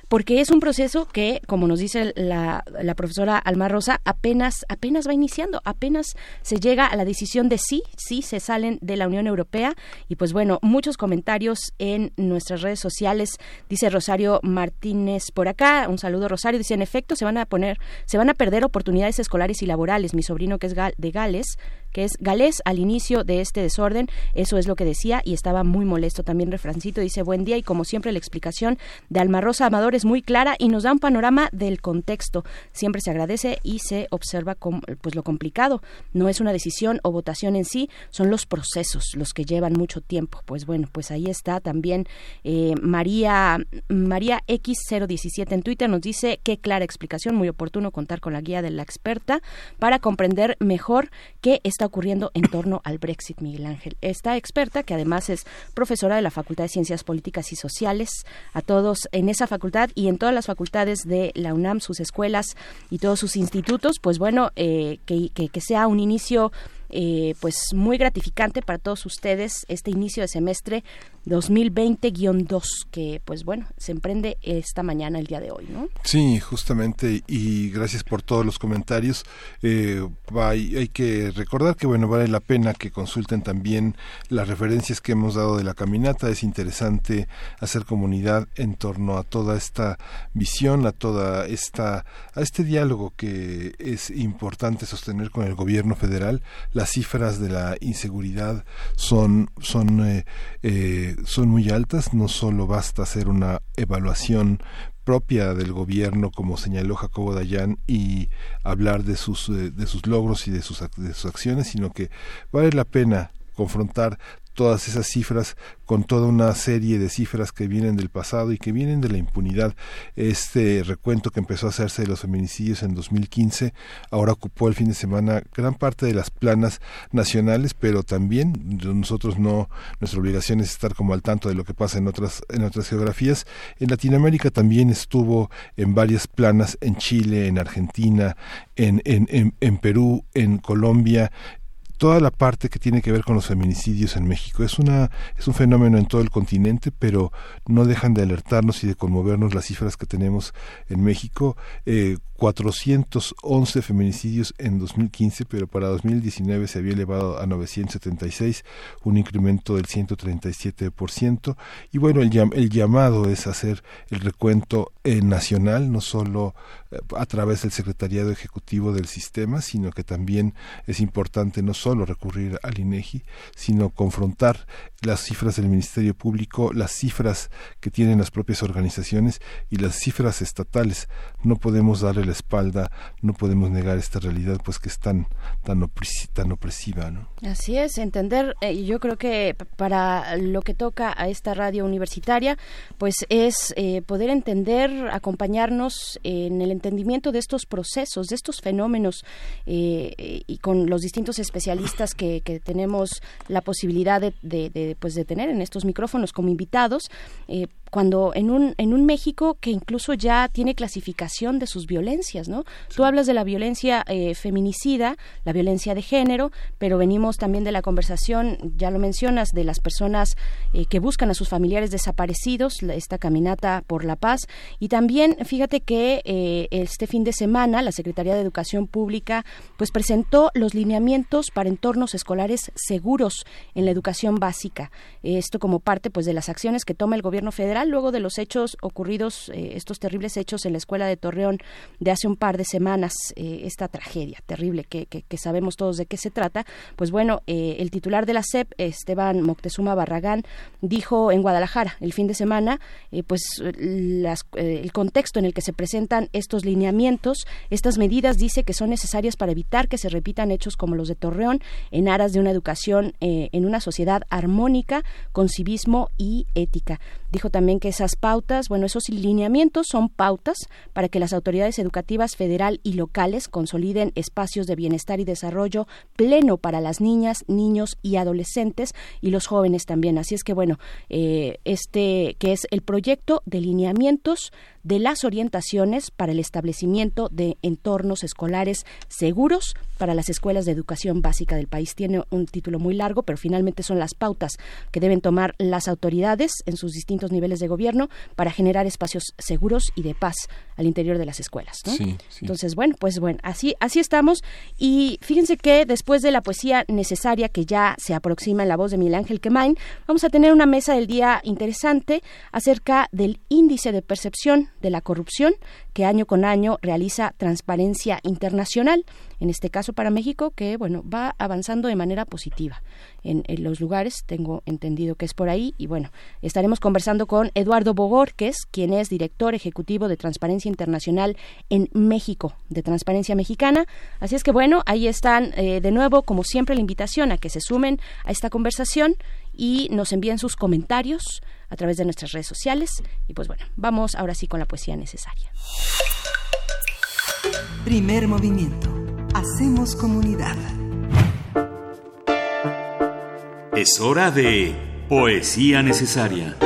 porque es un proceso que, como nos dice la, la, profesora Alma Rosa, apenas, apenas va iniciando, apenas se llega a la decisión de sí, sí se salen de la Unión Europea. Y pues bueno, muchos comentarios en nuestras redes sociales. Dice Rosario Martínez por acá, un saludo Rosario, dice, en efecto, se van a poner, se van a perder oportunidades escolares y laborales. Mi sobrino que es de Gales que es galés al inicio de este desorden. Eso es lo que decía y estaba muy molesto también. Refrancito dice buen día y como siempre la explicación de Alma Rosa Amador es muy clara y nos da un panorama del contexto. Siempre se agradece y se observa pues lo complicado. No es una decisión o votación en sí, son los procesos los que llevan mucho tiempo. Pues bueno, pues ahí está también eh, María María X017 en Twitter nos dice qué clara explicación, muy oportuno contar con la guía de la experta para comprender mejor qué está ocurriendo en torno al Brexit, Miguel Ángel. Esta experta, que además es profesora de la Facultad de Ciencias Políticas y Sociales, a todos en esa facultad y en todas las facultades de la UNAM, sus escuelas y todos sus institutos, pues bueno, eh, que, que sea un inicio eh, pues muy gratificante para todos ustedes este inicio de semestre 2020-2 que pues bueno se emprende esta mañana el día de hoy no sí justamente y gracias por todos los comentarios. Eh, hay, hay, que recordar que bueno vale la pena que consulten también las referencias que hemos dado de la caminata. Es interesante hacer comunidad en torno a toda esta visión a toda esta a este diálogo que es importante sostener con el gobierno federal. Las cifras de la inseguridad son son eh, eh son muy altas, no solo basta hacer una evaluación propia del gobierno, como señaló Jacobo Dayan, y hablar de sus, eh, de sus logros y de sus, de sus acciones, sino que vale la pena confrontar todas esas cifras con toda una serie de cifras que vienen del pasado y que vienen de la impunidad. Este recuento que empezó a hacerse de los feminicidios en 2015 ahora ocupó el fin de semana gran parte de las planas nacionales, pero también nosotros no nuestra obligación es estar como al tanto de lo que pasa en otras en otras geografías. En Latinoamérica también estuvo en varias planas en Chile, en Argentina, en en, en, en Perú, en Colombia, toda la parte que tiene que ver con los feminicidios en México. Es, una, es un fenómeno en todo el continente, pero no dejan de alertarnos y de conmovernos las cifras que tenemos en México. Eh, 411 feminicidios en 2015, pero para 2019 se había elevado a 976, un incremento del 137%. Y bueno, el, el llamado es hacer el recuento eh, nacional, no solo eh, a través del Secretariado Ejecutivo del Sistema, sino que también es importante no solo recurrir al INEGI, sino confrontar las cifras del Ministerio Público, las cifras que tienen las propias organizaciones y las cifras estatales. No podemos darle la espalda, no podemos negar esta realidad, pues que es tan, tan, tan opresiva. ¿no? Así es, entender, eh, yo creo que para lo que toca a esta radio universitaria, pues es eh, poder entender, acompañarnos en el entendimiento de estos procesos, de estos fenómenos eh, y con los distintos especialistas que, que tenemos la posibilidad de, de pues de tener en estos micrófonos como invitados cuando en un, en un México que incluso ya tiene clasificación de sus violencias, ¿no? Tú hablas de la violencia eh, feminicida, la violencia de género, pero venimos también de la conversación, ya lo mencionas, de las personas eh, que buscan a sus familiares desaparecidos, esta caminata por la paz, y también fíjate que eh, este fin de semana la Secretaría de Educación Pública pues presentó los lineamientos para entornos escolares seguros en la educación básica. Esto como parte pues de las acciones que toma el gobierno federal luego de los hechos ocurridos, eh, estos terribles hechos en la escuela de Torreón de hace un par de semanas, eh, esta tragedia terrible que, que, sabemos todos de qué se trata. Pues bueno, eh, el titular de la SEP, Esteban Moctezuma Barragán, dijo en Guadalajara el fin de semana, pues el contexto en el que se presentan estos lineamientos, estas medidas dice que son necesarias para evitar que se repitan hechos como los de Torreón en aras de una educación en una sociedad armónica con civismo y ética. Dijo también que esas pautas, bueno, esos lineamientos son pautas para que las autoridades educativas federal y locales consoliden espacios de bienestar y desarrollo pleno para las niñas, niños y adolescentes y los jóvenes también. Así es que, bueno, eh, este que es el proyecto de lineamientos de las orientaciones para el establecimiento de entornos escolares seguros para las escuelas de educación básica del país. Tiene un título muy largo, pero finalmente son las pautas que deben tomar las autoridades en sus distintos niveles de gobierno para generar espacios seguros y de paz al interior de las escuelas. Entonces, bueno, pues bueno, así, así estamos. Y fíjense que después de la poesía necesaria que ya se aproxima en la voz de Miguel Ángel Quemain, vamos a tener una mesa del día interesante acerca del índice de percepción de la corrupción que año con año realiza Transparencia Internacional, en este caso para México, que bueno, va avanzando de manera positiva en, los lugares, tengo entendido que es por ahí, y bueno, estaremos conversando con Eduardo Bogorques, quien es director ejecutivo de Transparencia Internacional en México, de Transparencia Mexicana. Así es que bueno, ahí están eh, de nuevo, como siempre, la invitación a que se sumen a esta conversación y nos envíen sus comentarios a través de nuestras redes sociales. Y pues bueno, vamos ahora sí con la poesía necesaria. Primer movimiento. Hacemos comunidad. Es hora de poesía necesaria.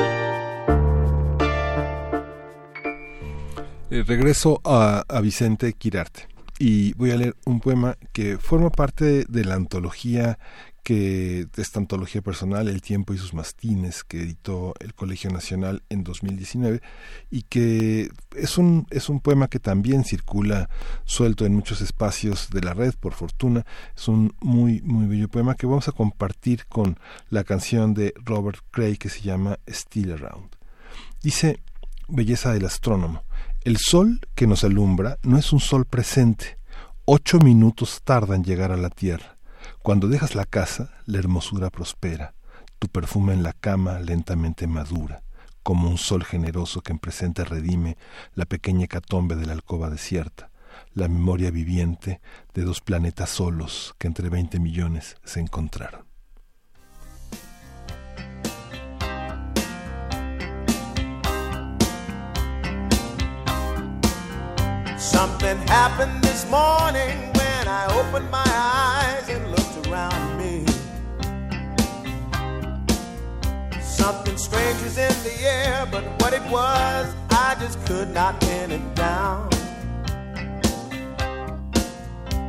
Eh, regreso a, a Vicente Quirarte y voy a leer un poema que forma parte de la antología que esta antología personal, El tiempo y sus mastines, que editó el Colegio Nacional en 2019 y que es un, es un poema que también circula suelto en muchos espacios de la red, por fortuna. Es un muy, muy bello poema que vamos a compartir con la canción de Robert Cray que se llama Still Around. Dice, belleza del astrónomo, el sol que nos alumbra no es un sol presente. Ocho minutos tardan en llegar a la Tierra cuando dejas la casa, la hermosura prospera, tu perfume en la cama lentamente madura, como un sol generoso que en presente redime la pequeña hecatombe de la alcoba desierta, la memoria viviente de dos planetas solos que entre veinte millones se encontraron. Something happened this morning when I opened my eyes and around me. Something strange is in the air, but what it was, I just could not pin it down.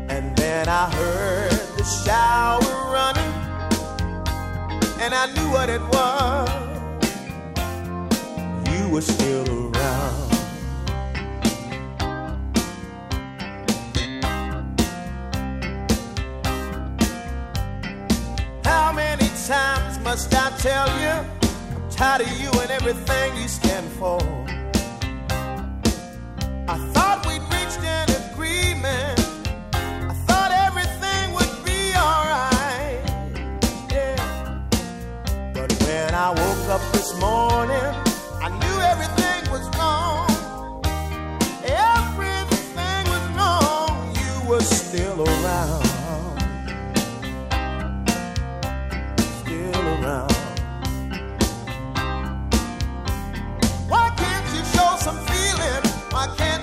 And then I heard the shower running, and I knew what it was. You were still around. Must I tell you? I'm tired of you and everything you stand for. I thought we'd reached an agreement. I thought everything would be alright. Yeah. But when I woke up this morning, I knew everything was wrong. Everything was wrong. You were still around. I can't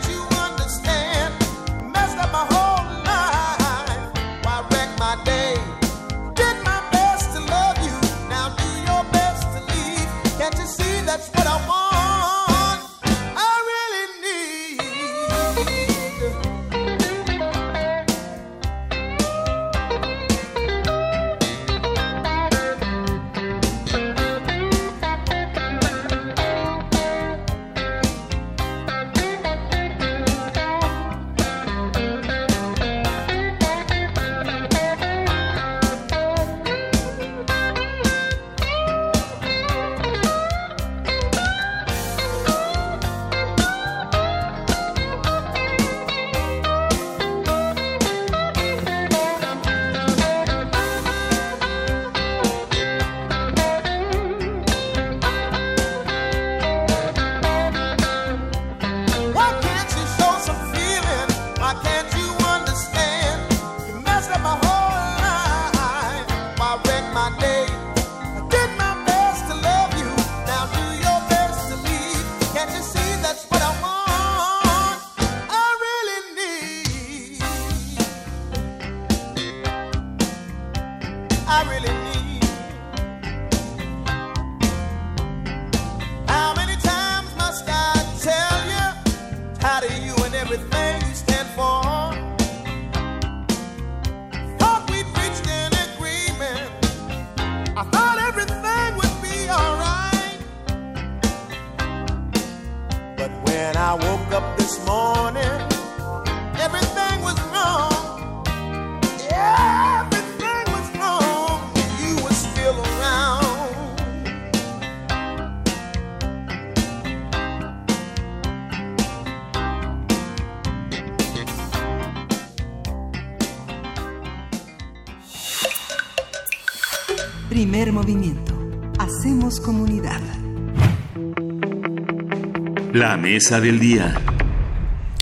La mesa del día.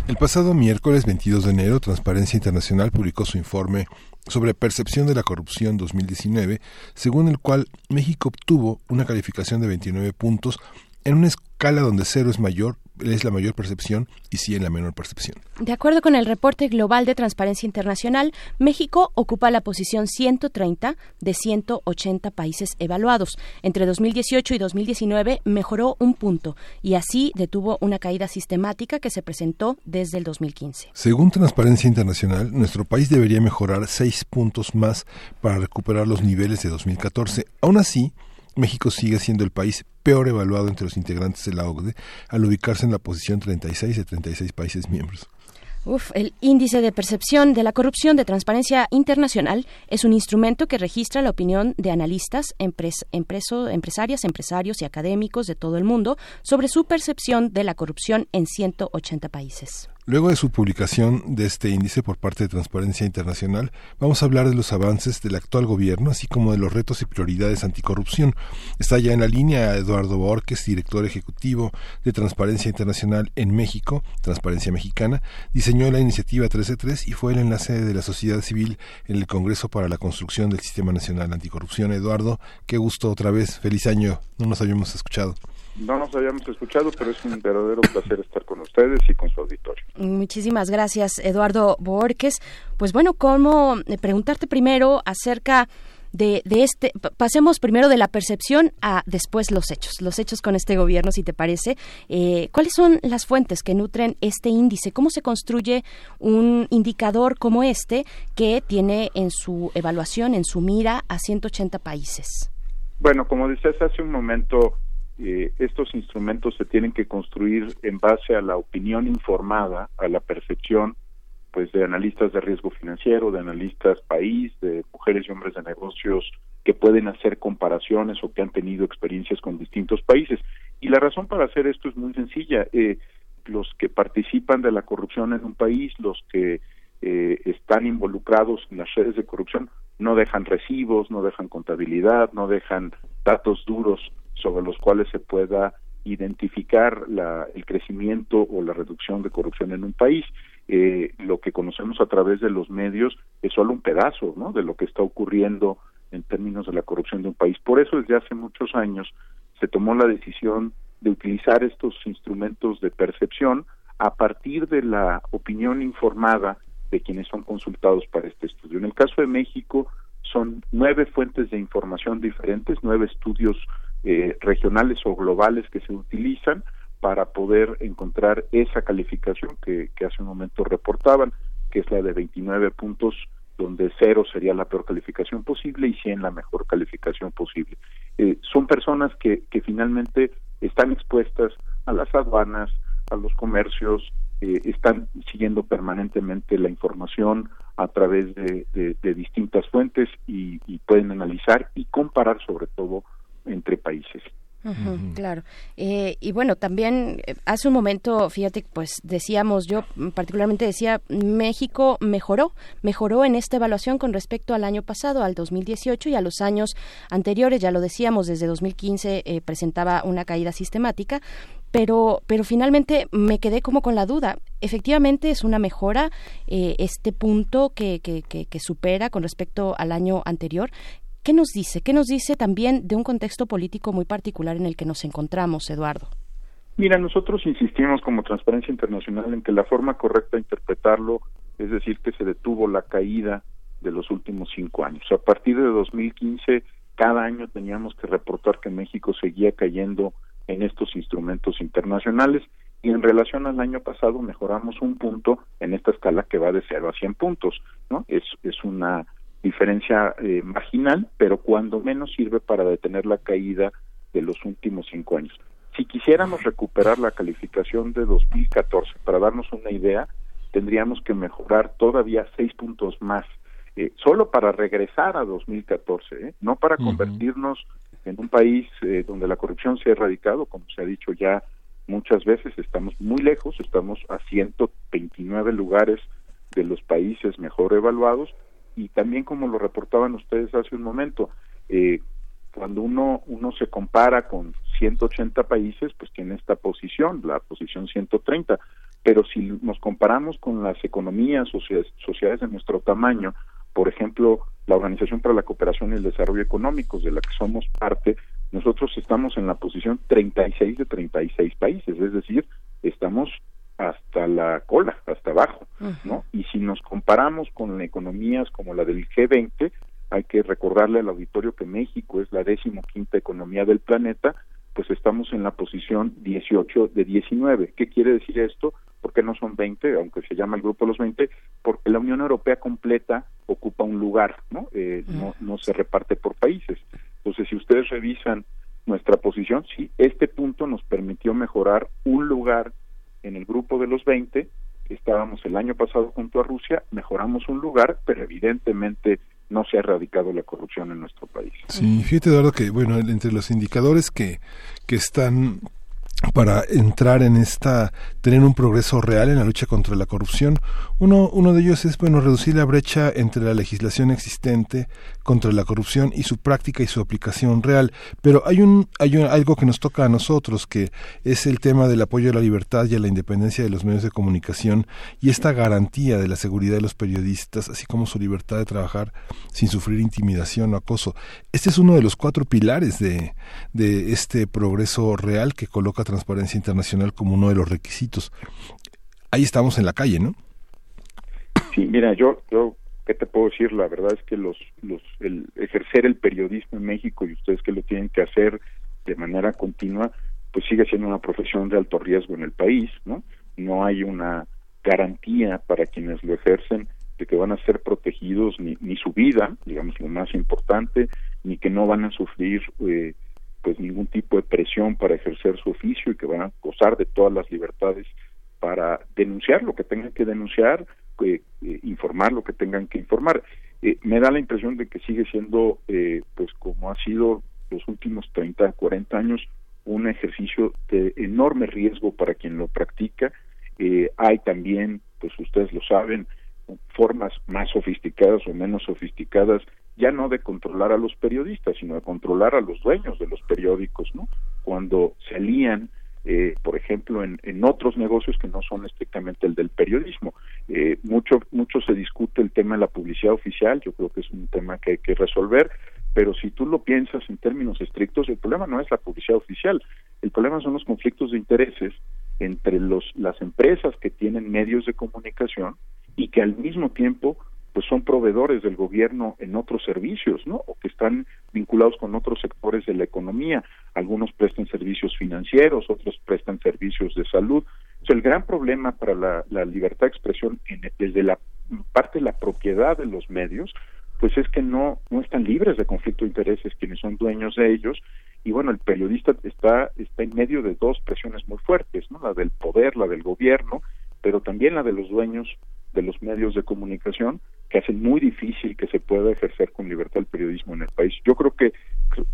El pasado miércoles 22 de enero, Transparencia Internacional publicó su informe sobre percepción de la corrupción 2019, según el cual México obtuvo una calificación de 29 puntos en una escala donde cero es mayor, es la mayor percepción y 100 la menor percepción. De acuerdo con el reporte global de Transparencia Internacional, México ocupa la posición 130 de 180 países evaluados. Entre 2018 y 2019 mejoró un punto y así detuvo una caída sistemática que se presentó desde el 2015. Según Transparencia Internacional, nuestro país debería mejorar seis puntos más para recuperar los niveles de 2014. Aún así, México sigue siendo el país peor evaluado entre los integrantes de la OCDE al ubicarse en la posición 36 de 36 países miembros. Uf, el índice de percepción de la corrupción de Transparencia Internacional es un instrumento que registra la opinión de analistas, empres, empresarias, empresarios y académicos de todo el mundo sobre su percepción de la corrupción en 180 países. Luego de su publicación de este índice por parte de Transparencia Internacional, vamos a hablar de los avances del actual gobierno, así como de los retos y prioridades anticorrupción. Está ya en la línea Eduardo Borges, director ejecutivo de Transparencia Internacional en México, Transparencia Mexicana, diseñó la iniciativa 133 y fue el enlace de la sociedad civil en el Congreso para la construcción del Sistema Nacional Anticorrupción. Eduardo, qué gusto otra vez, feliz año, no nos habíamos escuchado. No nos habíamos escuchado, pero es un verdadero placer estar con ustedes y con su auditorio. Muchísimas gracias, Eduardo Borges. Pues bueno, cómo preguntarte primero acerca de, de, este, pasemos primero de la percepción a después los hechos, los hechos con este gobierno, si te parece. Eh, ¿Cuáles son las fuentes que nutren este índice? ¿Cómo se construye un indicador como este que tiene en su evaluación, en su mira, a 180 países? Bueno, como decías hace un momento, eh, estos instrumentos se tienen que construir en base a la opinión informada, a la percepción pues de analistas de riesgo financiero, de analistas país, de mujeres y hombres de negocios que pueden hacer comparaciones o que han tenido experiencias con distintos países. Y la razón para hacer esto es muy sencilla. Eh, los que participan de la corrupción en un país, los que eh, están involucrados en las redes de corrupción, no dejan recibos, no dejan contabilidad, no dejan datos duros sobre los cuales se pueda identificar la, el crecimiento o la reducción de corrupción en un país. Eh, lo que conocemos a través de los medios es solo un pedazo de lo que está ocurriendo en términos de la corrupción de un país. Por eso desde hace muchos años se tomó la decisión de utilizar estos instrumentos de percepción a partir de la opinión informada de quienes son consultados para este estudio. En el caso de México son nueve fuentes de información diferentes, nueve estudios eh, regionales o globales que se utilizan para poder encontrar esa calificación que, hace un momento reportaban, que es la de 29 puntos, donde cero sería la peor calificación posible y 100 la mejor calificación posible. Eh, son personas que, finalmente están expuestas a las aduanas, a los comercios, eh, están siguiendo permanentemente la información a través de distintas fuentes y, y pueden analizar y comparar sobre todo entre países. Claro. Eh, y bueno, también eh, hace un momento, fíjate, pues decíamos, yo particularmente decía, México mejoró, mejoró en esta evaluación con respecto al año pasado, al 2018 y a los años anteriores, ya lo decíamos, desde 2015 eh, presentaba una caída sistemática, pero, pero finalmente me quedé como con la duda. Efectivamente es una mejora eh, este punto que, que, que, que supera con respecto al año anterior. ¿Qué nos dice? ¿Qué nos dice también de un contexto político muy particular en el que nos encontramos, Eduardo? Mira, nosotros insistimos como Transparencia Internacional en que la forma correcta de interpretarlo, es decir, que se detuvo la caída de los últimos cinco años. A partir de 2015, cada año teníamos que reportar que México seguía cayendo en estos instrumentos internacionales y en relación al año pasado mejoramos un punto en esta escala que va de 0 a 100 puntos, ¿no? Es, es una diferencia eh, marginal, pero cuando menos sirve para detener la caída de los últimos cinco años. Si quisiéramos recuperar la calificación de 2014, para darnos una idea, tendríamos que mejorar todavía seis puntos más, eh, solo para regresar a 2014, ¿eh? no para convertirnos en un país eh, donde la corrupción se ha erradicado, como se ha dicho ya muchas veces, estamos muy lejos, estamos a 129 lugares de los países mejor evaluados y también como lo reportaban ustedes hace un momento, eh, cuando uno uno se compara con 180 países, pues tiene esta posición, la posición 130, pero si nos comparamos con las economías, sociedades, sociedades de nuestro tamaño, por ejemplo, la Organización para la Cooperación y el Desarrollo Económicos, de la que somos parte, nosotros estamos en la posición 36 de 36 países, es decir, estamos hasta la cola, hasta abajo, ¿no? Y si nos comparamos con economías como la del G20, hay que recordarle al auditorio que México es la decimoquinta economía del planeta, pues estamos en la posición 18 de 19. ¿Qué quiere decir esto? Porque no son 20, aunque se llama el grupo de los 20, porque la Unión Europea completa ocupa un lugar, ¿no? Eh, no, no se reparte por países. Entonces, si ustedes revisan nuestra posición, sí, este punto nos permitió mejorar un lugar en el grupo de los 20, estábamos el año pasado junto a Rusia, mejoramos un lugar, pero evidentemente no se ha erradicado la corrupción en nuestro país. Sí, fíjate Eduardo que bueno, entre los indicadores que, que están para entrar en esta tener un progreso real en la lucha contra la corrupción. Uno uno de ellos es bueno reducir la brecha entre la legislación existente contra la corrupción y su práctica y su aplicación real. Pero hay un hay algo que nos toca a nosotros que es el tema del apoyo a la libertad y a la independencia de los medios de comunicación y esta garantía de la seguridad de los periodistas así como su libertad de trabajar sin sufrir intimidación o acoso. Este es uno de los cuatro pilares de de este progreso real que coloca Transparencia Internacional como uno de los requisitos. Ahí estamos en la calle, ¿no? Sí, mira, yo, yo, ¿qué te puedo decir? La verdad es que los, los, el ejercer el periodismo en México y ustedes que lo tienen que hacer de manera continua, pues sigue siendo una profesión de alto riesgo en el país, ¿no? No hay una garantía para quienes lo ejercen de que van a ser protegidos ni, ni su vida, digamos lo más importante, ni que no van a sufrir eh, pues ningún tipo de presión para ejercer su oficio y que van a gozar de todas las libertades para denunciar lo que tengan que denunciar, eh, eh, informar lo que tengan que informar. Eh, me da la impresión de que sigue siendo, pues como ha sido los últimos 30, 40 años, un ejercicio de enorme riesgo para quien lo practica. hay también, pues ustedes lo saben, formas más sofisticadas o menos sofisticadas ya no de controlar a los periodistas, sino de controlar a los dueños de los periódicos, ¿no? Cuando se alían, eh, por ejemplo, en, en, otros negocios que no son estrictamente el del periodismo. Eh, mucho, mucho se discute el tema de la publicidad oficial, yo creo que es un tema que hay que resolver, pero si tú lo piensas en términos estrictos, el problema no es la publicidad oficial, el problema son los conflictos de intereses entre los, las empresas que tienen medios de comunicación y que al mismo tiempo pues son proveedores del gobierno en otros servicios, ¿no? O que están vinculados con otros sectores de la economía. Algunos prestan servicios financieros, otros prestan servicios de salud. O el gran problema para la, libertad de expresión desde la parte de la propiedad de los medios, pues es que no, no están libres de conflicto de intereses quienes son dueños de ellos. Y bueno, el periodista está, está en medio de dos presiones muy fuertes, ¿no? La del poder, la del gobierno, pero también la de los dueños de los medios de comunicación que hacen muy difícil que se pueda ejercer con libertad el periodismo en el país. Yo creo que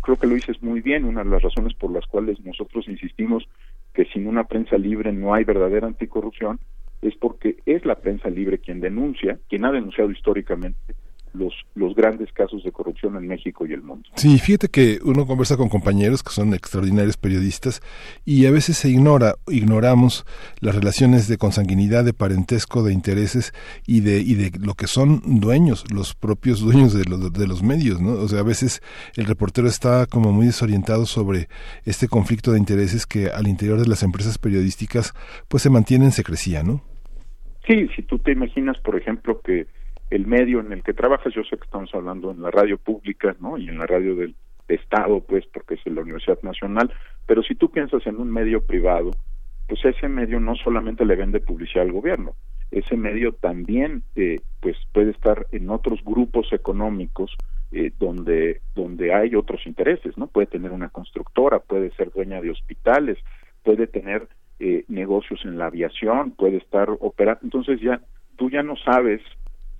creo que lo dices muy bien, una de las razones por las cuales nosotros insistimos que sin una prensa libre no hay verdadera anticorrupción es porque es la prensa libre quien denuncia, quien ha denunciado históricamente los, los grandes casos de corrupción en México y el mundo. Sí, fíjate que uno conversa con compañeros que son extraordinarios periodistas y a veces se ignora, ignoramos las relaciones de consanguinidad, de parentesco, de intereses y de, y de lo que son dueños, los propios dueños de los, de los medios, ¿no? O sea, a veces el reportero está como muy desorientado sobre este conflicto de intereses que al interior de las empresas periodísticas pues se mantiene en secrecía, ¿no? Sí, si tú te imaginas, por ejemplo, que el medio en el que trabajas, yo sé que estamos hablando en la radio pública, ¿no? Y en la radio del Estado, pues, porque es la Universidad Nacional, pero si tú piensas en un medio privado, pues ese medio no solamente le vende publicidad al gobierno, ese medio también eh, pues puede estar en otros grupos económicos eh, donde donde hay otros intereses no puede tener una constructora puede ser dueña de hospitales puede tener eh, negocios en la aviación puede estar operando entonces ya tú ya no sabes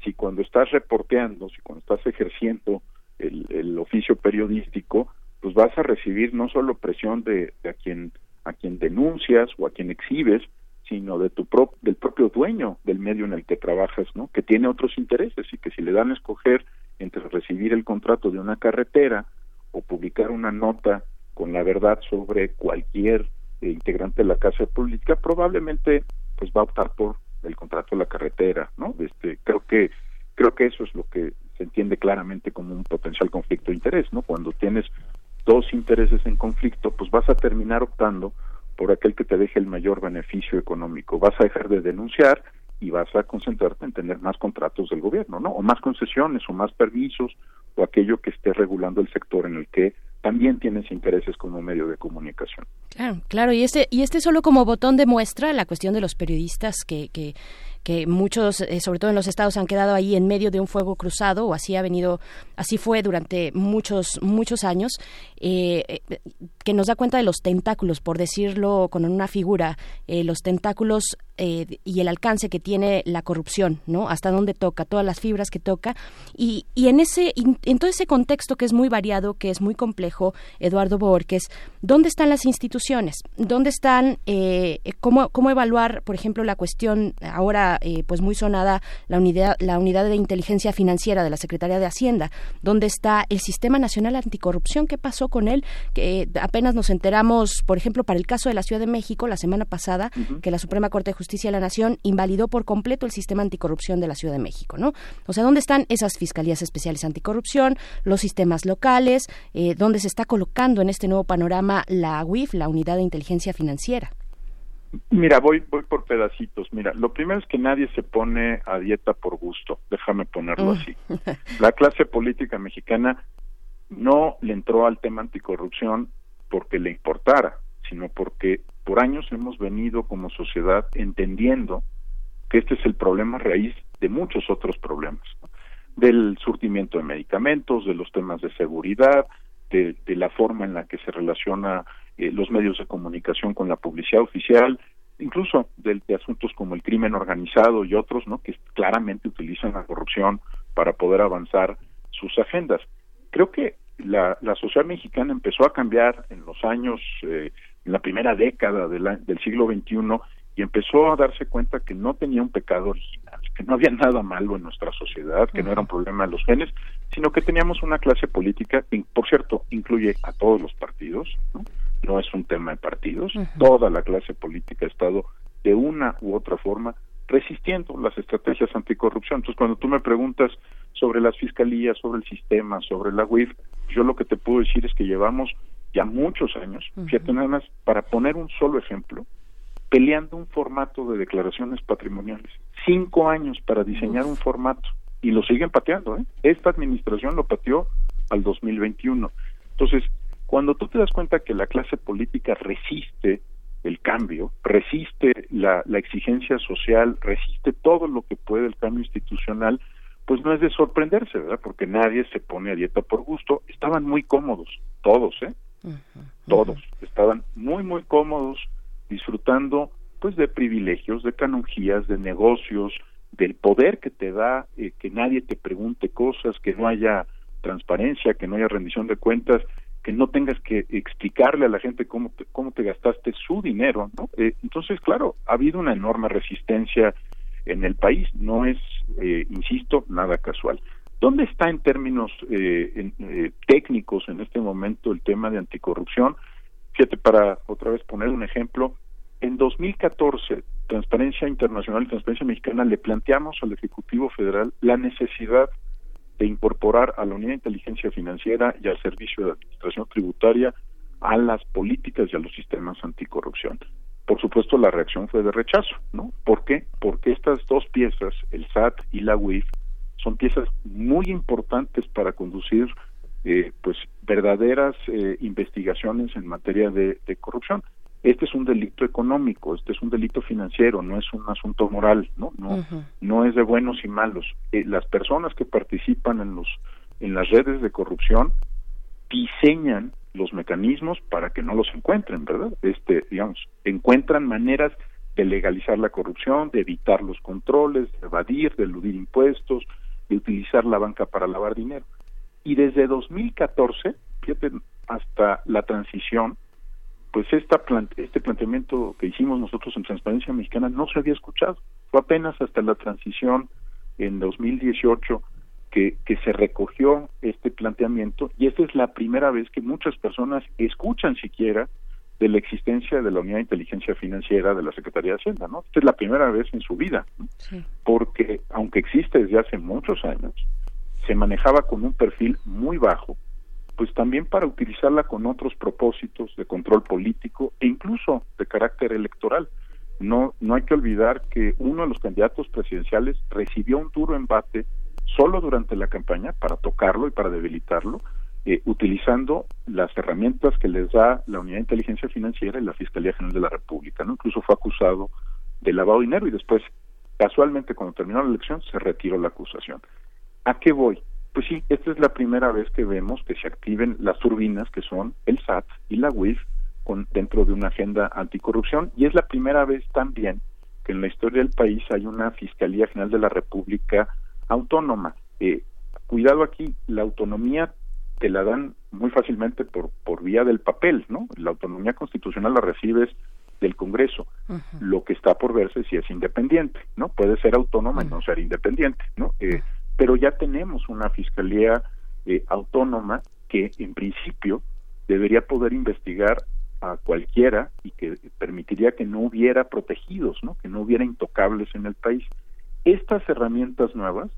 si cuando estás reporteando si cuando estás ejerciendo el, el oficio periodístico pues vas a recibir no solo presión de, de a quien a quien denuncias o a quien exhibes sino de tu pro del propio dueño del medio en el que trabajas, ¿no? Que tiene otros intereses y que si le dan a escoger entre recibir el contrato de una carretera o publicar una nota con la verdad sobre cualquier eh, integrante de la casa política, probablemente pues va a optar por el contrato de la carretera, ¿no? Este, creo que creo que eso es lo que se entiende claramente como un potencial conflicto de interés, ¿no? Cuando tienes dos intereses en conflicto, pues vas a terminar optando por aquel que te deje el mayor beneficio económico. Vas a dejar de denunciar y vas a concentrarte en tener más contratos del gobierno, ¿no? O más concesiones o más permisos o aquello que esté regulando el sector en el que también tienes intereses como medio de comunicación. Claro, claro, y este y este solo como botón de muestra la cuestión de los periodistas que, que que muchos, eh, sobre todo en los estados, han quedado ahí en medio de un fuego cruzado, o así ha venido, así fue durante muchos, muchos años, eh, eh, que nos da cuenta de los tentáculos, por decirlo con una figura, los tentáculos y el alcance que tiene la corrupción, ¿no? Hasta dónde toca, todas las fibras que toca. Y, y en ese, en todo ese contexto que es muy variado, que es muy complejo, Eduardo Borges, ¿dónde están las instituciones? ¿Dónde están, cómo, cómo evaluar, por ejemplo, la cuestión ahora eh, pues muy sonada la unidad, la unidad de inteligencia financiera de la Secretaría de Hacienda, donde está el Sistema Nacional Anticorrupción. ¿Qué pasó con él? Que apenas nos enteramos, por ejemplo, para el caso de la Ciudad de México, la semana pasada, que la Suprema Corte de Justicia de la Nación invalidó por completo el sistema anticorrupción de la Ciudad de México, ¿no? O sea, ¿dónde están esas fiscalías especiales anticorrupción, los sistemas locales, eh, dónde se está colocando en este nuevo panorama la UIF, la Unidad de Inteligencia Financiera? Mira, voy, voy por pedacitos. Mira, lo primero es que nadie se pone a dieta por gusto, déjame ponerlo así. La clase política mexicana no le entró al tema anticorrupción porque le importara, sino porque por años hemos venido como sociedad entendiendo que este es el problema raíz de muchos otros problemas, del surtimiento de medicamentos, de los temas de seguridad, de, de la forma en la que se relaciona eh, los medios de comunicación con la publicidad oficial, incluso de, asuntos como el crimen organizado y otros, ¿no? Que claramente utilizan la corrupción para poder avanzar sus agendas. Creo que la, la sociedad mexicana empezó a cambiar en los años, eh, en la primera década del siglo XXI y empezó a darse cuenta que no tenía un pecado original, que no había nada malo en nuestra sociedad, que no era un problema de los genes, sino que teníamos una clase política, que por cierto, incluye a todos los partidos, ¿no? no es un tema de partidos, toda la clase política ha estado de una u otra forma resistiendo las estrategias anticorrupción. Entonces, cuando tú me preguntas sobre las fiscalías, sobre el sistema, sobre la UIF, yo lo que te puedo decir es que llevamos ya muchos años, fíjate nada más, para poner un solo ejemplo, peleando un formato de declaraciones patrimoniales. Cinco años para diseñar un formato y lo siguen pateando. ¿eh? Esta administración lo pateó al 2021. Entonces, cuando tú te das cuenta que la clase política resiste el cambio, resiste la, exigencia social, resiste todo lo que puede el cambio institucional, pues no es de sorprenderse, ¿verdad? Porque nadie se pone a dieta por gusto. Estaban muy cómodos, todos, ¿eh? Todos. Estaban muy, muy cómodos, disfrutando, pues, de privilegios, de canonjías, de negocios, del poder que te da, eh, que nadie te pregunte cosas, que no haya transparencia, que no haya rendición de cuentas que no tengas que explicarle a la gente cómo te, cómo te gastaste su dinero, ¿no? Eh, entonces, claro, ha habido una enorme resistencia en el país, no es, eh, insisto, nada casual. ¿Dónde está en términos eh, eh, técnicos en este momento el tema de anticorrupción? Fíjate, para otra vez poner un ejemplo, en 2014, Transparencia Internacional y Transparencia Mexicana le planteamos al Ejecutivo Federal la necesidad de incorporar a la Unidad de Inteligencia Financiera y al Servicio de Administración Tributaria a las políticas y a los sistemas anticorrupción. Por supuesto, la reacción fue de rechazo, ¿no? ¿Por qué? Porque estas dos piezas, el SAT y la UIF, son piezas muy importantes para conducir eh, pues verdaderas eh, investigaciones en materia de, corrupción. Este es un delito económico, este es un delito financiero, no es un asunto moral, no, no, no es de buenos y malos. Eh, las personas que participan en los en las redes de corrupción diseñan los mecanismos para que no los encuentren, ¿verdad? Este, digamos, encuentran maneras de legalizar la corrupción, de evitar los controles, de evadir, de eludir impuestos, de utilizar la banca para lavar dinero. Y desde 2014, fíjate, hasta la transición, pues esta este planteamiento que hicimos nosotros en Transparencia Mexicana no se había escuchado. Fue apenas hasta la transición en 2018 que, que se recogió este planteamiento y esta es la primera vez que muchas personas escuchan siquiera de la existencia de la Unidad de Inteligencia Financiera de la Secretaría de Hacienda, ¿no? Esta es la primera vez en su vida, porque aunque existe desde hace muchos años, se manejaba con un perfil muy bajo, pues también para utilizarla con otros propósitos de control político e incluso de carácter electoral. No, no hay que olvidar que uno de los candidatos presidenciales recibió un duro embate solo durante la campaña para tocarlo y para debilitarlo, eh, utilizando las herramientas que les da la Unidad de Inteligencia Financiera y la Fiscalía General de la República. ¿no? Incluso fue acusado de lavado de dinero y después, casualmente, cuando terminó la elección, se retiró la acusación. ¿A qué voy? Pues sí, esta es la primera vez que vemos que se activen las turbinas que son el SAT y la UIF con, dentro de una agenda anticorrupción y es la primera vez también que en la historia del país hay una Fiscalía General de la República autónoma. Eh, cuidado aquí, la autonomía te la dan muy fácilmente por, por vía del papel, ¿no? La autonomía constitucional la recibes del Congreso. Lo que está por verse si es independiente, ¿no? Puede ser autónoma y no ser independiente, ¿no? Eh, pero ya tenemos una fiscalía eh, autónoma que en principio debería poder investigar a cualquiera y que permitiría que no hubiera protegidos, ¿no? Que no hubiera intocables en el país. Estas herramientas nuevas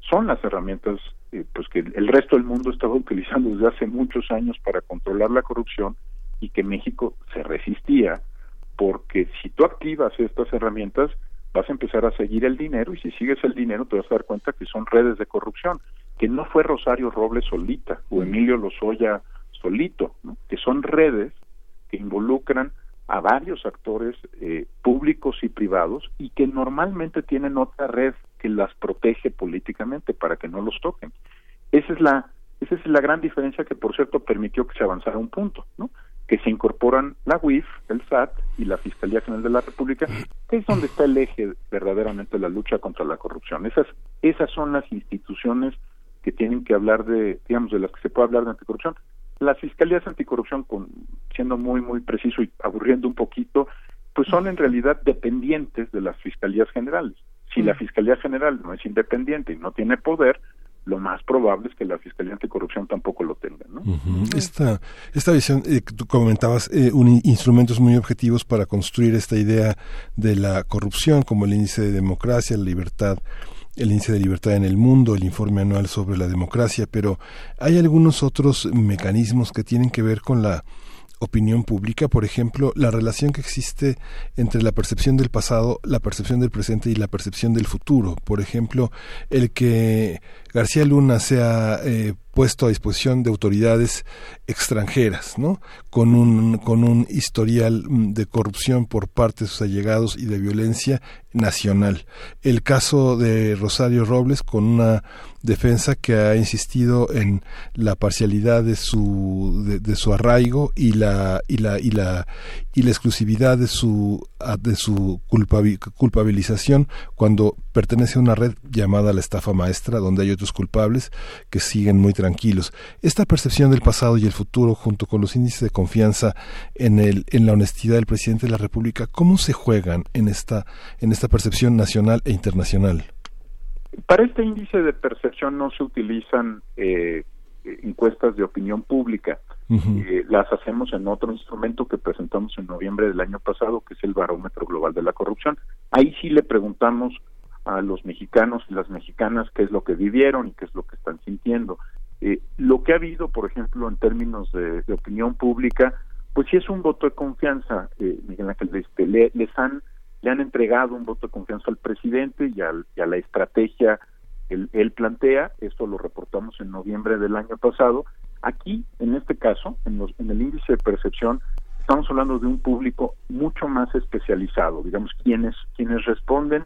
son las herramientas eh, pues que el resto del mundo estaba utilizando desde hace muchos años para controlar la corrupción y que México se resistía porque si tú activas estas herramientas vas a empezar a seguir el dinero y si sigues el dinero te vas a dar cuenta que son redes de corrupción, que no fue Rosario Robles solita o Emilio Lozoya solito, que son redes que involucran a varios actores eh, públicos y privados y que normalmente tienen otra red que las protege políticamente para que no los toquen. Esa es la esa es la gran diferencia que por cierto permitió que se avanzara un punto, ¿no? Que se incorporan la UIF, el SAT y la Fiscalía General de la República, que es donde está el eje verdaderamente de la lucha contra la corrupción. Esas esas son las instituciones que tienen que hablar de, digamos, de las que se puede hablar de anticorrupción las fiscalías anticorrupción, con, siendo muy, muy preciso y aburriendo un poquito, pues son en realidad dependientes de las fiscalías generales. Si la Fiscalía General no es independiente y no tiene poder, lo más probable es que la Fiscalía Anticorrupción tampoco lo tenga. ¿no? esta, esta visión eh, que tú comentabas, eh, un, instrumentos muy objetivos para construir esta idea de la corrupción, como el índice de democracia, la libertad el índice de libertad en el mundo, el informe anual sobre la democracia, pero hay algunos otros mecanismos que tienen que ver con la opinión pública, por ejemplo, la relación que existe entre la percepción del pasado, la percepción del presente y la percepción del futuro. Por ejemplo, el que García Luna sea eh, puesto a disposición de autoridades extranjeras, ¿no? Con un, con un historial mm, de corrupción por parte de sus allegados y de violencia nacional. El caso de Rosario Robles con una defensa que ha insistido en la parcialidad de su de, su arraigo y la y la y la y la exclusividad de su de su culpabilización cuando pertenece a una red llamada la estafa maestra donde hay otros culpables que siguen muy tranquilos. Esta percepción del pasado y el futuro junto con los índices de confianza en el en la honestidad del presidente de la República, ¿cómo se juegan en esta en esta percepción nacional e internacional? Para este índice de percepción no se utilizan eh, encuestas de opinión pública. Eh, las hacemos en otro instrumento que presentamos en noviembre del año pasado, que es el Barómetro Global de la Corrupción. Ahí sí le preguntamos a los mexicanos y las mexicanas qué es lo que vivieron y qué es lo que están sintiendo. Eh, lo que ha habido, por ejemplo, en términos de, opinión pública, pues sí es un voto de confianza, eh, Miguel Ángel, este, les han le han entregado un voto de confianza al presidente y, a la estrategia él, él plantea, esto lo reportamos en noviembre del año pasado, aquí, en este caso, en, los, en el índice de percepción, estamos hablando de un público mucho más especializado, digamos, quienes, quienes responden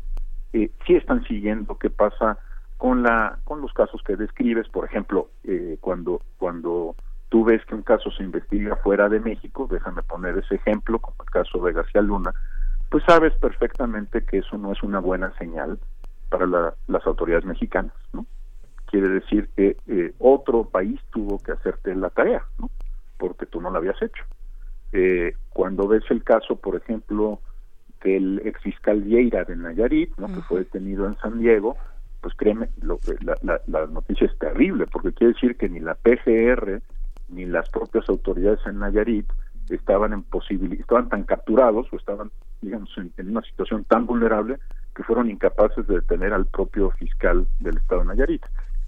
eh, sí están siguiendo qué pasa con la con los casos que describes. Por ejemplo eh, cuando cuando tú ves que un caso se investiga fuera de México déjame poner ese ejemplo como el caso de García Luna pues sabes perfectamente que eso no es una buena señal para las autoridades mexicanas no quiere decir que eh, otro país tuvo que hacerte la tarea no porque tú no la habías hecho eh, cuando ves el caso por ejemplo del ex fiscal Vieira de Nayarit, ¿no? que fue detenido en San Diego, pues créeme, lo, la, la, la, noticia es terrible, porque quiere decir que ni la PGR ni las propias autoridades en Nayarit estaban en estaban tan capturados o estaban, digamos, en, una situación tan vulnerable que fueron incapaces de detener al propio fiscal del estado de Nayarit.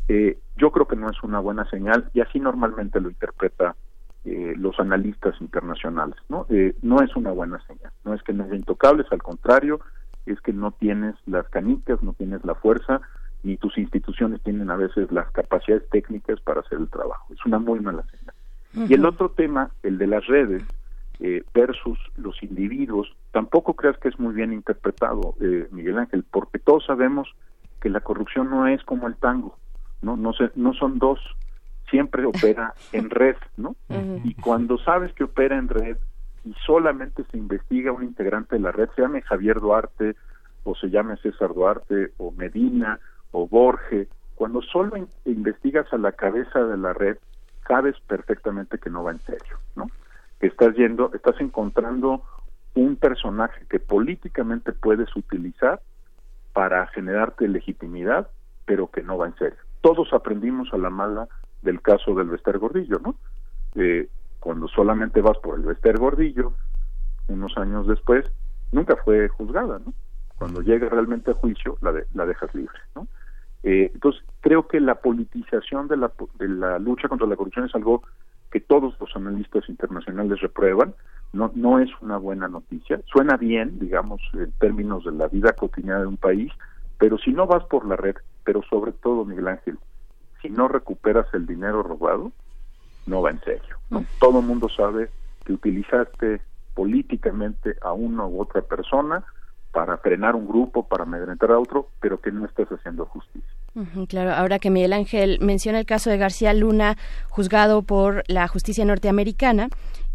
Eh, yo creo que no es una buena señal y así normalmente lo interpreta eh, los analistas internacionales, ¿no? Eh, no es una buena señal, no es que no es intocables, al contrario, es que no tienes las canicas, no tienes la fuerza, ni tus instituciones tienen a veces las capacidades técnicas para hacer el trabajo. Es una muy mala señal. Y el otro tema, el de las redes eh, versus los individuos, tampoco creas que es muy bien interpretado, eh, Miguel Ángel, porque todos sabemos que la corrupción no es como el tango, no no se, no son dos siempre opera en red, ¿no? Y cuando sabes que opera en red y solamente se investiga un integrante de la red, se llame Javier Duarte o se llame César Duarte o Medina o Borge, cuando solo investigas a la cabeza de la red, sabes perfectamente que no va en serio, ¿no? Que estás yendo, estás encontrando un personaje que políticamente puedes utilizar para generarte legitimidad, pero que no va en serio. Todos aprendimos a la mala del caso del Vester Gordillo, ¿no? Eh, cuando solamente vas por el Vester Gordillo, unos años después, nunca fue juzgada, ¿no? Cuando llega realmente a juicio, la, la dejas libre, ¿no? Eh, entonces, creo que la politización de la, de la lucha contra la corrupción es algo que todos los analistas internacionales reprueban, no, no es una buena noticia, suena bien, digamos, en términos de la vida cotidiana de un país, pero si no vas por la red, pero sobre todo, Miguel Ángel, si no recuperas el dinero robado, no va en serio. ¿no? Todo el mundo sabe que utilizaste políticamente a una u otra persona para frenar un grupo, para amedrentar a otro, pero que no estás haciendo justicia. claro, ahora que Miguel Ángel menciona el caso de García Luna, juzgado por la justicia norteamericana,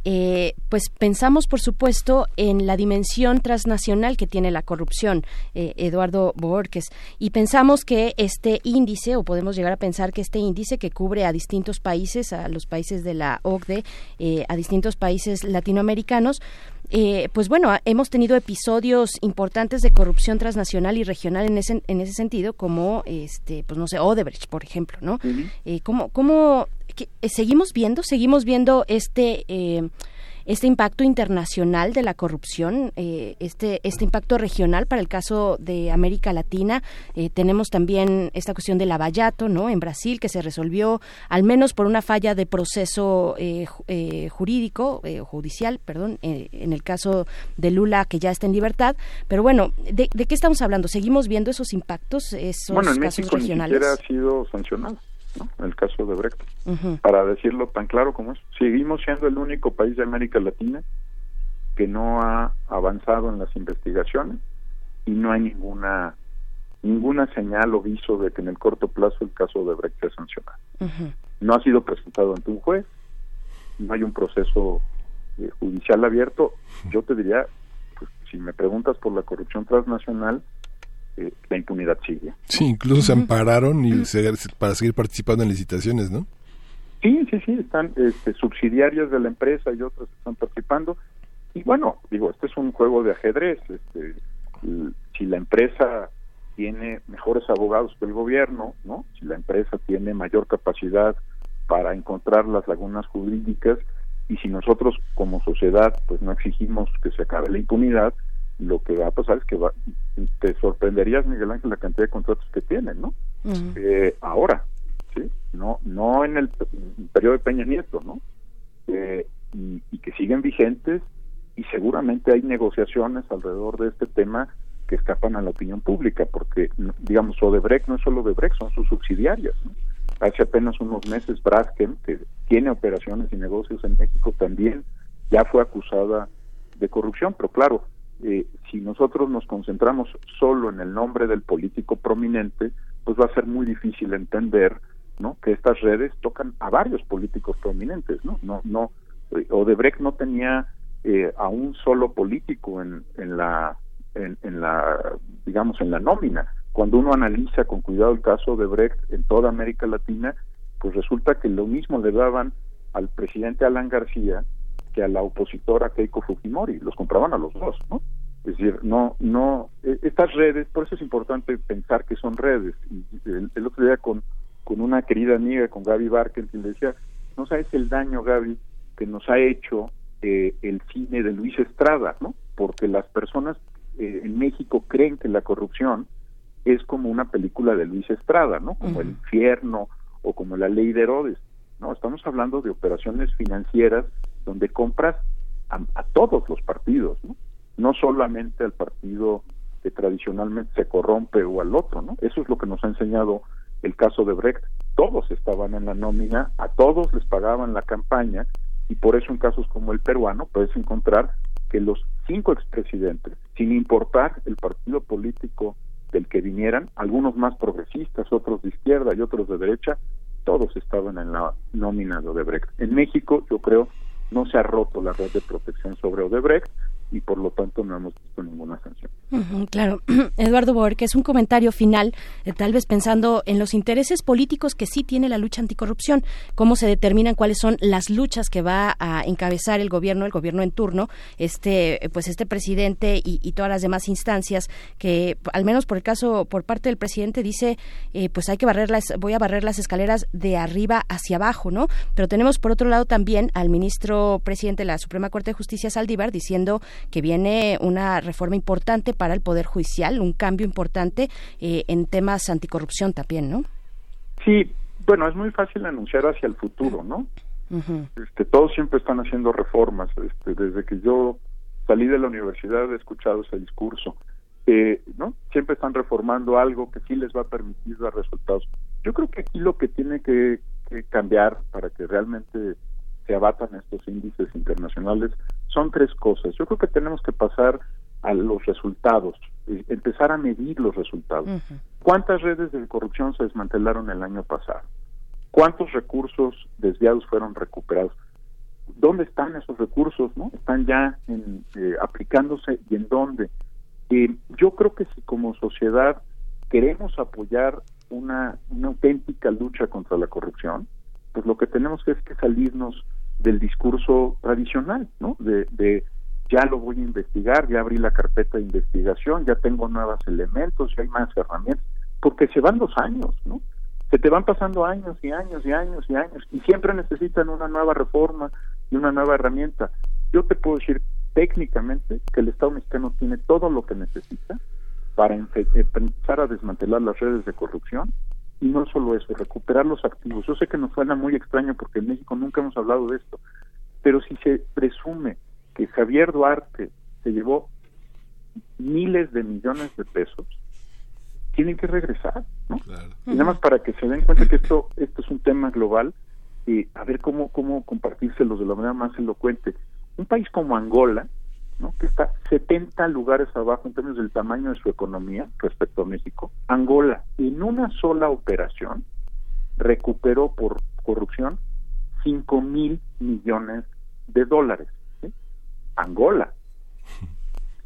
eh, pues pensamos, por supuesto, en la dimensión transnacional que tiene la corrupción, eh, Eduardo Borges, y pensamos que este índice, o podemos llegar a pensar que este índice que cubre a distintos países, a los países de la OCDE, eh, a distintos países latinoamericanos, eh, pues bueno, hemos tenido episodios importantes de corrupción transnacional y regional en ese, en ese sentido, como, este, pues no sé, Odebrecht, por ejemplo, ¿no? eh, ¿Cómo, cómo seguimos viendo, seguimos viendo este... Eh, este impacto internacional de la corrupción, eh, este, este impacto regional para el caso de América Latina. Eh, tenemos también esta cuestión del Lavallato, ¿no? En Brasil, que se resolvió al menos por una falla de proceso eh, jurídico, judicial, perdón, en el caso de Lula, que ya está en libertad. Pero bueno, ¿de, qué estamos hablando? ¿Seguimos viendo esos impactos, esos bueno, en casos México regionales? Ni siquiera ha sido sancionado. ¿No? el caso de Brecht, para decirlo tan claro como es. Seguimos siendo el único país de América Latina que no ha avanzado en las investigaciones y no hay ninguna ninguna señal o viso de que en el corto plazo el caso de Brecht sea sancionado. No ha sido presentado ante un juez, no hay un proceso eh, judicial abierto. Yo te diría, pues, si me preguntas por la corrupción transnacional, eh, la impunidad sigue. Sí, incluso se ampararon y se, para seguir participando en licitaciones, ¿no? Sí, sí, sí, están este, subsidiarias de la empresa y otras están participando. Y bueno, digo, este es un juego de ajedrez. Este, si la empresa tiene mejores abogados que el gobierno, ¿no? Si la empresa tiene mayor capacidad para encontrar las lagunas jurídicas y si nosotros como sociedad pues no exigimos que se acabe la impunidad, lo que va a pasar es que va, te sorprenderías, Miguel Ángel, la cantidad de contratos que tienen, ¿no? eh, ahora, ¿sí? No, no en el periodo de Peña Nieto, ¿no? Eh, y, y, que siguen vigentes y seguramente hay negociaciones alrededor de este tema que escapan a la opinión pública, porque, digamos, Odebrecht no es solo Odebrecht, son sus subsidiarias. Hace apenas unos meses, Braskem, que tiene operaciones y negocios en México, también ya fue acusada de corrupción, pero claro, eh, si nosotros nos concentramos solo en el nombre del político prominente, pues va a ser muy difícil entender ¿no? que estas redes tocan a varios políticos prominentes, ¿no? No, no, eh, Odebrecht no tenía eh, a un solo político en, en la en, en, la digamos en la nómina. Cuando uno analiza con cuidado el caso de Brecht en toda América Latina, pues resulta que lo mismo le daban al presidente Alan García que a la opositora Keiko Fujimori, los compraban a los dos, ¿no? Es decir, no, no, e, estas redes, por eso es importante pensar que son redes. Y el, otro día con, con una querida amiga, con Gaby Barkentin, le decía, no sabes el daño, Gaby, que nos ha hecho eh, el cine de Luis Estrada, ¿no? Porque las personas eh, en México creen que la corrupción es como una película de Luis Estrada, ¿no? Como el infierno o como la ley de Herodes. No, estamos hablando de operaciones financieras donde compras a, a todos los partidos, ¿no? no solamente al partido que tradicionalmente se corrompe o al otro, ¿no? Eso es lo que nos ha enseñado el caso de Brecht. Todos estaban en la nómina, a todos les pagaban la campaña y por eso en casos como el peruano puedes encontrar que los cinco expresidentes, sin importar el partido político del que vinieran, algunos más progresistas, otros de izquierda y otros de derecha, todos estaban en la nómina de Odebrecht. En México, yo creo, no se ha roto la red de protección sobre Odebrecht, y por lo tanto no hemos visto ninguna sanción. claro, Eduardo que es un comentario final, eh, tal vez pensando en los intereses políticos que sí tiene la lucha anticorrupción, cómo se determinan cuáles son las luchas que va a encabezar el gobierno, el gobierno en turno, este, pues este presidente y, todas las demás instancias que, al menos por el caso, por parte del presidente dice, eh, pues hay que barrer las, voy a barrer las escaleras de arriba hacia abajo, ¿no? Pero tenemos por otro lado también al ministro presidente de la Suprema Corte de Justicia, Saldívar, diciendo que viene una reforma importante para el Poder Judicial, un cambio importante eh, en temas anticorrupción también, ¿no? Sí, bueno, es muy fácil anunciar hacia el futuro, ¿no? este, todos siempre están haciendo reformas. Este, desde que yo salí de la universidad he escuchado ese discurso. Eh, ¿no? Siempre están reformando algo que sí les va a permitir dar resultados. Yo creo que aquí lo que tiene que cambiar para que realmente se abatan estos índices internacionales son tres cosas. Yo creo que tenemos que pasar a los resultados, empezar a medir los resultados. ¿Cuántas redes de corrupción se desmantelaron el año pasado? ¿Cuántos recursos desviados fueron recuperados? ¿Dónde están esos recursos? ¿No? ¿Están ya en, eh, aplicándose y en dónde? Eh, yo creo que si como sociedad queremos apoyar una, una auténtica lucha contra la corrupción, pues lo que tenemos que es que salirnos del discurso tradicional, ¿no? De, ya lo voy a investigar, ya abrí la carpeta de investigación, ya tengo nuevos elementos, ya hay más herramientas, porque se van los años, ¿no? Se te van pasando años y años y años y años y siempre necesitan una nueva reforma y una nueva herramienta. Yo te puedo decir técnicamente que el Estado mexicano tiene todo lo que necesita para empezar a desmantelar las redes de corrupción y no solo eso, recuperar los activos. Yo sé que nos suena muy extraño porque en México nunca hemos hablado de esto, pero si se presume que Javier Duarte se llevó miles de millones de pesos, tienen que regresar, ¿no? Y nada más para que se den cuenta que esto esto es un tema global y a ver cómo cómo compartírselos de la manera más elocuente. Un país como Angola, que está 70 lugares abajo en términos del tamaño de su economía respecto a México. Angola, en una sola operación, recuperó por corrupción 5 mil millones de dólares. Angola.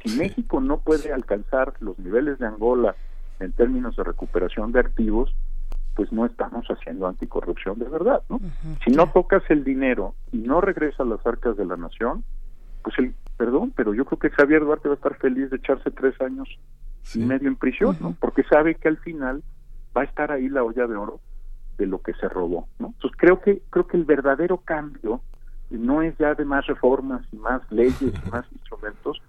Si México no puede alcanzar los niveles de Angola en términos de recuperación de activos, pues no estamos haciendo anticorrupción de verdad, ¿no? Si no tocas el dinero y no regresa a las arcas de la nación, pues el perdón, pero yo creo que Javier Duarte va a estar feliz de echarse tres años y medio en prisión, ¿no? Porque sabe que al final va a estar ahí la olla de oro de lo que se robó, ¿no? Entonces creo que creo que el verdadero cambio no es ya de más reformas y más leyes y más instrumentos,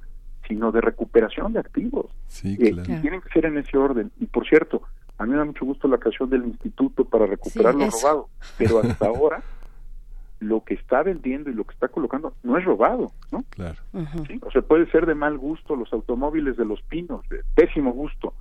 sino de recuperación de activos. Sí, eh, y tienen que ser en ese orden. Y por cierto, a mí me da mucho gusto la creación del instituto para recuperar lo robado, pero hasta ahora lo que está vendiendo y lo que está colocando no es robado, ¿no? Claro. ¿Sí? O sea, puede ser de mal gusto los automóviles de los pinos, de pésimo gusto,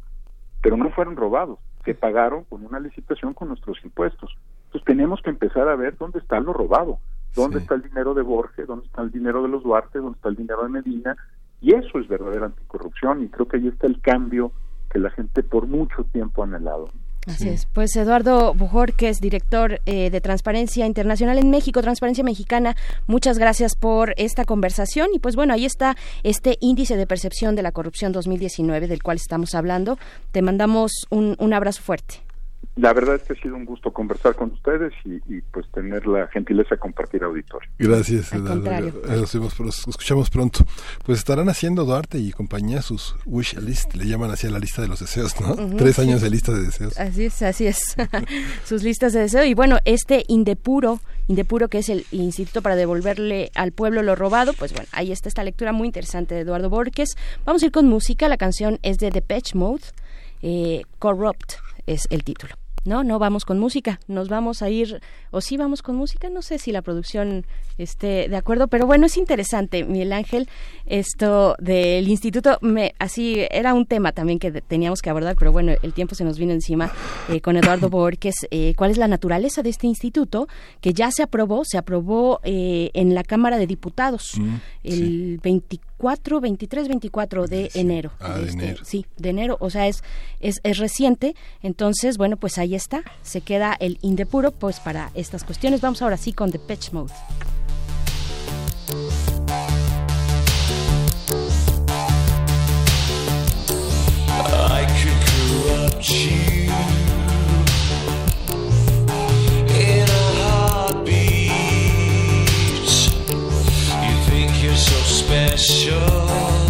pero no fueron robados, se pagaron con una licitación con nuestros impuestos. Entonces tenemos que empezar a ver dónde está lo robado, dónde está el dinero de Borges, dónde está el dinero de los Duarte, dónde está el dinero de Medina, y eso es verdadera anticorrupción, y creo que ahí está el cambio que la gente por mucho tiempo ha anhelado. Así es. Pues Eduardo Bujor, que es director eh, de Transparencia Internacional en México, Transparencia Mexicana, muchas gracias por esta conversación. Y pues bueno, ahí está este índice de percepción de la corrupción 2019 del cual estamos hablando. Te mandamos un, un abrazo fuerte. La verdad es que ha sido un gusto conversar con ustedes y, y, pues tener la gentileza de compartir auditorio. Gracias, Al Eduardo. contrario. Nos, vemos, nos escuchamos pronto. Pues estarán haciendo Duarte y compañía sus wish list, le llaman así a la lista de los deseos, ¿no? Tres sí. años de lista de deseos. Así es, así es. Sus listas de deseo. Y bueno, este Indepuro, Indepuro, que es el Instituto para devolverle al pueblo lo robado, pues bueno, ahí está esta lectura muy interesante de Eduardo Borges. Vamos a ir con música. La canción es de Depeche Mode. Eh, Corrupt es el título. No, no vamos con música, nos vamos a ir, o sí vamos con música, no sé si la producción esté de acuerdo, pero bueno, es interesante, Miguel Ángel, esto del instituto, me, así era un tema también que teníamos que abordar, pero bueno, el tiempo se nos vino encima eh, con Eduardo Borges, eh, cuál es la naturaleza de este instituto, que ya se aprobó, se aprobó eh, en la Cámara de Diputados Mm, el 24, 23, 24 de enero. Ah, de Este, enero. Sí, de enero, o sea, es, es, es reciente. Entonces, bueno, pues ahí está, se queda el Indepuro, pues para estas cuestiones. Vamos ahora sí con The Patch Mode. Special,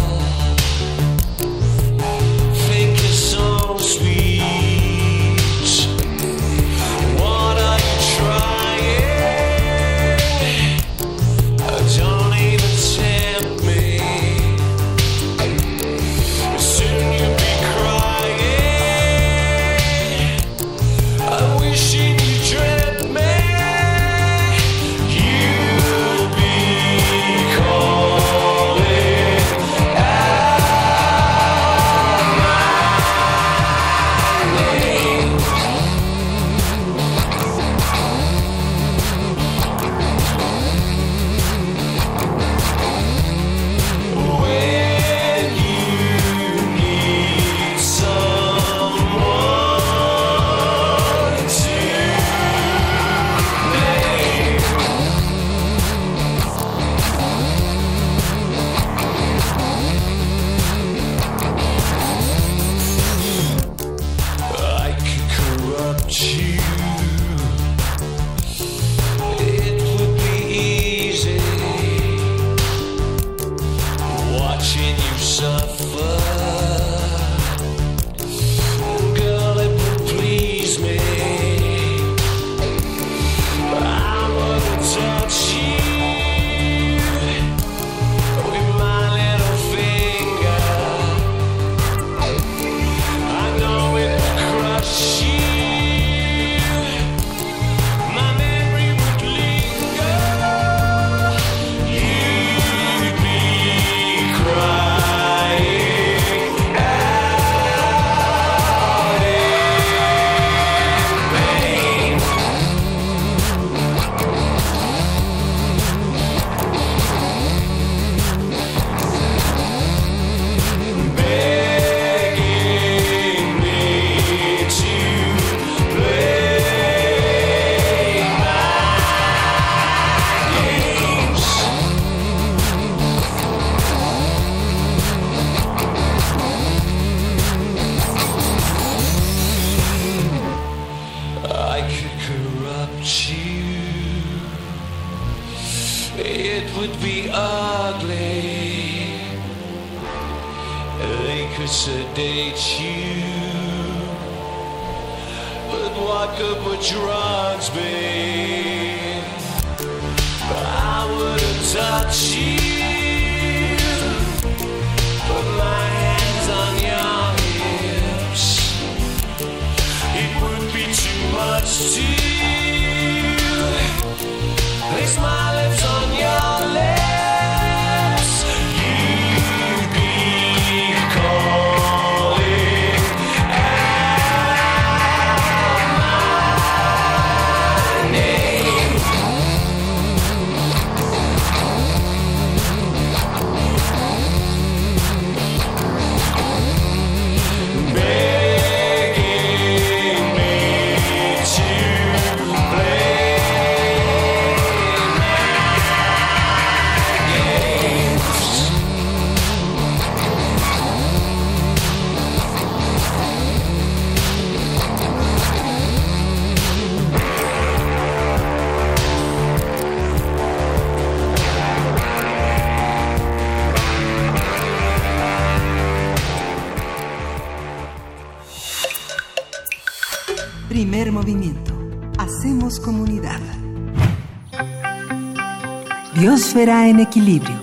En equilibrio.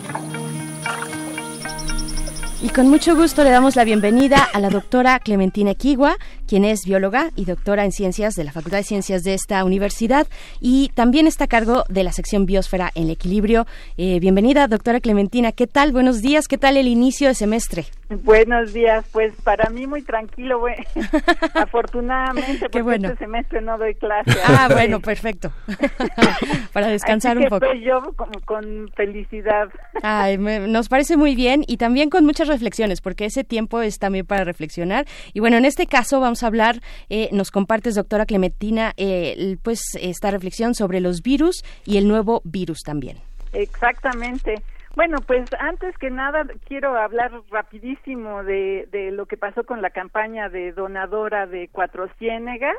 Y con mucho gusto le damos la bienvenida a la doctora Clementina Kigua, quien es bióloga y doctora en ciencias de la Facultad de Ciencias de esta universidad y también está a cargo de la sección Biosfera en equilibrio. Eh, bienvenida, doctora Clementina. ¿Qué tal? Buenos días. ¿Qué tal el inicio de semestre? Buenos días, pues para mí muy tranquilo, güey. afortunadamente, porque bueno. este semestre no doy clase. Ah, bueno, perfecto. para descansar Así un que poco. estoy yo con, con felicidad. Ay, me- nos parece muy bien y también con muchas reflexiones, porque ese tiempo es también para reflexionar. Y bueno, en este caso vamos a hablar, eh, nos compartes, doctora Clementina, eh, pues esta reflexión sobre los virus y el nuevo virus también. Exactamente. Bueno, pues antes que nada quiero hablar rapidísimo de, de lo que pasó con la campaña de donadora de Cuatro Ciénegas.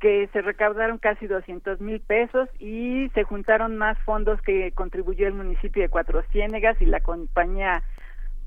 que se recaudaron casi 200 mil pesos y se juntaron más fondos que contribuyó el municipio de Cuatro Ciénegas y la compañía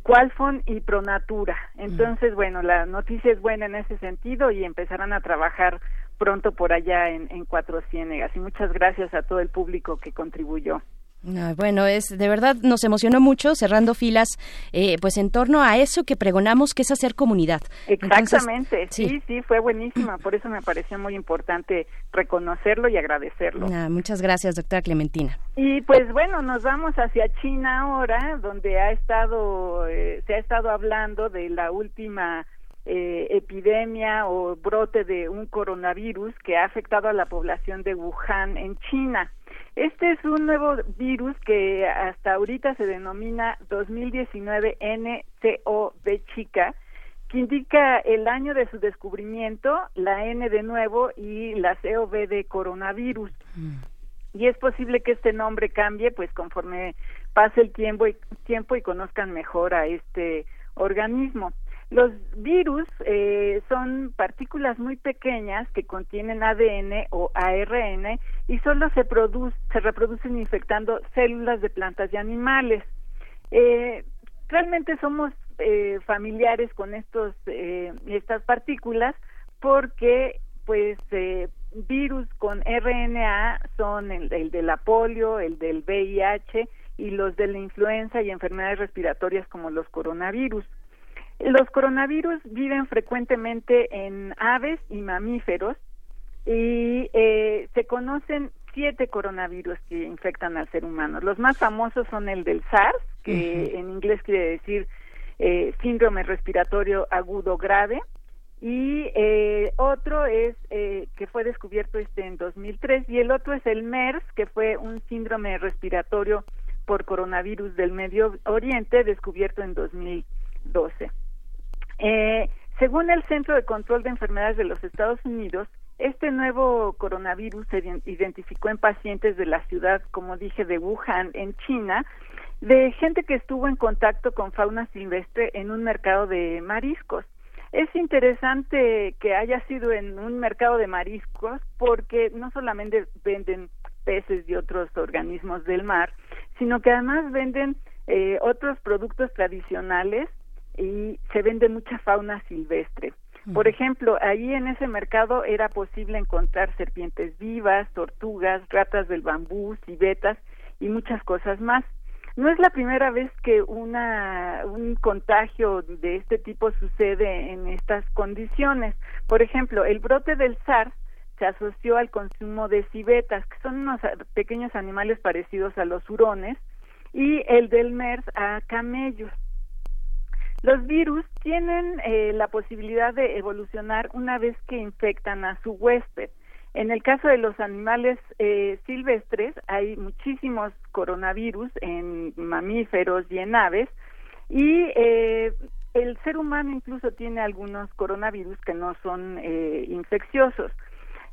Qualfon y Pronatura. Entonces, bueno, la noticia es buena en ese sentido y empezarán a trabajar pronto por allá en, en Cuatro Ciénegas. Y muchas gracias a todo el público que contribuyó. Ah, bueno, es de verdad nos emocionó mucho cerrando filas, eh, pues en torno a eso que pregonamos que es hacer comunidad. Entonces, Exactamente, sí, sí, fue buenísima. Por eso me pareció muy importante reconocerlo y agradecerlo. ah, muchas gracias, doctora Clementina. Y pues bueno, nos vamos hacia China ahora, donde ha estado, eh, se ha estado hablando de la última eh, epidemia o brote de un coronavirus que ha afectado a la población de Wuhan en China. Este es un nuevo virus que hasta ahorita se denomina 2019 NCOV chica, que indica el año de su descubrimiento, la N de nuevo y la COV de coronavirus y es posible que este nombre cambie pues conforme pase el tiempo y, tiempo y conozcan mejor a este organismo. Los virus eh, son partículas muy pequeñas que contienen ADN o ARN y solo se, produce, se reproducen infectando células de plantas y animales. Eh, realmente somos eh, familiares con estos eh, estas partículas porque pues eh, virus con RNA son el, el de la polio, el del VIH y los de la influenza y enfermedades respiratorias como los coronavirus. Los coronavirus viven frecuentemente en aves y mamíferos y eh, se conocen siete coronavirus que infectan al ser humano. Los más famosos son el del SARS, que en inglés quiere decir eh, síndrome respiratorio agudo grave, y eh, otro es eh, que fue descubierto este en 2003 y el otro es el MERS, que fue un síndrome respiratorio por coronavirus del Medio Oriente descubierto en 2012. Eh, según el Centro de Control de Enfermedades de los Estados Unidos, este nuevo coronavirus se ident- identificó en pacientes de la ciudad, como dije, de Wuhan, en China, de gente que estuvo en contacto con fauna silvestre en un mercado de mariscos. Es interesante que haya sido en un mercado de mariscos porque no solamente venden peces y otros organismos del mar, sino que además venden eh, otros productos tradicionales y se vende mucha fauna silvestre. Por ejemplo, ahí en ese mercado era posible encontrar serpientes vivas, tortugas, ratas del bambú, civetas y muchas cosas más. No es la primera vez que una, un contagio de este tipo sucede en estas condiciones. Por ejemplo, el brote del SARS se asoció al consumo de civetas, que son unos pequeños animales parecidos a los hurones, y el del MERS a camellos. Los virus tienen eh, la posibilidad de evolucionar una vez que infectan a su huésped. En el caso de los animales eh, silvestres, hay muchísimos coronavirus en mamíferos y en aves, y eh, el ser humano incluso tiene algunos coronavirus que no son eh, infecciosos.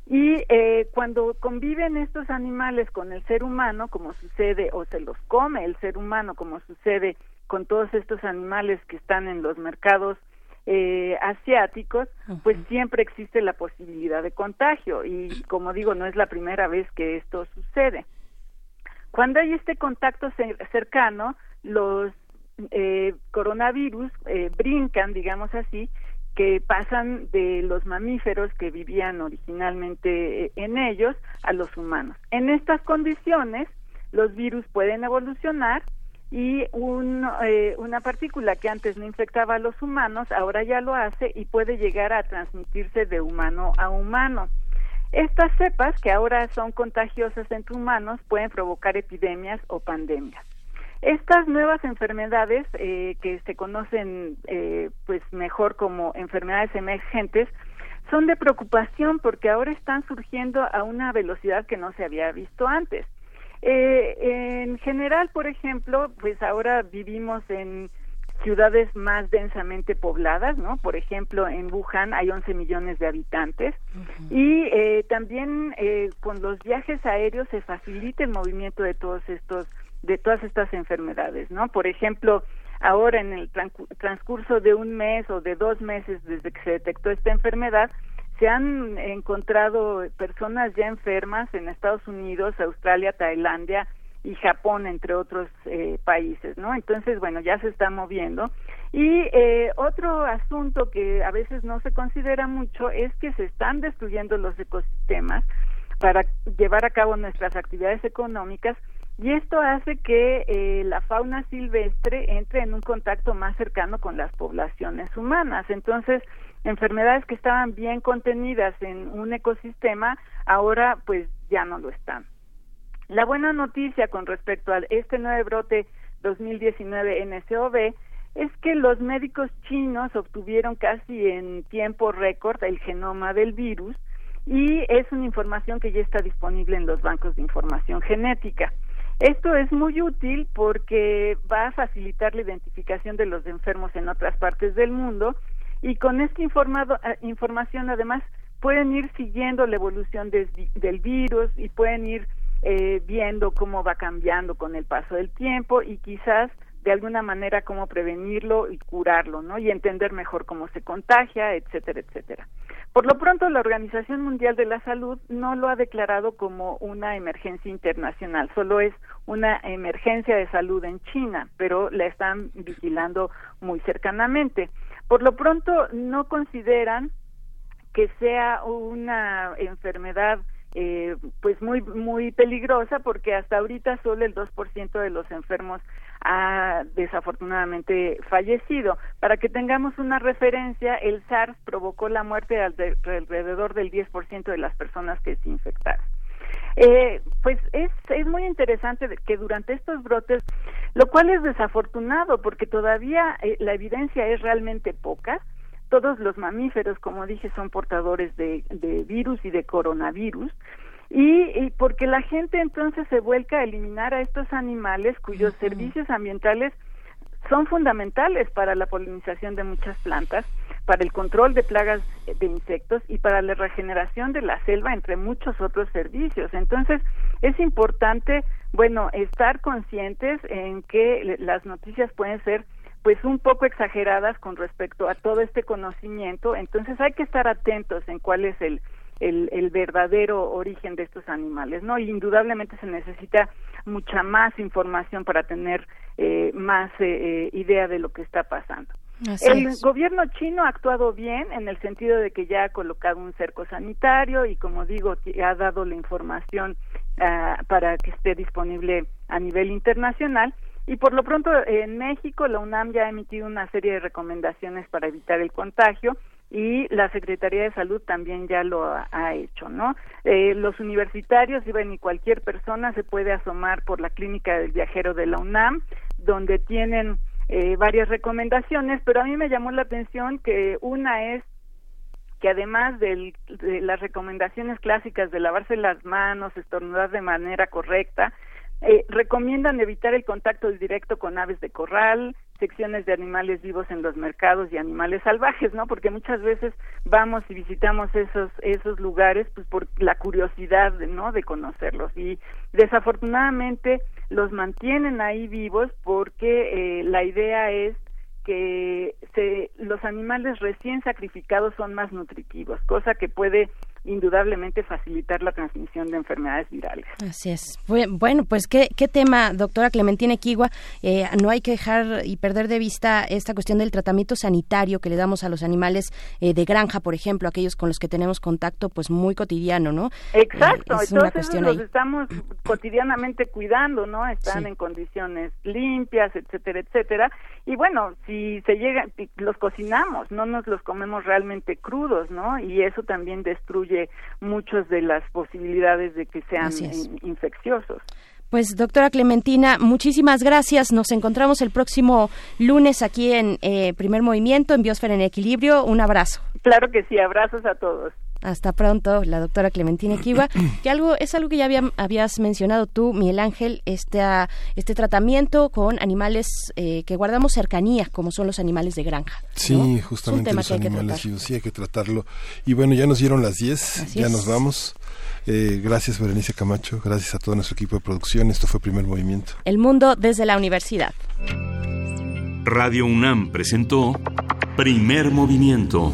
Y eh, cuando conviven estos animales con el ser humano, como sucede, o se los come el ser humano, como sucede con todos estos animales que están en los mercados eh, asiáticos, pues siempre existe la posibilidad de contagio. Y como digo, no es la primera vez que esto sucede. Cuando hay este contacto cer- cercano, los eh, coronavirus eh, brincan, digamos así, que pasan de los mamíferos que vivían originalmente eh, en ellos a los humanos. En estas condiciones, los virus pueden evolucionar y eh, una partícula que antes no infectaba a los humanos ahora ya lo hace y puede llegar a transmitirse de humano a humano. Estas cepas, que ahora son contagiosas entre humanos, pueden provocar epidemias o pandemias. Estas nuevas enfermedades eh, que se conocen eh, pues mejor como enfermedades emergentes son de preocupación porque ahora están surgiendo a una velocidad que no se había visto antes. Eh, en general, por ejemplo, pues ahora vivimos en ciudades más densamente pobladas, ¿no? Por ejemplo, en Wuhan hay 11 millones de habitantes y eh, también eh, con los viajes aéreos se facilita el movimiento de todos estos de todas estas enfermedades, ¿no? Por ejemplo, ahora en el transcurso de un mes o de dos meses desde que se detectó esta enfermedad, se han encontrado personas ya enfermas en Estados Unidos, Australia, Tailandia y Japón, entre otros eh, países, ¿no? Entonces, bueno, ya se está moviendo. Y eh, otro asunto que a veces no se considera mucho es que se están destruyendo los ecosistemas para llevar a cabo nuestras actividades económicas y esto hace que eh, la fauna silvestre entre en un contacto más cercano con las poblaciones humanas. Entonces, enfermedades que estaban bien contenidas en un ecosistema, ahora pues ya no lo están. La buena noticia con respecto a este nuevo brote 2019 NSOV es que los médicos chinos obtuvieron casi en tiempo récord el genoma del virus y es una información que ya está disponible en los bancos de información genética. Esto es muy útil porque va a facilitar la identificación de los enfermos en otras partes del mundo y con esta informado, eh, información además pueden ir siguiendo la evolución del virus y pueden ir eh, viendo cómo va cambiando con el paso del tiempo y quizás de alguna manera cómo prevenirlo y curarlo, ¿no? Y entender mejor cómo se contagia, etcétera, etcétera. Por lo pronto, la Organización Mundial de la Salud no lo ha declarado como una emergencia internacional, solo es una emergencia de salud en China, pero la están vigilando muy cercanamente. Por lo pronto, no consideran que sea una enfermedad eh, pues muy muy peligrosa porque hasta ahorita solo el 2% de los enfermos ha desafortunadamente fallecido. Para que tengamos una referencia, el SARS provocó la muerte de alrededor del 10% de las personas que se infectaron. Eh, pues es, es muy interesante que durante estos brotes, lo cual es desafortunado porque todavía eh, la evidencia es realmente poca, todos los mamíferos, como dije, son portadores de, virus y de coronavirus. Y, porque la gente entonces se vuelca a eliminar a estos animales cuyos servicios ambientales son fundamentales para la polinización de muchas plantas, para el control de plagas de insectos y para la regeneración de la selva, entre muchos otros servicios. Entonces, es importante, bueno, estar conscientes en que las noticias pueden ser pues un poco exageradas con respecto a todo este conocimiento, entonces hay que estar atentos en cuál es el, el, verdadero origen de estos animales, ¿no? Y indudablemente se necesita mucha más información para tener eh, más eh, eh, idea de lo que está pasando. El gobierno chino ha actuado bien en el sentido de que ya ha colocado un cerco sanitario y, como digo, ha dado la información ah, para que esté disponible a nivel internacional y por lo pronto en México la UNAM ya ha emitido una serie de recomendaciones para evitar el contagio y la Secretaría de Salud también ya lo ha, hecho, ¿no? Eh, los universitarios y cualquier persona se puede asomar por la clínica del viajero de la UNAM, donde tienen eh, varias recomendaciones, pero a mí me llamó la atención que una es que además de las recomendaciones clásicas de lavarse las manos, estornudar de manera correcta, eh, recomiendan evitar el contacto directo con aves de corral, secciones de animales vivos en los mercados y animales salvajes, ¿no? Porque muchas veces vamos y visitamos esos esos lugares pues por la curiosidad, ¿no? De conocerlos y desafortunadamente los mantienen ahí vivos porque eh, la idea es que se, los animales recién sacrificados son más nutritivos, cosa que puede indudablemente facilitar la transmisión de enfermedades virales. Así es. Bueno, pues qué, qué tema, doctora Clementina Equigua. Eh, no hay que dejar y perder de vista esta cuestión del tratamiento sanitario que le damos a los animales eh, de granja, por ejemplo, aquellos con los que tenemos contacto pues muy cotidiano, ¿no? Exacto, entonces los estamos cotidianamente cuidando, ¿no? Están en condiciones limpias, etcétera, etcétera. Y bueno, si se llega, los cocinamos, no nos los comemos realmente crudos, ¿no? Y eso también destruye muchas de las posibilidades de que sean infecciosos. Pues doctora Clementina, muchísimas gracias. Nos encontramos el próximo lunes aquí en eh, Primer Movimiento, en Biosfera en Equilibrio. Un abrazo. Claro que sí, abrazos a todos. Hasta pronto, la doctora Clementina Kiva, que algo es algo que ya habías mencionado tú, Miguel Ángel, este, este tratamiento con animales eh, que guardamos cercanía, como son los animales de granja. Sí, justamente los animales sí hay que tratarlo. Y bueno, ya nos dieron las 10, ya nos vamos. Eh, gracias Berenice Camacho, gracias a todo nuestro equipo de producción. Esto fue Primer Movimiento. El mundo desde la universidad. Radio UNAM presentó Primer Movimiento.